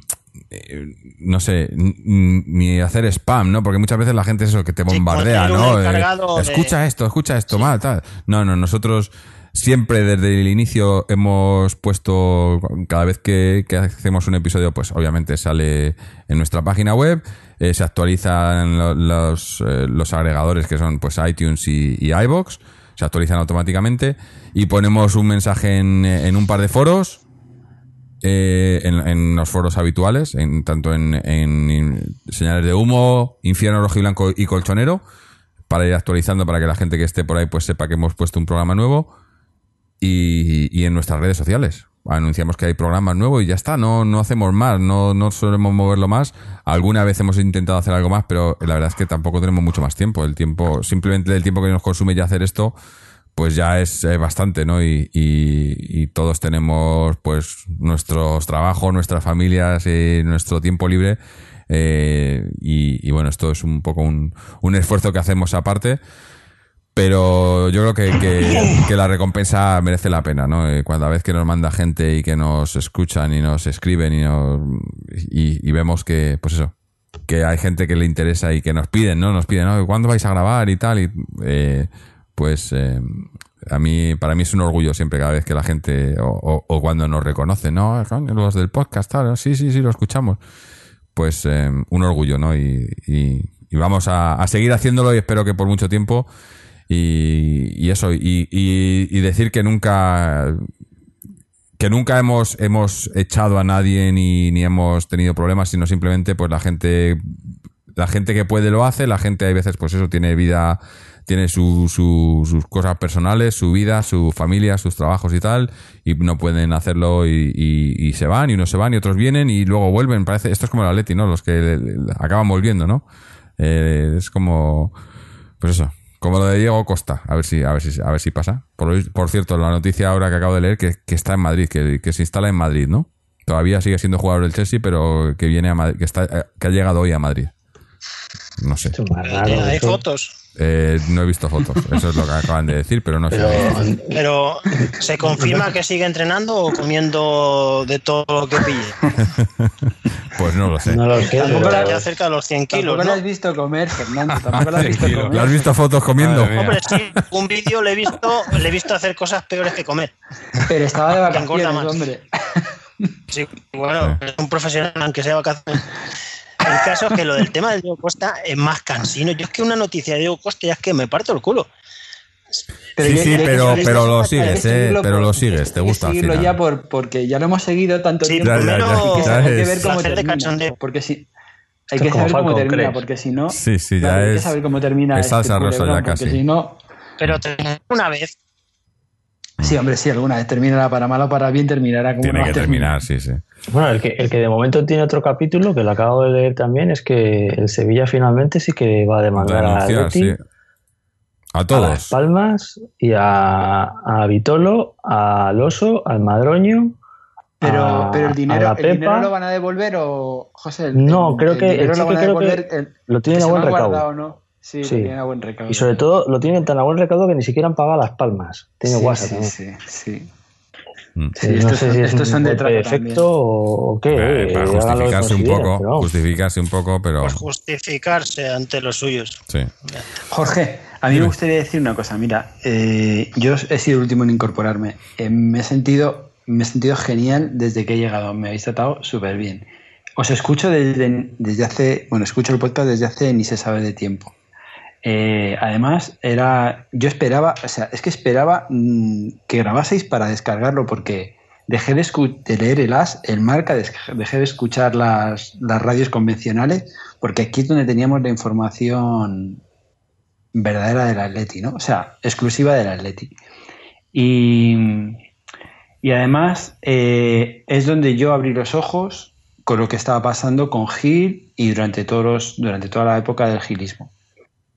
eh, no sé, ni, hacer spam, ¿no? Porque muchas veces la gente es eso que te bombardea, ¿no? Eh, de- escucha esto, escucha esto, mal, tal. No, no, nosotros siempre desde el inicio hemos puesto, cada vez que, que hacemos un episodio, pues obviamente sale en nuestra página web, eh, se actualizan lo- los, eh, los agregadores que son pues iTunes y, y iBox, se actualizan automáticamente y ponemos un mensaje en, en un par de foros, eh, en, en los foros habituales, en, tanto en, en Señales de Humo, Infierno Rojiblanco y Colchonero, para ir actualizando, para que la gente que esté por ahí pues sepa que hemos puesto un programa nuevo. Y, en nuestras redes sociales. Anunciamos que hay programas nuevos y ya está, no, no hacemos más, no, no solemos moverlo más. Alguna vez hemos intentado hacer algo más, pero la verdad es que tampoco tenemos mucho más tiempo. El tiempo, simplemente el tiempo que nos consume ya hacer esto, pues ya es eh, bastante, ¿no? Y, y- y todos tenemos pues nuestros trabajos, nuestras familias y nuestro tiempo libre. eh, y, y bueno, esto es un poco un, un esfuerzo que hacemos aparte. Pero yo creo que, que- la recompensa merece la pena, ¿no? Eh, Cada vez que nos manda gente y que nos escuchan y nos escriben y, nos, y vemos que, pues eso, que hay gente que le interesa y que nos piden, ¿no? Nos piden, ¿no? ¿Cuándo vais a grabar y tal? Y, eh, pues eh, a mí, para mí es un orgullo siempre cada vez que la gente, o, o- o cuando nos reconoce, ¿no? Coño, Los del podcast, tal, sí, sí, sí, lo escuchamos. Pues eh, un orgullo, ¿no? Y, y- y vamos a, a seguir haciéndolo y espero que por mucho tiempo. Y, y eso, y decir que nunca que nunca hemos, hemos echado a nadie ni, ni hemos tenido problemas, sino simplemente pues la gente la gente que puede lo hace, la gente hay veces pues eso tiene vida, tiene su, su- sus cosas personales, su vida, su familia, sus trabajos y tal, y no pueden hacerlo y, y- y se van, y unos se van y otros vienen y luego vuelven, parece, esto es como el Atleti, ¿no? Los que le- le- acaban volviendo, ¿no? Eh, es como, pues eso, como lo de Diego Costa, a ver si, a ver si, a ver si pasa. Por, por cierto, la noticia ahora que acabo de leer que, que está en Madrid, que, que se instala en Madrid, ¿no? Todavía sigue siendo jugador del Chelsea, pero que viene a Madrid, que está, eh, que ha llegado hoy a Madrid. No sé. Hay fotos. Eh, no he visto fotos, eso es lo que acaban de decir, pero no sé. Pero ¿se confirma que sigue entrenando o comiendo de todo lo que pille? Pues no lo sé. No lo sé, Tampoco pero- ya cerca de los 100 kilos, Tampoco lo ¿no? has visto comer, Fernando. Tampoco lo has visto comer. ¿Lo has visto fotos comiendo? Hombre, sí, un vídeo le he visto, le he visto hacer cosas peores que comer. Pero estaba de vacaciones, hombre. Sí, bueno, es un profesional, aunque sea vacaciones. El caso es que lo del tema de Diego Costa es más cansino. Yo es que una noticia de Diego Costa ya es que me parto el culo. sí, sí, pero, pero lo sigues, ¿eh? Pero lo sigues, te gusta al final. ya por, porque ya lo hemos seguido tanto Sí, tiempo. Ya, ya, ya, primero ya hay que es- ver cómo termina. Porque si, hay que es saber cómo termina, porque si no. Sí, sí, ya claro, hay que es- saber cómo termina. es salsa este rosa ya casi. Si no. Pero terminar una vez. Sí, hombre, sí, alguna vez terminará para mal o para bien, terminará como Tiene no que a terminar. terminar, sí, sí. Bueno, el que, el que de momento tiene otro capítulo, que lo acabo de leer también, es que el Sevilla finalmente sí que va a demandar a sí. A a Las todos. Palmas y a, a Vitolo, al Oso, al Madroño. Pero, a- pero el a dinero, ¿el dinero lo van a devolver o, José? El, No, el- creo el que el lo van a creo que devolver. el- lo tienen que a se buen recaudo. guardado, ¿no? Sí, Sí. lo tienen a buen recaudo. Y sobre todo lo tienen tan a buen recaudo que ni siquiera han pagado Las Palmas. Tiene sí, WhatsApp sí, también. sí, sí. Mm. Sí, no estos sé son- si es estos un son de efecto o, o qué. Eh, eh, para justificarse un poco, pero justificarse un poco, pero Por justificarse ante los suyos. sí. Jorge, a mí me gustaría decir una cosa. Mira, eh, yo he sido el último en incorporarme. Eh, me, he sentido, me he sentido genial desde que he llegado. Me habéis tratado súper bien. Os escucho desde, desde hace, bueno, escucho el podcast desde hace ni se sabe de tiempo. Eh, además, era, yo esperaba, o sea, es que esperaba mm, que grabaseis para descargarlo porque dejé de, leer el AS, el marca, dejé de escuchar las, las radios convencionales porque aquí es donde teníamos la información verdadera del Atleti, ¿no? O sea, exclusiva del Atleti. Y, y además eh, es donde yo abrí los ojos con lo que estaba pasando con Gil y durante, todos los- durante toda la época del gilismo.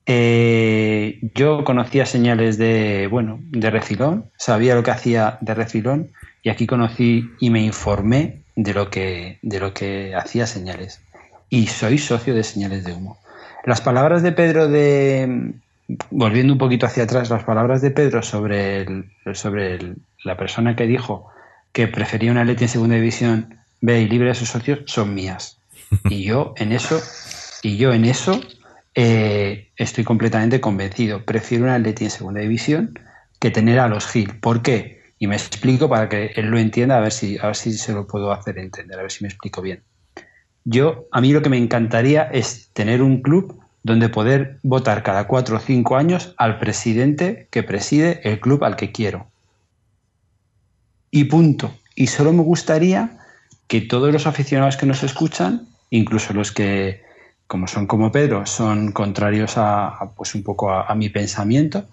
Eh, yo conocía señales de, bueno, de refilón, sabía lo que hacía de refilón y aquí conocí y me informé de lo que, de lo que hacía señales. Y soy socio de señales de humo. Las palabras de Pedro de, volviendo un poquito hacia atrás, las palabras de Pedro sobre, el- sobre el- la persona que dijo que prefería una Leti en segunda división B y libre de sus socios son mías. Y yo en eso, y yo en eso eh, estoy completamente convencido. Prefiero una Leti en segunda división que tener a los Gil. ¿Por qué? Y me explico para que él lo entienda, a ver si, a ver si se lo puedo hacer entender, a ver si me explico bien. Yo, a mí lo que me encantaría es tener un club donde poder votar cada cuatro o cinco años al presidente que preside el club al que quiero. Y punto. Y solo me gustaría que todos los aficionados que nos escuchan, incluso los que, como son como Pedro, son contrarios a, pues un poco a, mi pensamiento,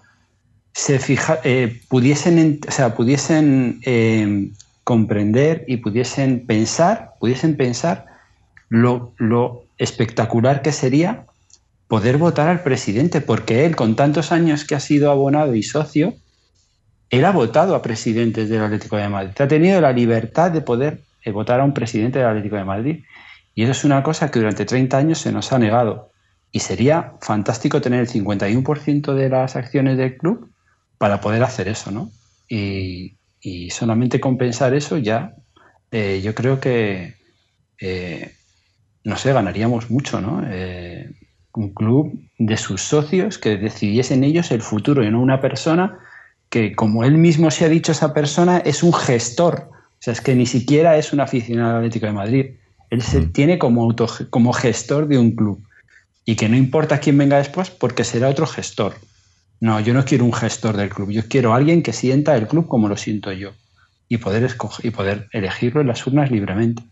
se fija, eh, pudiesen, o sea, pudiesen eh, comprender y pudiesen pensar, pudiesen pensar lo, lo espectacular que sería poder votar al presidente, porque él, con tantos años que ha sido abonado y socio, él ha votado a presidentes del Atlético de Madrid. Ha tenido la libertad de poder eh, votar a un presidente del Atlético de Madrid. Y eso es una cosa que durante 30 años se nos ha negado. Y sería fantástico tener el 51% de las acciones del club para poder hacer eso, ¿no? Y, solamente compensar eso ya, eh, yo creo que, eh, no sé, ganaríamos mucho, ¿no? un club de sus socios que decidiesen ellos el futuro y no una persona que, como él mismo se ha dicho, esa persona es un gestor. O sea, es que ni siquiera es un aficionado al Atlético de Madrid. Él se mm. tiene como, auto, como gestor de un club. Y que no importa quién venga después porque será otro gestor. No, yo no quiero un gestor del club. Yo quiero alguien que sienta el club como lo siento yo. Y poder, escoger, y poder elegirlo en las urnas libremente.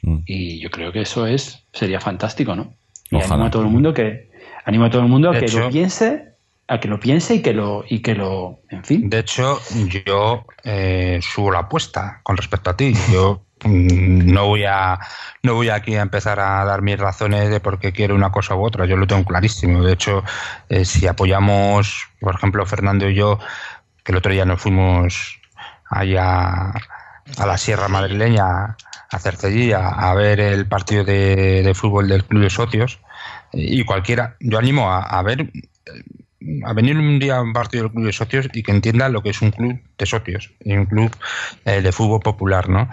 Mm. Y yo creo que eso es sería fantástico, ¿no? Y animo a todo el mundo que animo a todo el mundo a que lo piense, a que lo piense y que lo y que lo, en fin. De hecho, yo eh, subo la apuesta con respecto a ti. Yo no voy a no voy aquí a empezar a dar mis razones de por qué quiero una cosa u otra. Yo lo tengo clarísimo. De hecho, eh, si apoyamos, por ejemplo, Fernando y yo, que el otro día nos fuimos allá a la Sierra Madrileña a Cercedilla a ver el partido de, fútbol del Club de Socios y cualquiera, yo animo a, ver a venir un día a un partido del club de socios y que entienda lo que es un club de socios y un club eh, de fútbol popular, ¿no?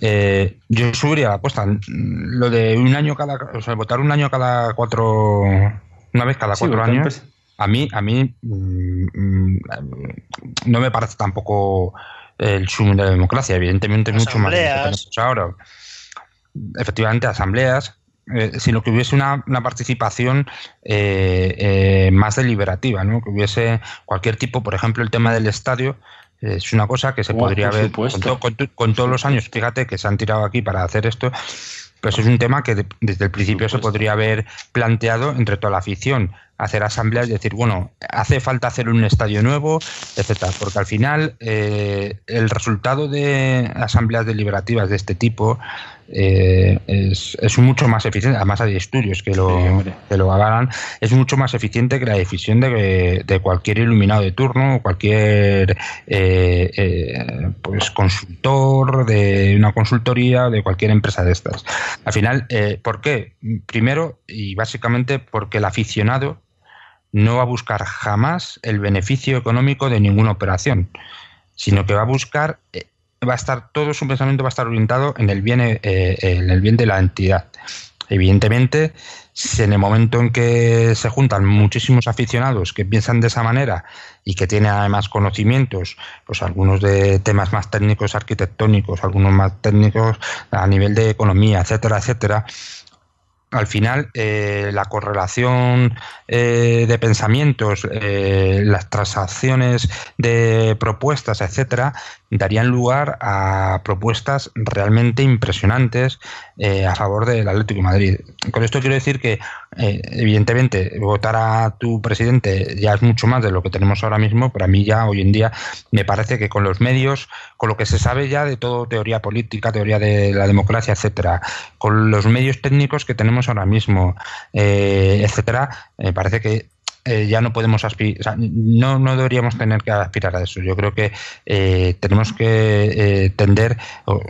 Eh, yo subiría la apuesta. Lo de un año cada, o sea, votar un año cada cuatro, una vez cada cuatro años, a mí, a mí mm, mm, no me parece tampoco el sum de la democracia. Evidentemente, mucho más ahora. Efectivamente, asambleas, eh, sino que hubiese una, participación eh, eh, más deliberativa, ¿no? que hubiese cualquier tipo, por ejemplo, el tema del estadio. Es una cosa que se podría ver con, todos los años, fíjate que se han tirado aquí para hacer esto, pues es un tema que desde el principio se podría haber planteado entre toda la afición hacer asambleas y decir, bueno, hace falta hacer un estadio nuevo, etcétera, porque al final eh, el resultado de asambleas deliberativas de este tipo eh, es, es, mucho más eficiente, además hay estudios que lo, que lo avalan, es mucho más eficiente que la decisión de, de cualquier iluminado de turno o cualquier eh, pues consultor de una consultoría de cualquier empresa de estas. Al final, ¿por qué? Primero y básicamente porque el aficionado no va a buscar jamás el beneficio económico de ninguna operación, sino que va a buscar, eh, va a estar, todo su pensamiento va a estar orientado en el bien, eh, en el bien de la entidad. Evidentemente, si en el momento en que se juntan muchísimos aficionados que piensan de esa manera y que tienen además conocimientos, pues algunos de temas más técnicos arquitectónicos, algunos más técnicos a nivel de economía, etcétera, etcétera, al final eh, la correlación eh, de pensamientos, eh, las transacciones de propuestas, etcétera, darían lugar a propuestas realmente impresionantes a favor del Atlético Madrid. Con esto quiero decir que, evidentemente, votar a tu presidente ya es mucho más de lo que tenemos ahora mismo, pero a mí ya hoy en día me parece que con los medios, con lo que se sabe ya de todo teoría política, teoría de la democracia, etcétera, con los medios técnicos que tenemos ahora mismo, eh, etcétera, me parece que eh, ya no podemos aspirar, no, no deberíamos tener que aspirar a eso. Yo creo que eh, tenemos que tender,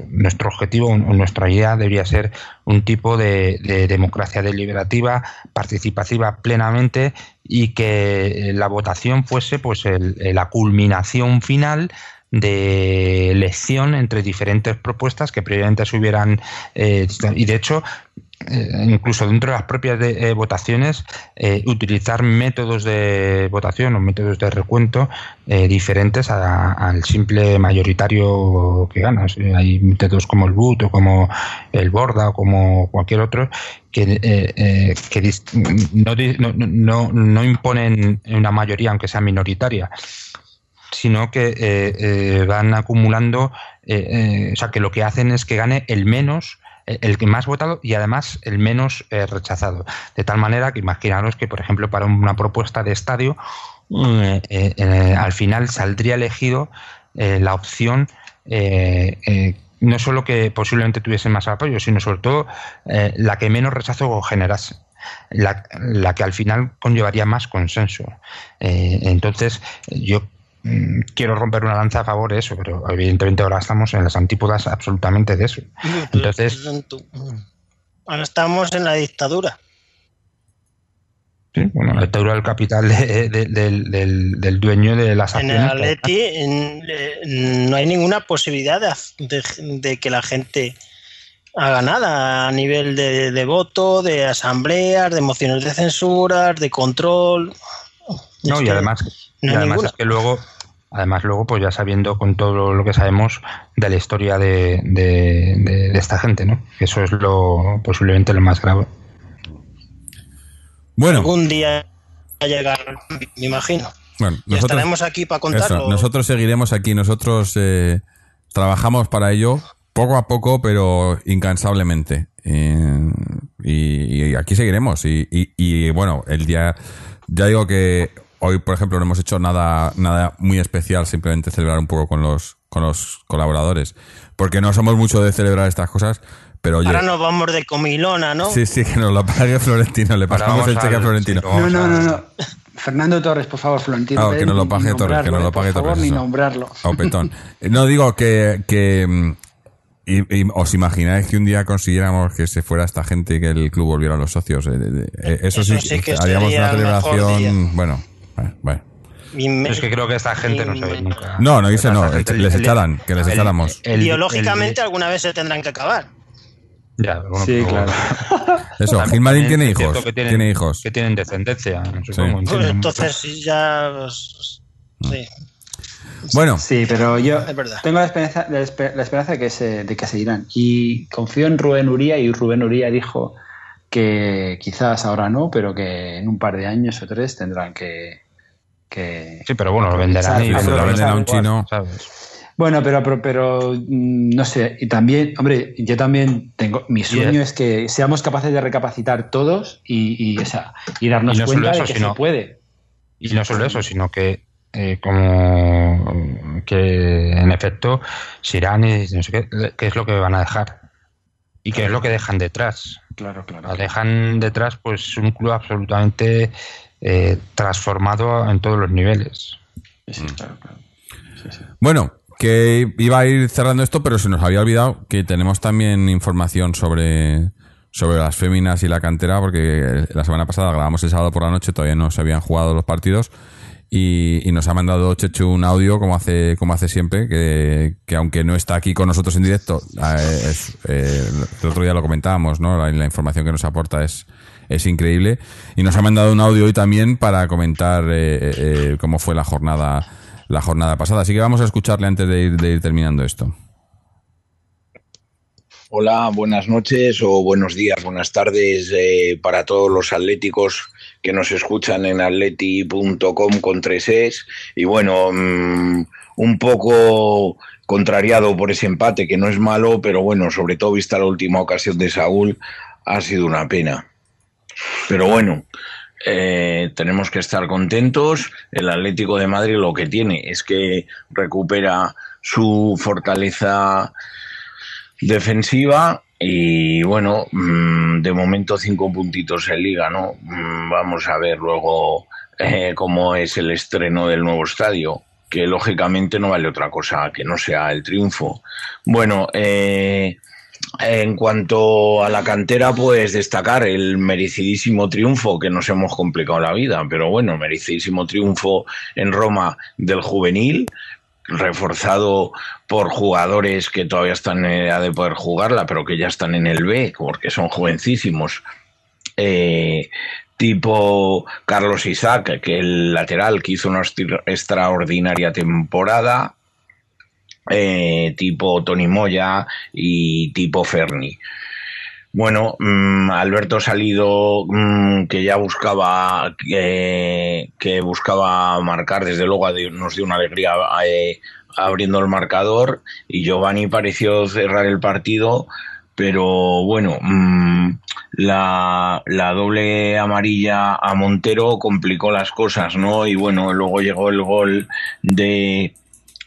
nuestro objetivo o nuestra idea debería ser un tipo de, democracia deliberativa, participativa plenamente y que la votación fuese pues la culminación final de elección entre diferentes propuestas que previamente se hubieran y de hecho eh, incluso dentro de las propias eh, votaciones, eh, utilizar métodos de votación o métodos de recuento diferentes al simple mayoritario que gana. Hay métodos como el BUT o como el BORDA o como cualquier otro que, no, no, imponen una mayoría, aunque sea minoritaria sino que van acumulando, o sea, que lo que hacen es que gane el menos el que más votado y además el menos eh, rechazado. De tal manera que imaginaros que, por ejemplo, para una propuesta de estadio, eh, eh, al final saldría elegido la opción no solo que posiblemente tuviese más apoyo, sino sobre todo la que menos rechazo generase. La, la, que al final conllevaría más consenso. entonces, yo quiero romper una lanza a favor de eso, pero evidentemente ahora estamos en las antípodas absolutamente de eso. Entonces, ahora estamos en la dictadura. Sí, bueno, la dictadura del capital del, dueño de las acciones. En el Atleti no hay ninguna posibilidad de, que la gente haga nada a nivel de, voto, de asambleas, de mociones de censura, de control. No, y además y además es que luego, además luego, pues ya sabiendo con todo lo que sabemos de la historia de, de, esta gente, ¿no? Eso es lo posiblemente lo más grave. Bueno. Algún día a llegar, me imagino. Bueno, nosotros, estaremos aquí para contarlo. nosotros seguiremos aquí, nosotros eh, trabajamos para ello poco a poco, pero incansablemente. Eh, y, y, aquí seguiremos. Y, y, y, bueno, el día, ya digo que Hoy, por ejemplo, no hemos hecho nada, nada muy especial, simplemente celebrar un poco con los, con los colaboradores. Porque no somos mucho de celebrar estas cosas, pero oye. Ahora nos vamos de comilona, ¿no? Sí, sí, que nos lo pague Florentino, le pasamos el cheque a Florentino. no, no, no, no. Fernando Torres, por favor, Florentino. Ah, que nos lo pague Torres, que nos lo pague por Torres. Favor, ni nombrarlo. Opetón. No digo que, que y, os imagináis que un día consiguiéramos que se fuera esta gente y que el club volviera a los socios. Eh, eh, eso, sí, que haríamos una celebración. Bueno, bueno. Es que creo que esta gente no se nunca. No, no dice no, les echaran, que les echáramos. Biológicamente alguna vez se tendrán que acabar. Ya, bueno, sí, claro. Eso, Gilmarín tiene hijos. tiene hijos. Que tienen descendencia. Supongo, pues entonces ya. Pues, sí. Bueno. Sí, pero yo tengo la esperanza, la esperanza de, que se, de que se irán. Y confío en Rubén Uría y Rubén Uría dijo que quizás ahora no, pero que en un par de años o tres tendrán que, sí, pero bueno, lo venderán y lo venden a un chino. Bueno, pero, pero, mm, no sé, y también, hombre, yo también tengo, mi sueño es que seamos capaces de recapacitar todos y, y, y darnos cuenta de que se puede. Y no solo eso, sino que eh, como que en efecto si irán y no sé qué, qué es lo que van a dejar y qué es lo que dejan detrás. Claro, claro. Dejan detrás pues un club absolutamente eh, transformado en todos los niveles. Bueno, que iba a ir cerrando esto, pero se nos había olvidado que tenemos también información sobre, sobre las féminas y la cantera, porque la semana pasada grabamos el sábado por la noche, todavía no se habían jugado los partidos. Y, nos ha mandado Chechu un audio, como hace, como hace siempre, que, que aunque no está aquí con nosotros en directo, eh, eh, el otro día lo comentábamos, ¿no? la información que nos aporta es, es increíble. Y nos ha mandado un audio hoy también para comentar eh, eh, eh, cómo fue la jornada, la jornada pasada. Así que vamos a escucharle antes de ir, terminando esto. Hola, buenas noches o buenos días, buenas tardes para todos los atléticos que nos escuchan en atleti.com con tres es. Y bueno, mm, un poco contrariado por ese empate, que no es malo, pero bueno, sobre todo vista la última ocasión de Saúl, ha sido una pena. Pero bueno, eh, tenemos que estar contentos. El Atlético de Madrid lo que tiene es que recupera su fortaleza defensiva y bueno, mm, de momento cinco puntitos en liga, ¿no? Mm, vamos a ver luego eh, cómo es el estreno del nuevo estadio que lógicamente no vale otra cosa que no sea el triunfo. Bueno, eh, en cuanto a la cantera, pues destacar el merecidísimo triunfo que nos hemos complicado la vida, pero bueno, merecidísimo triunfo en Roma del juvenil, reforzado por jugadores que todavía están en edad de poder jugarla, pero que ya están en el B, porque son jovencísimos. Eh, tipo Carlos Isaac, que el lateral que hizo una extraordinaria temporada, eh, tipo Tony Moya y tipo Ferni. Bueno, mm, Alberto Salido, mm, que ya buscaba que buscaba marcar, desde luego nos dio una alegría eh, abriendo el marcador y Giovanni pareció cerrar el partido pero bueno, mm, la, la doble amarilla a Montero complicó las cosas, ¿no? Y bueno, luego llegó el gol de,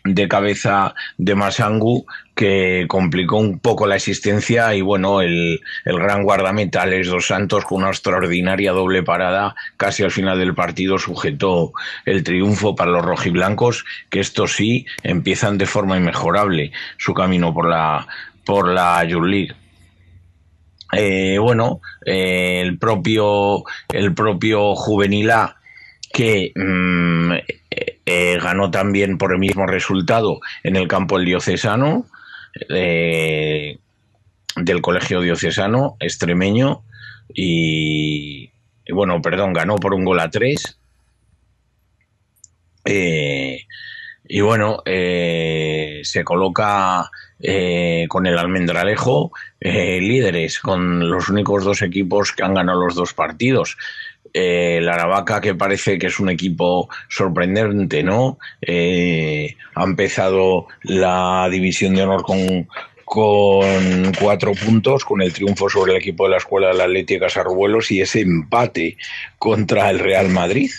de cabeza de Masangu que complicó un poco la existencia y bueno, el, el gran guardameta Alex Dos Santos con una extraordinaria doble parada casi al final del partido sujetó el triunfo para los rojiblancos que estos sí empiezan de forma inmejorable su camino por la por la. Eh, bueno, eh, el propio el propio Juvenil A que mm, eh, ganó también por el mismo resultado en el campo el diocesano eh, del colegio diocesano extremeño y, bueno, perdón, ganó por un gol a tres. Eh, y bueno, se coloca con el Almendralejo líderes, con los únicos dos equipos que han ganado los dos partidos. Eh, la Aravaca, que parece que es un equipo sorprendente, ¿no? Eh, ha empezado la división de honor con, con cuatro puntos, con el triunfo sobre el equipo de la Escuela de la Atlética Sarruelos y ese empate contra el Real Madrid.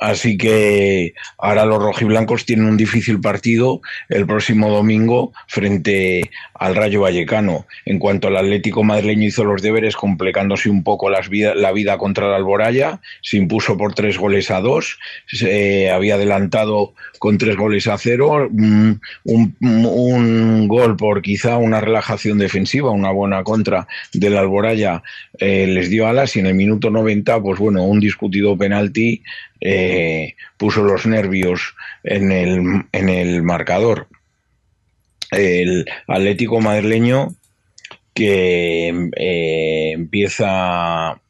Así que ahora los rojiblancos tienen un difícil partido el próximo domingo frente al Rayo Vallecano. En cuanto al Atlético madrileño hizo los deberes complicándose un poco las vida, la vida contra el Alboraya, se impuso por tres goles a dos, se había adelantado con tres goles a cero, un, un gol por quizá una relajación defensiva, una buena contra del Alboraya eh, les dio alas y en el minuto 90, pues bueno, un discutido penalti eh, puso los nervios en el, en el marcador. El Atlético madrileño que eh, empieza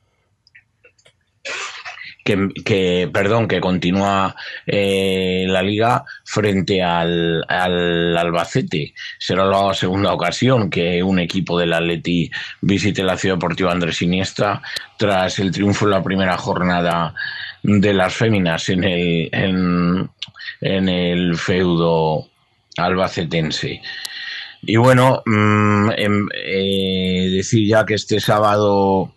que, perdón, que continúa eh, la liga frente al, al, Albacete. Será la segunda ocasión que un equipo del Atleti visite la Ciudad Deportiva Andrés Iniesta tras el triunfo en la primera jornada de las féminas en el, en, el feudo albacetense. Y bueno, mmm, eh, decir ya que este sábado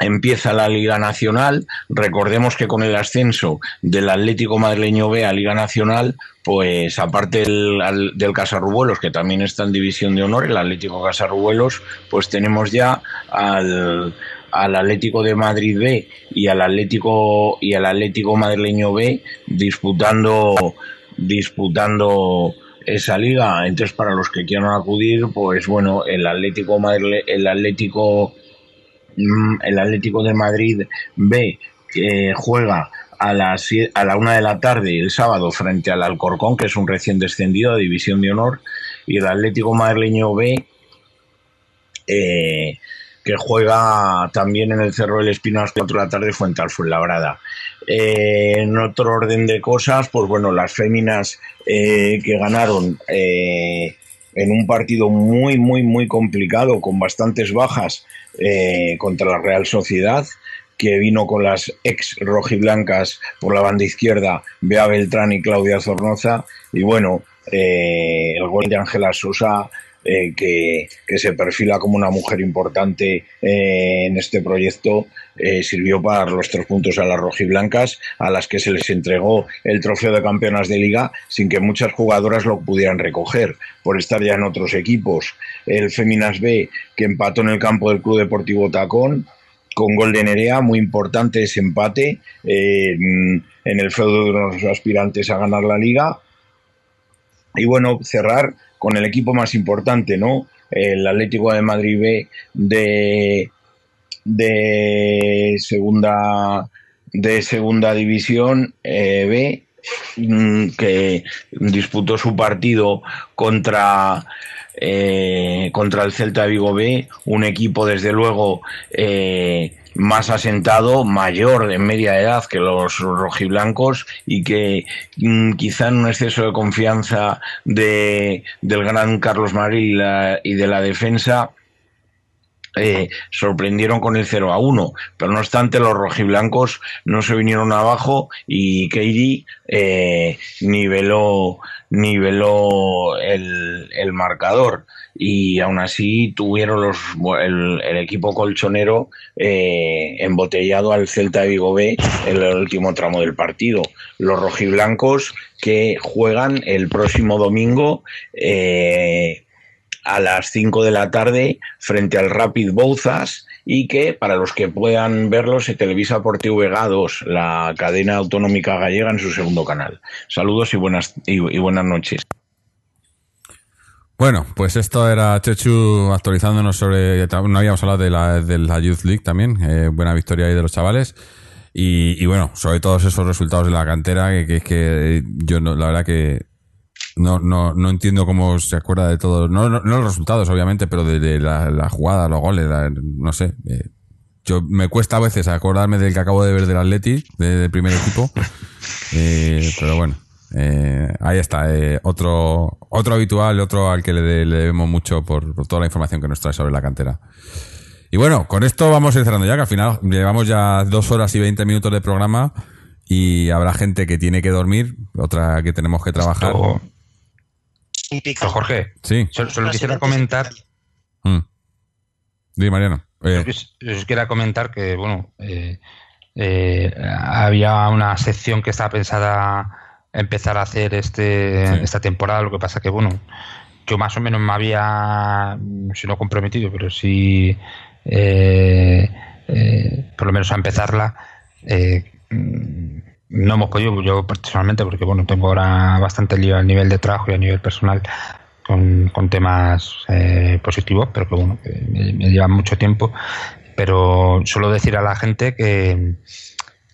empieza la Liga Nacional. Recordemos que con el ascenso del Atlético Madrileño B a Liga Nacional, pues aparte del, del Casarrubuelos, que también está en División de Honor, el Atlético Casarrubuelos, pues tenemos ya al, al Atlético de Madrid B y al Atlético y al Atlético Madrileño B disputando disputando esa liga. Entonces, para los que quieran acudir, pues bueno, el Atlético Madrid, el Atlético el Atlético de Madrid B que juega a, las, a la una de la tarde el sábado frente al Alcorcón, que es un recién descendido de División de Honor, y el Atlético Madrileño B, eh, que juega también en el Cerro del Espino a las 4 de la tarde frente al Fuenlabrada. Eh, en otro orden de cosas, pues bueno, las féminas eh, que ganaron en un partido muy, muy, muy complicado, con bastantes bajas eh, contra la Real Sociedad, que vino con las ex rojiblancas por la banda izquierda, Bea Beltrán y Claudia Zornoza, y bueno, eh, el gol de Ángela Sosa, eh, que, que, se perfila como una mujer importante eh, en este proyecto, eh, sirvió para los tres puntos a las rojiblancas, a las que se les entregó el trofeo de campeonas de liga sin que muchas jugadoras lo pudieran recoger por estar ya en otros equipos. El Feminas B, que empató en el campo del Club Deportivo Tacón, con gol de Nerea, muy importante ese empate en el feudo de los aspirantes a ganar la liga. Y bueno, cerrar con el equipo más importante, ¿no? El Atlético de Madrid B de, de segunda de segunda división eh, B que disputó su partido contra eh, contra el Celta Vigo B, un equipo desde luego eh, más asentado, mayor en media edad que los rojiblancos y que mm, quizá en un exceso de confianza de, del gran Carlos Marí y, de la defensa eh, sorprendieron con el 0 a 1, pero no obstante los rojiblancos no se vinieron abajo y Keidi eh, niveló, niveló el, el marcador y aún así tuvieron los, el, el equipo colchonero eh, embotellado al Celta de Vigo B en el último tramo del partido. Los rojiblancos que juegan el próximo domingo eh, a las 5 de la tarde frente al Rapid Bouzas y que para los que puedan verlo se televisa por TVG2, la cadena autonómica gallega en su segundo canal. Saludos y buenas, y, y buenas noches. Bueno, pues esto era Chechu actualizándonos sobre. No habíamos hablado de la, de la Youth League también. eh, buena victoria ahí de los chavales. Y, y bueno, sobre todos esos resultados de la cantera, que, es que yo no, la verdad que no, no, no entiendo cómo se acuerda de todo. No, no, no los resultados, obviamente, pero de, de la, la jugada, los goles, la- no sé. eh, yo me cuesta a veces acordarme del que acabo de ver del Atleti, de- del primer equipo. Eh, pero bueno, eh, ahí está. eh, otro, otro habitual, otro al que le, de- le debemos mucho por, por toda la información que nos trae sobre la cantera. Y bueno, con esto vamos a ir cerrando ya, que al final llevamos ya dos horas y veinte minutos de programa y habrá gente que tiene que dormir, otra que tenemos que trabajar. Pero Jorge, Sí. solo, solo quisiera comentar, Mm. Di, Mariano. Eh, solo quisiera comentar que, bueno, eh, eh, había una sección que estaba pensada empezar a hacer este Sí. esta temporada, lo que pasa que, bueno, yo más o menos me había, mm, si no comprometido, pero sí, eh, eh, por lo menos a empezarla, eh, mm, no hemos podido, yo personalmente, porque bueno, tengo ahora bastante lío a nivel de trabajo y a nivel personal con, con temas eh, positivos, pero que bueno, que me, me llevan mucho tiempo. Pero solo decir a la gente que,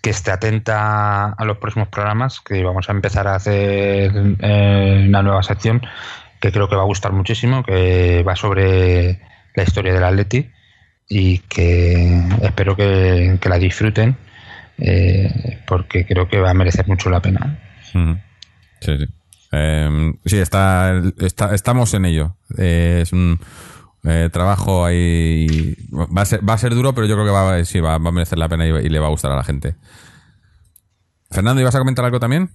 que esté atenta a los próximos programas, que vamos a empezar a hacer eh, una nueva sección que creo que va a gustar muchísimo, que va sobre la historia del Atleti y que espero que, que la disfruten eh, porque creo que va a merecer mucho la pena. Ujú. Sí, sí. Eh, sí, está, está- estamos en ello. Eh, es un eh, trabajo ahí. Va a, ser, va a ser duro, pero yo creo que va, sí, va, va a merecer la pena y, y le va a gustar a la gente. Fernando, ¿ibas a comentar algo también?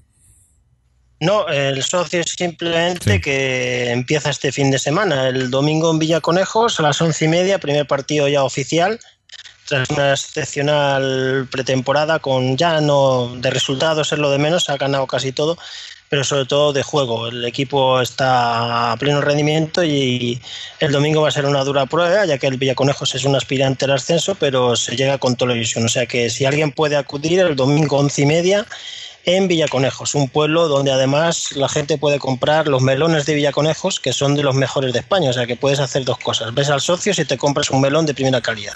No, el socio es simplemente Sí. que empieza este fin de semana, el domingo en Villaconejos a las once y media, primer partido ya oficial, tras una excepcional pretemporada con ya no de resultados es lo de menos, ha ganado casi todo, pero sobre todo de juego. El equipo está a pleno rendimiento y el domingo va a ser una dura prueba, ya que el Villaconejos es un aspirante al ascenso, pero se llega con toda la ilusión. O sea que si alguien puede acudir el domingo once y media en Villaconejos, un pueblo donde además la gente puede comprar los melones de Villaconejos, que son de los mejores de España. O sea que puedes hacer dos cosas. Ves al socio si te compras un melón de primera calidad.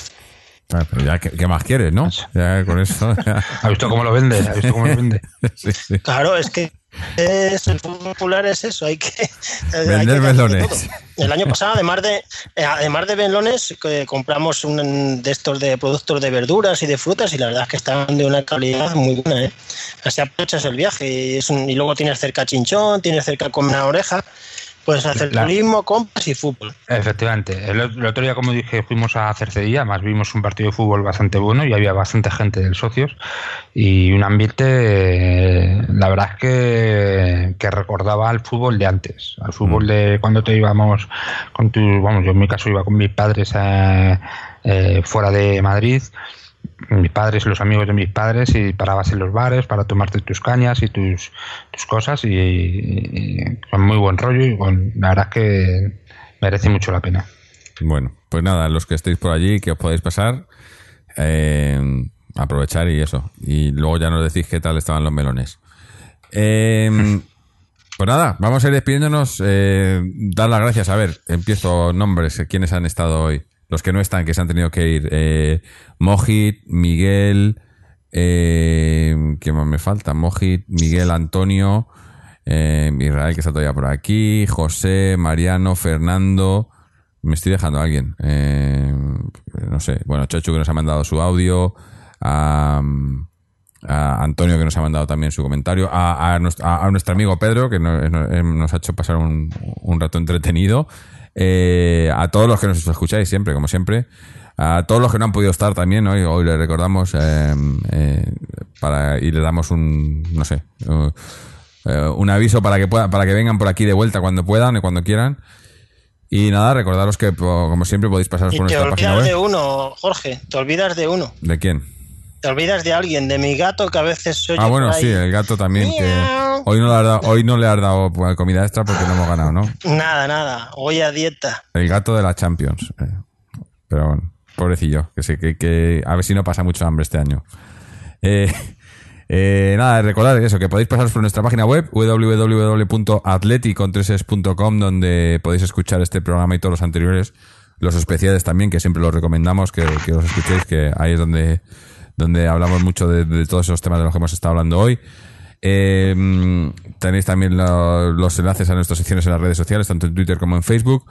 Ah, pero ya, ¿qué, qué más quieres, no? Ya con eso. ya. ¿Has visto cómo lo vende? ¿Has visto cómo lo vende? Sí, sí. Claro, es que es, el fútbol popular es eso, hay que Vender melones. El año pasado, además de eh, además de melones, que compramos un de estos de productos de verduras y de frutas y la verdad es que están de una calidad muy buena, ¿eh? Así aprovechas el viaje y, es un- y luego tienes cerca chinchón, tienes cerca con una oreja, puedes hacer La- turismo, compras y fútbol. Efectivamente. El, el otro día, como dije, fuimos a Cercedilla, más vimos un partido de fútbol bastante bueno y había bastante gente del socios. Y un ambiente, eh, la verdad es que, que recordaba al fútbol de antes, al fútbol de cuando te íbamos con tu, vamos, yo en mi caso iba con mis padres eh, eh, fuera de Madrid mis padres y los amigos de mis padres y parabas en los bares para tomarte tus cañas y tus, tus cosas y, y con muy buen rollo y con, la verdad es que merece mucho la pena. Bueno, pues nada, los que estéis por allí, que os podáis pasar, eh, aprovechar y eso. Y luego ya nos decís qué tal estaban los melones. Eh, pues nada, vamos a ir despidiéndonos. Eh, dar las gracias. A ver, empiezo nombres. ¿Quiénes han estado hoy? Los que no están, que se han tenido que ir. Eh, Mojit, Miguel. Eh, ¿Qué más me falta? Mojit, Miguel, Antonio. eh, Israel, que está todavía por aquí. José, Mariano, Fernando. Me estoy dejando alguien. Eh, no sé. Bueno, Chocho que nos ha mandado su audio. A, Antonio que nos ha mandado también su comentario. A, nuestro, nuestro amigo Pedro que nos- nos ha hecho pasar un, un rato entretenido. Eh, a todos los que nos escucháis siempre, como siempre. A todos los que no han podido estar también, hoy, hoy les recordamos eh, eh, para, y les damos un, no sé, uh, eh, un aviso para que, pueda, para que vengan por aquí de vuelta cuando puedan y cuando quieran. Y nada, recordaros que, como siempre, podéis pasaros Y por te nuestra página olvidas de uno, Jorge, te olvidas de uno. ¿De quién? Te olvidas de alguien, de mi gato que a veces se oye Ah, bueno, por ahí. sí, el gato también. Que hoy, no le has dado, hoy no le has dado pues, comida extra porque no hemos ganado, ¿no? Nada, nada, voy a dieta. El gato de la Champions. eh. Pero bueno, pobrecillo, que sé que, que a ver si no pasa mucho hambre este año. Eh, eh, nada, recordad eso, que podéis pasaros por nuestra página web www.atleticontreses.com donde podéis escuchar este programa y todos los anteriores, los especiales también, que siempre los recomendamos que, que os escuchéis, que ahí es donde, donde hablamos mucho de, todos esos temas de los que hemos estado hablando hoy. Eh, tenéis también lo- los enlaces a nuestras secciones en las redes sociales, tanto en Twitter como en Facebook.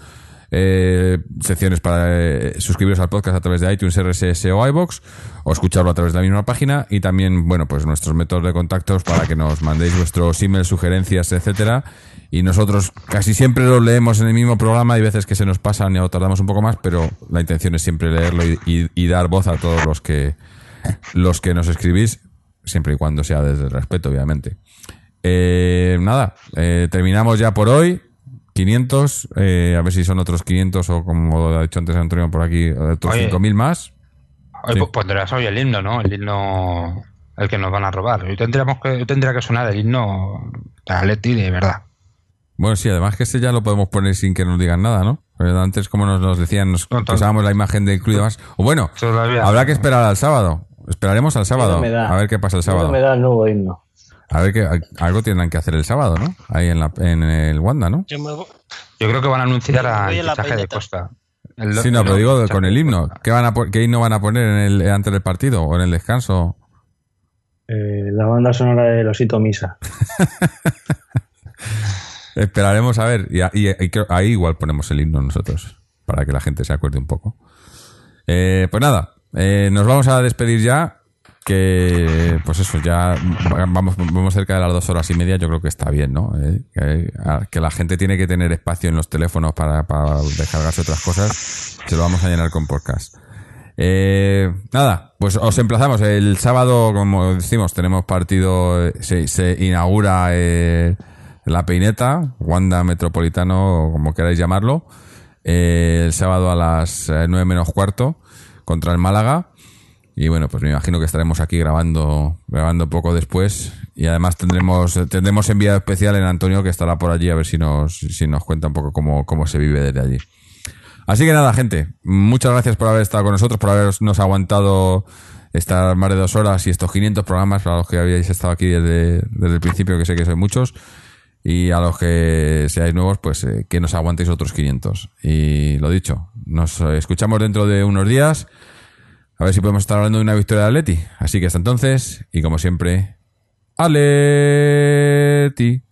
Eh, secciones para eh, suscribiros al podcast a través de iTunes, RSS o iBox o escucharlo a través de la misma página y también, bueno, pues nuestros métodos de contactos para que nos mandéis vuestros emails, sugerencias, etcétera. Y nosotros casi siempre los leemos en el mismo programa. Hay veces que se nos pasan y tardamos un poco más, pero la intención es siempre leerlo y dar voz a todos los que los que nos escribís, siempre y cuando sea desde el respeto, obviamente. Eh, nada, eh, terminamos ya por hoy. 500, eh, a ver si son otros 500 o como ha dicho antes Antonio por aquí, otros Oye. 5.000 más. Hoy Sí. pues, pondrás hoy el himno, ¿no? El himno el que nos van a robar. Hoy tendríamos que, hoy tendría que sonar el himno de Atleti de verdad. Bueno, sí, además que este ya lo podemos poner sin que nos digan nada, ¿no? Pero antes, como nos, nos decían, nos usábamos la imagen de incluido más. O bueno, Todavía. habrá que esperar al sábado. Esperaremos al sábado. Miedo me da. A ver qué pasa el sábado. Me da el nuevo himno. A ver que algo tendrán que hacer el sábado, ¿no? Ahí en, la, en el Wanda, ¿no? Yo me voy- Yo creo que van a anunciar la fichaje de. Costa. El- Sí, no, pero digo el- con el himno. ¿Qué, van a, ¿Qué himno van a poner en el, antes del partido o en el descanso? Eh, la banda sonora de Osito Misa. Esperaremos a ver. Y, a- y- ahí igual ponemos el himno nosotros, para que la gente se acuerde un poco. Eh, pues nada, eh, nos vamos a despedir ya. Que, pues eso, ya vamos, vamos cerca de las dos horas y media. Yo creo que está bien, ¿no? Eh, que, la gente tiene que tener espacio en los teléfonos para, para descargarse otras cosas. Se lo vamos a llenar con podcast. Eh, nada, pues os emplazamos. El sábado, como decimos, tenemos partido, se, inaugura eh, la peineta, Wanda Metropolitano, como queráis llamarlo, eh, el sábado a las eh, 9 menos cuarto contra el Málaga. Y bueno, pues me imagino que estaremos aquí grabando, grabando poco después. Y además tendremos, tendremos enviado especial en Antonio que estará por allí a ver si nos, si nos cuenta un poco cómo, cómo se vive desde allí. Así que nada, gente, muchas gracias por haber estado con nosotros, por habernos aguantado estas más de dos horas y estos 500 programas para los que habíais estado aquí desde, desde el principio, que sé que sois muchos. Y a los que seáis nuevos, pues eh, que nos aguantéis otros 500. Y lo dicho, nos escuchamos dentro de unos días. A ver si podemos estar hablando de una victoria de Atleti. Así que hasta entonces, y como siempre, Atleti.